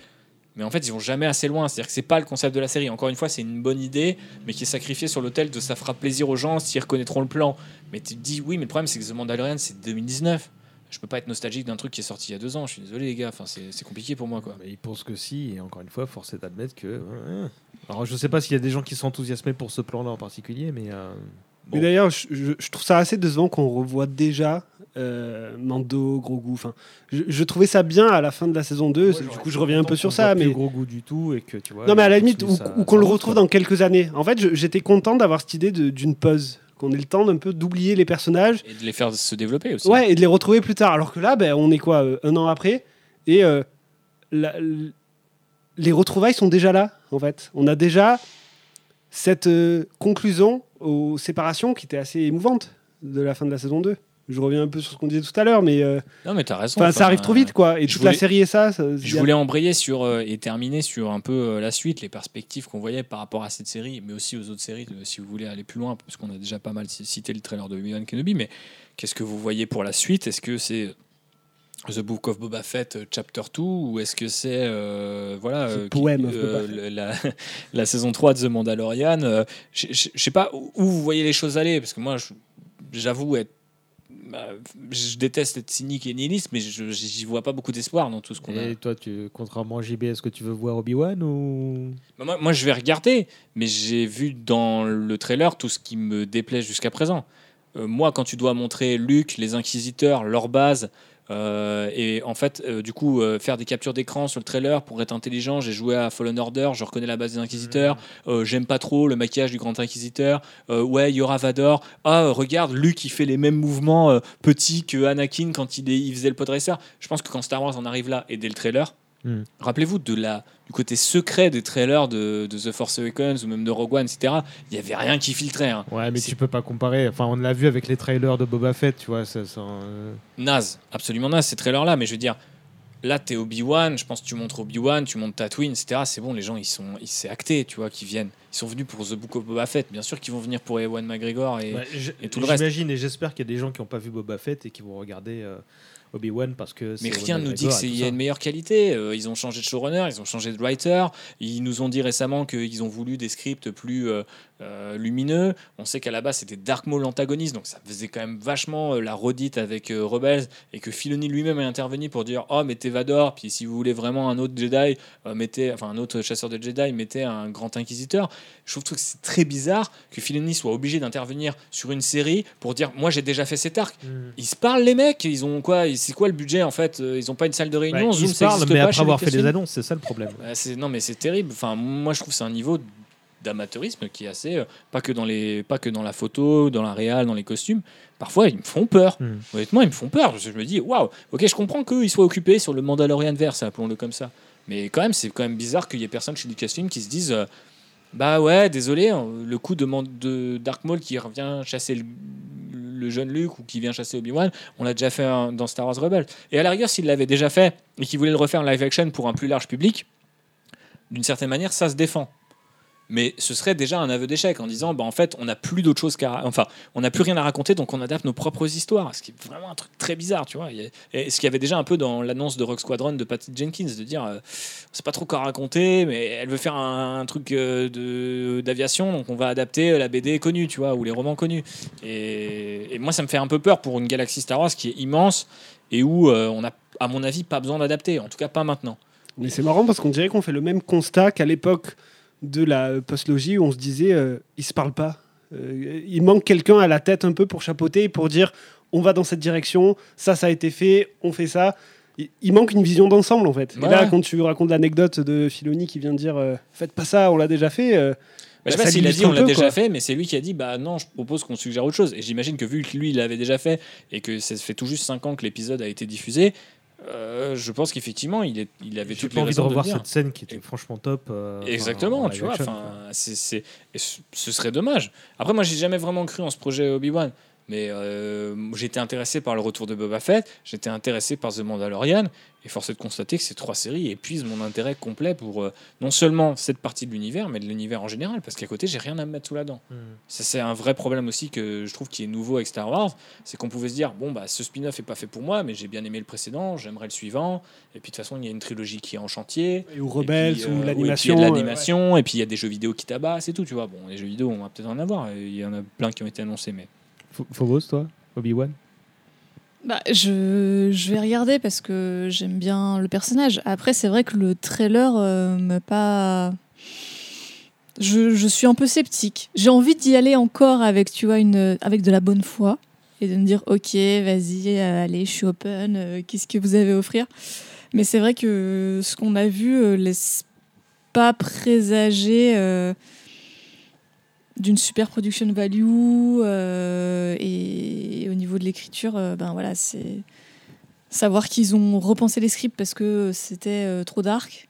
Mais en fait, ils vont jamais assez loin. C'est-à-dire que c'est pas le concept de la série. Encore une fois, c'est une bonne idée, mais qui est sacrifiée sur l'autel de ça fera plaisir aux gens s'ils reconnaîtront le plan. Mais tu te dis, oui, mais le problème, c'est que The Mandalorian, c'est 2019. Je peux pas être nostalgique d'un truc qui est sorti il y a deux ans. Je suis désolé, les gars. Enfin, c'est compliqué pour moi, quoi. Mais il pense que si, et encore une fois, force est d'admettre que. Alors, je sais pas s'il y a des gens qui sont enthousiasmés pour ce plan-là en particulier, mais. euh, bon. Mais d'ailleurs, je, je- je trouve ça assez décevant qu'on revoit déjà euh, Mando, Grogu. Enfin, je, je trouvais ça bien à la fin de la saison 2. Ouais, c'est- du coup, je reviens un peu content sur ça. Mais... gros goût du tout et que tu vois. Non, mais à la limite, ou, qu'on le retrouve quoi. dans quelques années. En fait, j'étais content d'avoir cette idée d'une pause, qu'on ait le temps d'un peu d'oublier les personnages, Et de les faire se développer aussi. ouais, et de les retrouver plus tard. Alors que là, ben, on est quoi, euh, un an après, et euh, la- les retrouvailles sont déjà là, en fait. On a déjà cette euh, conclusion aux séparations qui était assez émouvante de la fin de la saison 2. Je reviens un peu sur ce qu'on disait tout à l'heure, mais euh, Non, mais t'as raison. enfin, ça arrive trop vite, quoi. Et toute la série et ça, ça- Je voulais embrayer sur euh, et terminer sur un peu euh, la suite, les perspectives qu'on voyait par rapport à cette série, mais aussi aux autres séries, si vous voulez aller plus loin, parce qu'on a déjà pas mal ci- cité le trailer de Obi-Wan Kenobi, mais qu'est-ce que vous voyez pour la suite? Est-ce que c'est The Book of Boba Fett Chapter 2 ou est-ce que c'est euh, voilà The euh, le- la, <laughs> la saison 3 de The Mandalorian Je sais pas où vous voyez les choses aller, parce que moi j'avoue être bah, je déteste être cynique et nihiliste, mais j'y vois pas beaucoup d'espoir dans tout ce qu'on a. Et toi, tu, contrairement à JB, est-ce que tu veux voir Obi-Wan ou? Bah, Moi, moi, je vais regarder, mais j'ai vu dans le trailer tout ce qui me déplaît jusqu'à présent. Euh, moi, quand tu dois montrer Luke, les Inquisiteurs, leur base, euh, et en fait, euh, du coup, euh, faire des captures d'écran sur le trailer pour être intelligent, j'ai joué à Fallen Order, je reconnais la base des Inquisiteurs, euh, j'aime pas trop le maquillage du Grand Inquisiteur, ouais, il y aura Vador, ah, regarde, Luke, il fait les mêmes mouvements petits que Anakin quand il, est, il faisait le podracer. Je pense que quand Star Wars en arrive là, et dès le trailer, Hmm. Rappelez-vous de la, du côté secret des trailers de, de The Force Awakens ou même de Rogue One, etc. Il n'y avait rien qui filtrait. hein. Ouais, mais tu peux pas comparer. Enfin, on l'a vu avec les trailers de Boba Fett, tu vois. Ça, ça, euh, Naze, absolument naze ces trailers-là. Mais je veux dire, là, t'es Obi-Wan, je pense que tu montres Obi-Wan, tu montres Tatooine, etc. C'est bon, les gens, ils sont, ils c'est acté, tu vois, qu'ils viennent. Ils sont venus pour The Book of Boba Fett. Bien sûr qu'ils vont venir pour Ewan McGregor. Et... et tout le reste. J'imagine et j'espère qu'il y a des gens qui n'ont pas vu Boba Fett et qui vont regarder euh, Obi-Wan parce que. Mais rien ne nous dit que McGregor c'est et il tout y a une meilleure qualité. Euh, ils ont changé de showrunner, ils ont changé de writer. Ils nous ont dit récemment qu'ils ont voulu des scripts plus euh, lumineux. On sait qu'à la base c'était Dark Maul l'antagoniste, donc ça faisait quand même vachement euh, la redite avec euh, Rebels et que Filoni lui-même est intervenu pour dire oh mettez Vador, puis si vous voulez vraiment un autre Jedi, mettez enfin un autre chasseur de Jedi, mettez un grand inquisiteur. Je trouve que c'est très bizarre que Filoni soit obligé d'intervenir sur une série pour dire moi j'ai déjà fait cet arc. Mm. Ils se parlent les mecs, ils ont quoi C'est quoi le budget en fait Ils ont pas une salle de réunion. Bah, Zoom, ils se parlent, mais pas après avoir fait les annonces, c'est ça le problème. Bah, c'est- non mais c'est terrible. Enfin, moi je trouve que c'est un niveau d'amateurisme qui est assez euh, pas que dans les pas que dans la photo, dans la réal, dans les costumes. Parfois ils me font peur. Mm. Honnêtement, ils me font peur. Je, je me dis waouh. Ok, je comprends qu'eux ils soient occupés sur le Mandalorian verse, appelons-le comme ça. Mais quand même, c'est quand même bizarre qu'il y ait personne chez Lucasfilm qui se dise euh, bah ouais, désolé, hein, le coup de, de Dark Maul qui revient chasser le, le jeune Luke ou qui vient chasser Obi-Wan, on l'a déjà fait hein, dans Star Wars Rebels. Et à la rigueur, s'il l'avait déjà fait et qu'il voulait le refaire en live action pour un plus large public, d'une certaine manière, ça se défend. Mais ce serait déjà un aveu d'échec en disant, bah, en fait, on n'a plus d'autre chose qu'à, enfin, on n'a plus rien à raconter, donc on adapte nos propres histoires. Ce qui est vraiment un truc très bizarre, tu vois. Et ce qu'il y avait déjà un peu dans l'annonce de Rock Squadron de Patty Jenkins, de dire, euh, on sait pas trop quoi raconter, mais elle veut faire un, truc euh, de d'aviation, donc on va adapter la BD connue, tu vois, ou les romans connus. Et, et moi, ça me fait un peu peur pour une galaxie Star Wars qui est immense et où euh, on a, à mon avis, pas besoin d'adapter. En tout cas, pas maintenant. Mais c'est marrant parce qu'on dirait qu'on fait le même constat qu'à l'époque de la postlogie où on se disait euh, ils se parlent pas. Euh, il manque quelqu'un à la tête un peu pour chapeauter, pour dire on va dans cette direction, ça ça a été fait, on fait ça. Il, il manque une vision d'ensemble en fait. Ouais. Et là quand tu racontes l'anecdote de Filoni qui vient de dire euh, faites pas ça, on l'a déjà fait. Bah, je sais Bah, pas s'il a dit on l'a déjà quoi. fait, mais c'est lui qui a dit bah non, je propose qu'on suggère autre chose. Et j'imagine que vu que lui il l'avait déjà fait et que ça fait tout juste 5 ans que l'épisode a été diffusé, euh, je pense qu'effectivement il, est, il avait toutes les envie de revoir cette scène qui était franchement top. euh, Exactement, en tu vois. action, ce ce serait dommage. Après, moi, j'ai jamais vraiment cru en ce projet Obi-Wan. Mais euh, j'étais intéressé par le retour de Boba Fett, j'étais intéressé par The Mandalorian, et force est de constater que ces trois séries épuisent mon intérêt complet pour euh, non seulement cette partie de l'univers, mais de l'univers en général, parce qu'à côté, j'ai rien à me mettre sous la dent. Mm. Ça, c'est un vrai problème aussi que je trouve qui est nouveau avec Star Wars, c'est qu'on pouvait se dire bon bah ce spin-off est pas fait pour moi, mais j'ai bien aimé le précédent, j'aimerais le suivant, et puis de toute façon il y a une trilogie qui est en chantier, ou et Rebels puis, euh, ou l'animation. A de euh, l'animation, et puis il y a des jeux vidéo qui tabassent et tout, tu vois. Bon, les jeux vidéo, on va peut-être en avoir, il y en a plein qui ont été annoncés, mais. Ph- Phobos, toi Obi-Wan? Bah, je, je vais regarder parce que j'aime bien le personnage. Après, c'est vrai que le trailer euh, m'a pas. Je, je suis un peu sceptique. J'ai envie d'y aller encore avec, tu vois, une, avec de la bonne foi et de me dire, ok, vas-y, euh, allez, je suis open. euh, Qu'est-ce que vous avez à offrir? Mais c'est vrai que ce qu'on a vu euh, laisse pas présager d'une super production value euh, et au niveau de l'écriture, euh, ben voilà, c'est savoir qu'ils ont repensé les scripts parce que c'était euh, trop dark.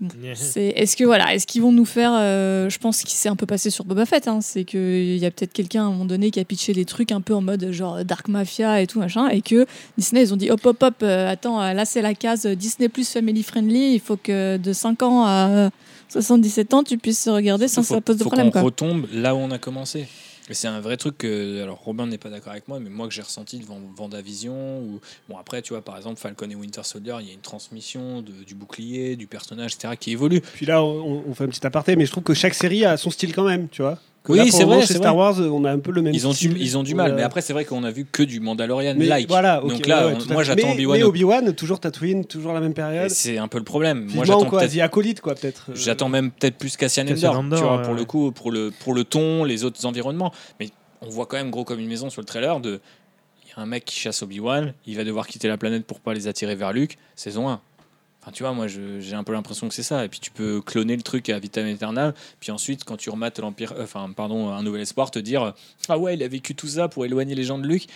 Bon, c'est est-ce que voilà, est-ce qu'ils vont nous faire Je pense qu'il s'est un peu passé sur Boba Fett. hein, c'est qu'il y a peut-être quelqu'un à un moment donné qui a pitché des trucs un peu en mode genre Dark Mafia et tout machin, et que Disney ils ont dit hop hop hop, attends, là c'est la case Disney plus family friendly. Il faut que de 5 ans à 77 ans tu puisses regarder sans que faut, ça pose de faut problème qu'on quoi. retombe là où on a commencé. Et c'est un vrai truc que, alors Robin n'est pas d'accord avec moi, mais moi que j'ai ressenti devant Vendavision, ou bon après tu vois par exemple Falcon et Winter Soldier, il y a une transmission de- du bouclier, du personnage, etc. qui évolue. Puis là, on, on fait un petit aparté, mais je trouve que chaque série a son style quand même, tu vois. Que Oui, là, pour c'est vrai, Chez c'est Star vrai. Wars, on a un peu le même Ils ont, du, ils ont du mal, Euh, mais après c'est vrai qu'on a vu que du Mandalorian mais like. Voilà, ok, Donc là, ouais, ouais, on- tout à moi j'attends Mais- Obi-Wan. Mais au- Obi-Wan, toujours Tatooine, toujours la même période. C'est un peu le problème. Moi j'attends quoi, The Acolyte, quoi, peut-être. euh, J'attends même peut-être plus Cassian Andor, tu vois, ouais, pour le coup, pour le, pour le ton, les autres environnements. Mais on voit quand même gros comme une maison sur le trailer de. Il y a un mec qui chasse Obi-Wan, il va devoir quitter la planète pour pas les attirer vers Luke, saison 1. Tu vois, moi j'ai un peu l'impression que c'est ça. Et puis tu peux cloner le truc à vitam aeternam. Puis ensuite, quand tu remates l'Empire, euh, pardon, un nouvel espoir, te dire Ah ouais, il a vécu tout ça pour éloigner les gens de Luke.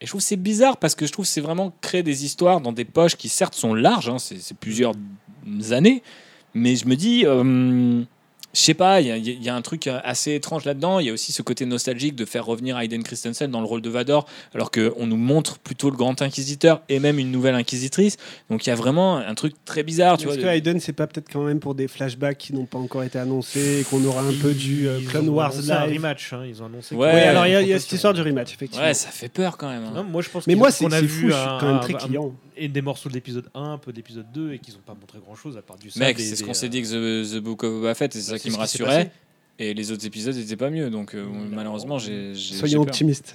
Et je trouve c'est bizarre parce que je trouve c'est vraiment créer des histoires dans des poches qui certes sont larges, hein, c'est c'est plusieurs années, mais je me dis, euh, je sais pas, il y, a- il y a un truc assez étrange là-dedans. Il y a aussi ce côté nostalgique de faire revenir Hayden Christensen dans le rôle de Vador, alors qu'on nous montre plutôt le grand inquisiteur et même une nouvelle inquisitrice. Donc il y a vraiment un truc très bizarre. Est-ce de- que Hayden, c'est pas peut-être quand même pour des flashbacks qui n'ont pas encore été annoncés et qu'on aura un peu du euh, Clone ont Wars annoncé un live rematch. hein, Ils ont annoncé. Ouais, Oui, alors il y a, y cette histoire du rematch, effectivement. Ouais, ça fait peur quand même. hein. Non, moi je pense Mais moi, c'est qu'on a vu fou, je suis un- quand même un- très un- client. Et des morceaux de l'épisode 1, un peu de l'épisode 2 et qu'ils n'ont pas montré grand chose à part du Mec, c'est ce qu'on s'est euh, dit que The, The Book of Boba Fett, et c'est bah, ça c'est qui me rassurait. Et les autres épisodes n'étaient pas mieux, donc euh, malheureusement, j'ai. Soyons optimistes.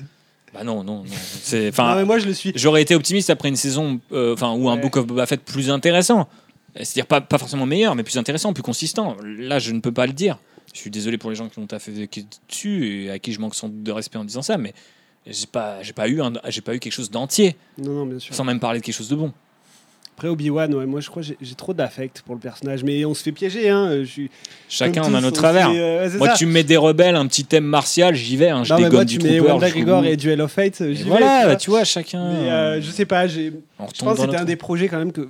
Bah non, non, non. C'est, Non, enfin, mais moi, je le suis. J'aurais été optimiste après une saison, euh, enfin, ou un. Book of Boba Fett plus intéressant. C'est-à-dire pas, pas forcément meilleur, mais plus intéressant, plus consistant. Là, je ne peux pas le dire. Je suis désolé pour les gens qui ont taffé dessus et à qui je manque sans doute de respect en disant ça, mais j'ai pas, j'ai pas eu, un- j'ai pas eu quelque chose d'entier, Non, non, bien sûr. sans même parler de quelque chose de bon. Après Obi-Wan, ouais, moi je crois que j'ai- trop d'affect pour le personnage, mais on se fait piéger. Hein. Je suis, Chacun en a notre travers. fait, euh, ouais, Moi, ça. tu me mets des rebelles, un petit thème martial, j'y vais. Hein, je Non, dégonne moi, du tu mets trooper. Wanda Gregor et Duel of Fate, j'y vais. Voilà, tu vois. tu vois, chacun. Mais euh, je sais pas, j'ai. Je pense que c'était un des projets quand même que,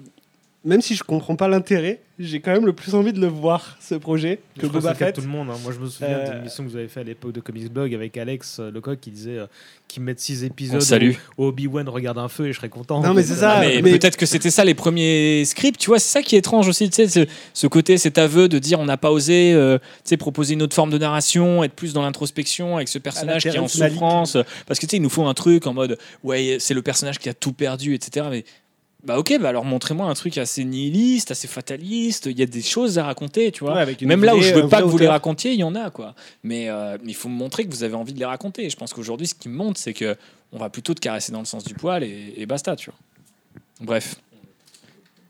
même si je comprends pas l'intérêt, j'ai quand même le plus envie de le voir, ce projet, Je que Boba Fett. tout le monde. hein. Moi, je me souviens Euh, d'une émission que vous avez fait à l'époque de Comics Blog avec Alex euh, Lecoq qui disait euh, qu'ils mettent 6 épisodes où où Obi-Wan regarde un feu et je serais content. Non, mais c'est ça. Ah, mais mais- peut-être que c'était ça les premiers scripts, tu vois, c'est ça qui est étrange aussi, tu sais, ce, ce côté, cet aveu de dire on n'a pas osé euh, tu sais, proposer une autre forme de narration, être plus dans l'introspection avec ce personnage qui est en souffrance, parce que tu sais, il nous faut un truc en mode ouais, c'est le personnage qui a tout perdu, etc. Mais bah ok, bah alors montrez-moi un truc assez nihiliste, assez fataliste, il y a des choses à raconter, tu vois. Ouais, avec une Même là où je veux un pas que vous les racontiez, il y en a quoi. Mais euh, il faut me montrer que vous avez envie de les raconter. Et je pense qu'aujourd'hui, ce qui me montre, c'est que on va plutôt te caresser dans le sens du poil et, et basta, tu vois. Bref.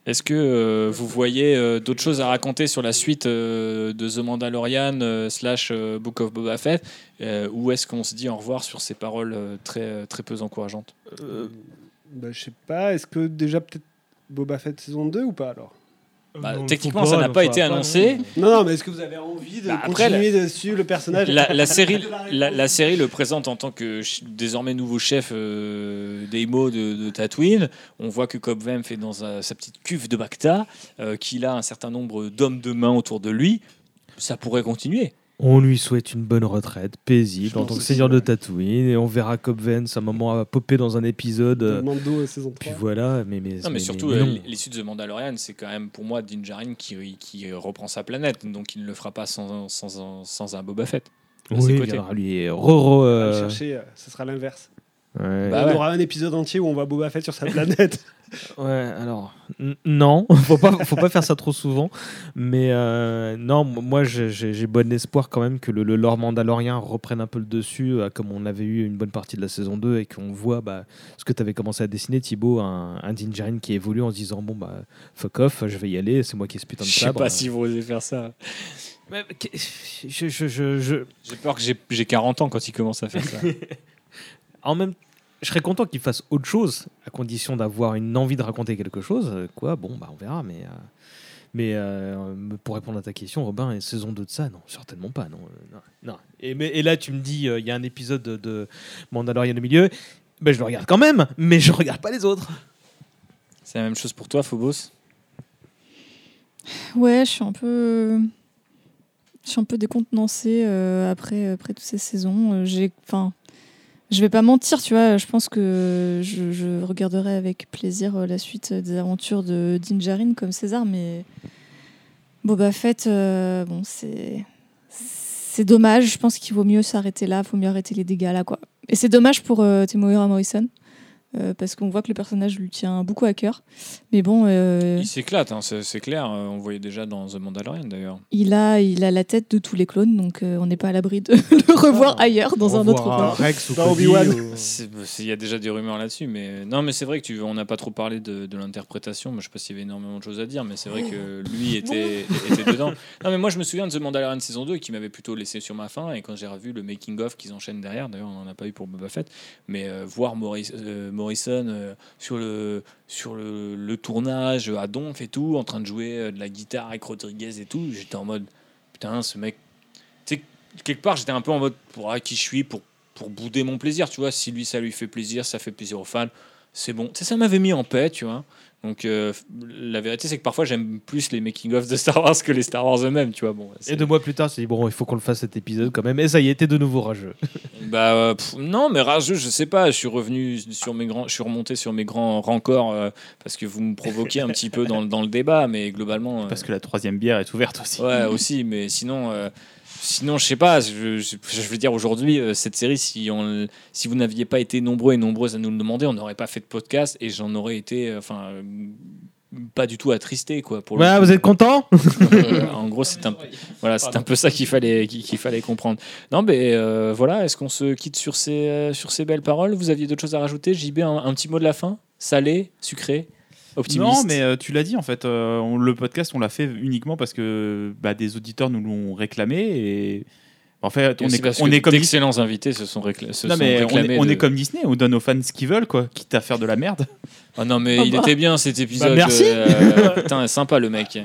Est-ce que euh, vous voyez euh, d'autres choses à raconter sur la suite euh, de The Mandalorian euh, slash euh, Book of Boba Fett euh, ou est-ce qu'on se dit au revoir sur ces paroles euh, très très peu encourageantes? Euh, Bah, je sais pas, est-ce que déjà peut-être Boba Fett saison 2 ou pas alors? Bah, non, techniquement, ça n'a pas été annoncé. Non, non, mais est-ce que vous avez envie de Bah, après, continuer de suivre le personnage? La, la série, <laughs> la la, la série le présente en tant que ch- désormais nouveau chef euh, d'Eimo de, de Tatooine. On voit que Cobb Vanth est dans euh, sa petite cuve de Bacta, euh, qu'il a un certain nombre d'hommes de main autour de lui. Ça pourrait continuer. On lui souhaite une bonne retraite, paisible, en tant que seigneur de. Tatooine, et on verra Cobb Vanth, un moment à popper dans un épisode. de euh, Mando euh, saison 3 puis voilà, mais, mais, Non, mais surtout, mais euh, non. l'issue de The Mandalorian, c'est quand même pour moi Din Djarin qui, qui reprend sa planète, donc il ne le fera pas sans, sans, un- sans un Boba Fett. de ses Oui, il côtés. viendra lui. On va le euh, chercher, euh, ce sera l'inverse. Ouais. Bah on ouais. aura un épisode entier où on voit Boba Fett sur sa planète. <laughs> Ouais, alors n- non, <laughs> faut pas, faut pas faire ça trop souvent. Mais euh, non, moi j'ai- j'ai j'ai bon espoir quand même que le, le lore mandalorien reprenne un peu le dessus, euh, comme on avait eu une bonne partie de la saison 2 et qu'on voit bah, ce que tu avais commencé à dessiner, Thibaut, un, un qui évolue en se disant bon bah fuck off, je vais y aller, c'est moi qui ai ce putain de Je sais pas si vous osez faire ça. Mais, que- je, je- je- je- J'ai peur que j'ai- j'ai 40 ans quand il commence à faire ça. <laughs> en même je serais content qu'il fasse autre chose, à condition d'avoir une envie de raconter quelque chose. Euh, Quoi, bon, bah on verra, mais. euh, Mais euh, pour répondre à ta question, Robin, et saison 2 de ça, non, certainement pas. Non, non, non. Et, mais- et là, tu me dis, euh, il y a un épisode de, de Mandalorian au milieu. Ben, je le regarde quand même, mais je regarde pas les autres. C'est la même chose pour toi, Phobos? Ouais, je suis un peu. Je suis un peu décontenancée euh, après, après toutes ces saisons. J'ai, enfin, je vais pas mentir, tu vois. Je pense que je, regarderai avec plaisir euh, la suite des aventures de Din Djarin comme César, mais Boba Fett, euh, bon, c'est c'est dommage. Je pense qu'il vaut mieux s'arrêter là, il faut mieux arrêter les dégâts là, quoi. Et c'est dommage pour euh, Temuera Morrison. Euh, parce qu'on voit que le personnage lui tient beaucoup à cœur. Mais bon, euh, Il s'éclate, hein, c'est c'est clair. euh, On voyait déjà dans The Mandalorian d'ailleurs. il a, il a la tête de tous les clones, donc euh, on n'est pas à l'abri de <laughs> le revoir ailleurs dans un autre rôle. Rex ou Obi-Wan. <laughs> c'est- Il y a déjà des rumeurs là-dessus, mais non, mais c'est vrai que tu, on n'a pas trop parlé de, de l'interprétation. Moi, je sais pas s'il y avait énormément de choses à dire, mais c'est vrai que lui <laughs> était, était dedans. Non, mais moi, je me souviens de The Mandalorian saison 2 qui m'avait plutôt laissé sur ma faim. Et quand j'ai revu le making of qu'ils enchaînent derrière, d'ailleurs, on n'en a pas eu pour Boba Fett, mais euh, voir euh, Morrison euh, sur le sur le, tournage à Donf et tout, en train de jouer euh, de la guitare avec Rodriguez et tout, j'étais en mode putain, ce mec. Tu sais, quelque part, j'étais un peu en mode pour ah, qui je suis, pour pour bouder mon plaisir, tu vois. Si lui, ça lui fait plaisir, ça fait plaisir aux fans, c'est bon. Tu ça m'avait mis en paix, tu vois. Donc, euh, la vérité, c'est que parfois, j'aime plus les making-of de Star Wars que les Star Wars eux-mêmes, tu vois. Bon, Et deux mois plus tard, c'est dit bon, il faut qu'on le fasse cet épisode quand même. Et ça y est, t'es de nouveau rageux. <laughs> Bah, euh, pff, non, mais rageux, je sais pas. Je suis revenu sur mes grands, je suis remonté sur mes grands rancors euh, parce que vous me provoquez un petit peu dans, le- dans le débat, mais globalement. euh, Parce que la troisième bière est ouverte aussi. Ouais, <laughs> aussi, mais sinon, euh, sinon, je sais pas. Je, je- je veux dire, aujourd'hui, euh, cette série, si, on, si vous n'aviez pas été nombreux et nombreuses à nous le demander, on n'aurait pas fait de podcast et j'en aurais été, euh, enfin, euh, pas du tout attristé, quoi. Pour vous êtes content <laughs> Euh, en gros, c'est un, peu- voilà, c'est un peu ça qu'il fallait, qu'il fallait comprendre. Non, mais euh, voilà, est-ce qu'on se quitte sur ces, sur ces belles paroles? Vous aviez d'autres choses à rajouter? JB, un, un petit mot de la fin? Salé, sucré? Optimiste. Non, mais euh, tu l'as dit en fait. euh, on- le podcast, on l'a fait uniquement parce que bah, des auditeurs nous l'ont réclamé et en fait, on est, on est comme Dis- d'excellents invités se sont, récla- se Non, sont mais on réclamés. est, on de- est comme Disney, on donne aux fans ce qu'ils veulent, quoi, quitte à faire de la merde. Ah non, mais Ah il bah. était bien cet épisode. merci. euh, <laughs> putain, sympa le mec.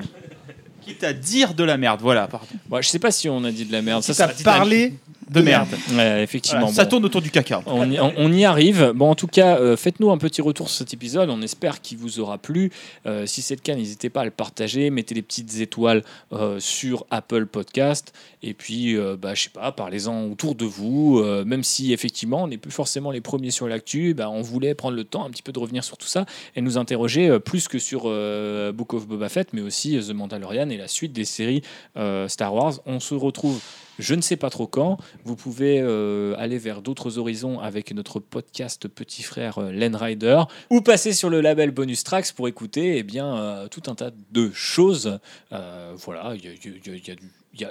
Quitte à dire de la merde, voilà, pardon. Bon, je sais pas si on a dit de la merde. Ça, Ça ça, parlé de merde. ouais, effectivement. Voilà, ça bon. tourne autour du caca. On y, on- on y arrive. Bon, en tout cas, euh, faites-nous un petit retour sur cet épisode. On espère qu'il vous aura plu. Euh, si c'est le cas, n'hésitez pas à le partager. Mettez des petites étoiles euh, sur Apple Podcast. Et puis, bah, je sais pas, parlez-en autour de vous. Même si, effectivement, on n'est plus forcément les premiers sur l'actu, bah, on voulait prendre le temps un petit peu de revenir sur tout ça et nous interroger plus que sur Book of Boba Fett, mais aussi The Mandalorian et la suite des séries Star Wars. On se retrouve je ne sais pas trop quand. Vous pouvez euh, aller vers d'autres horizons avec notre podcast petit frère euh, Len Rider ou passer sur le label Bonus Tracks pour écouter eh bien, euh, tout un tas de choses. Euh, voilà, il y a,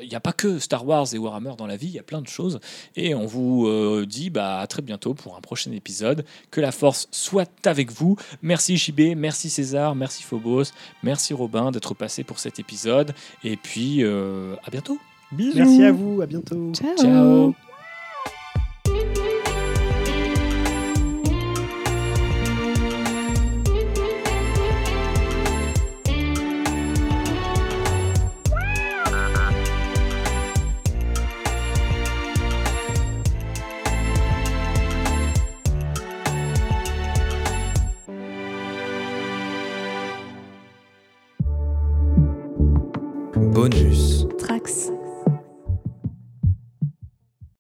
il y a- pas que Star Wars et Warhammer dans la vie, il y a plein de choses. Et on vous dit bah, à très bientôt pour un prochain épisode. Que la force soit avec vous. Merci JB, merci César, merci Phobos, merci Robin d'être passé pour cet épisode. Et puis à bientôt. Merci à vous, à bientôt. Ciao. Ciao.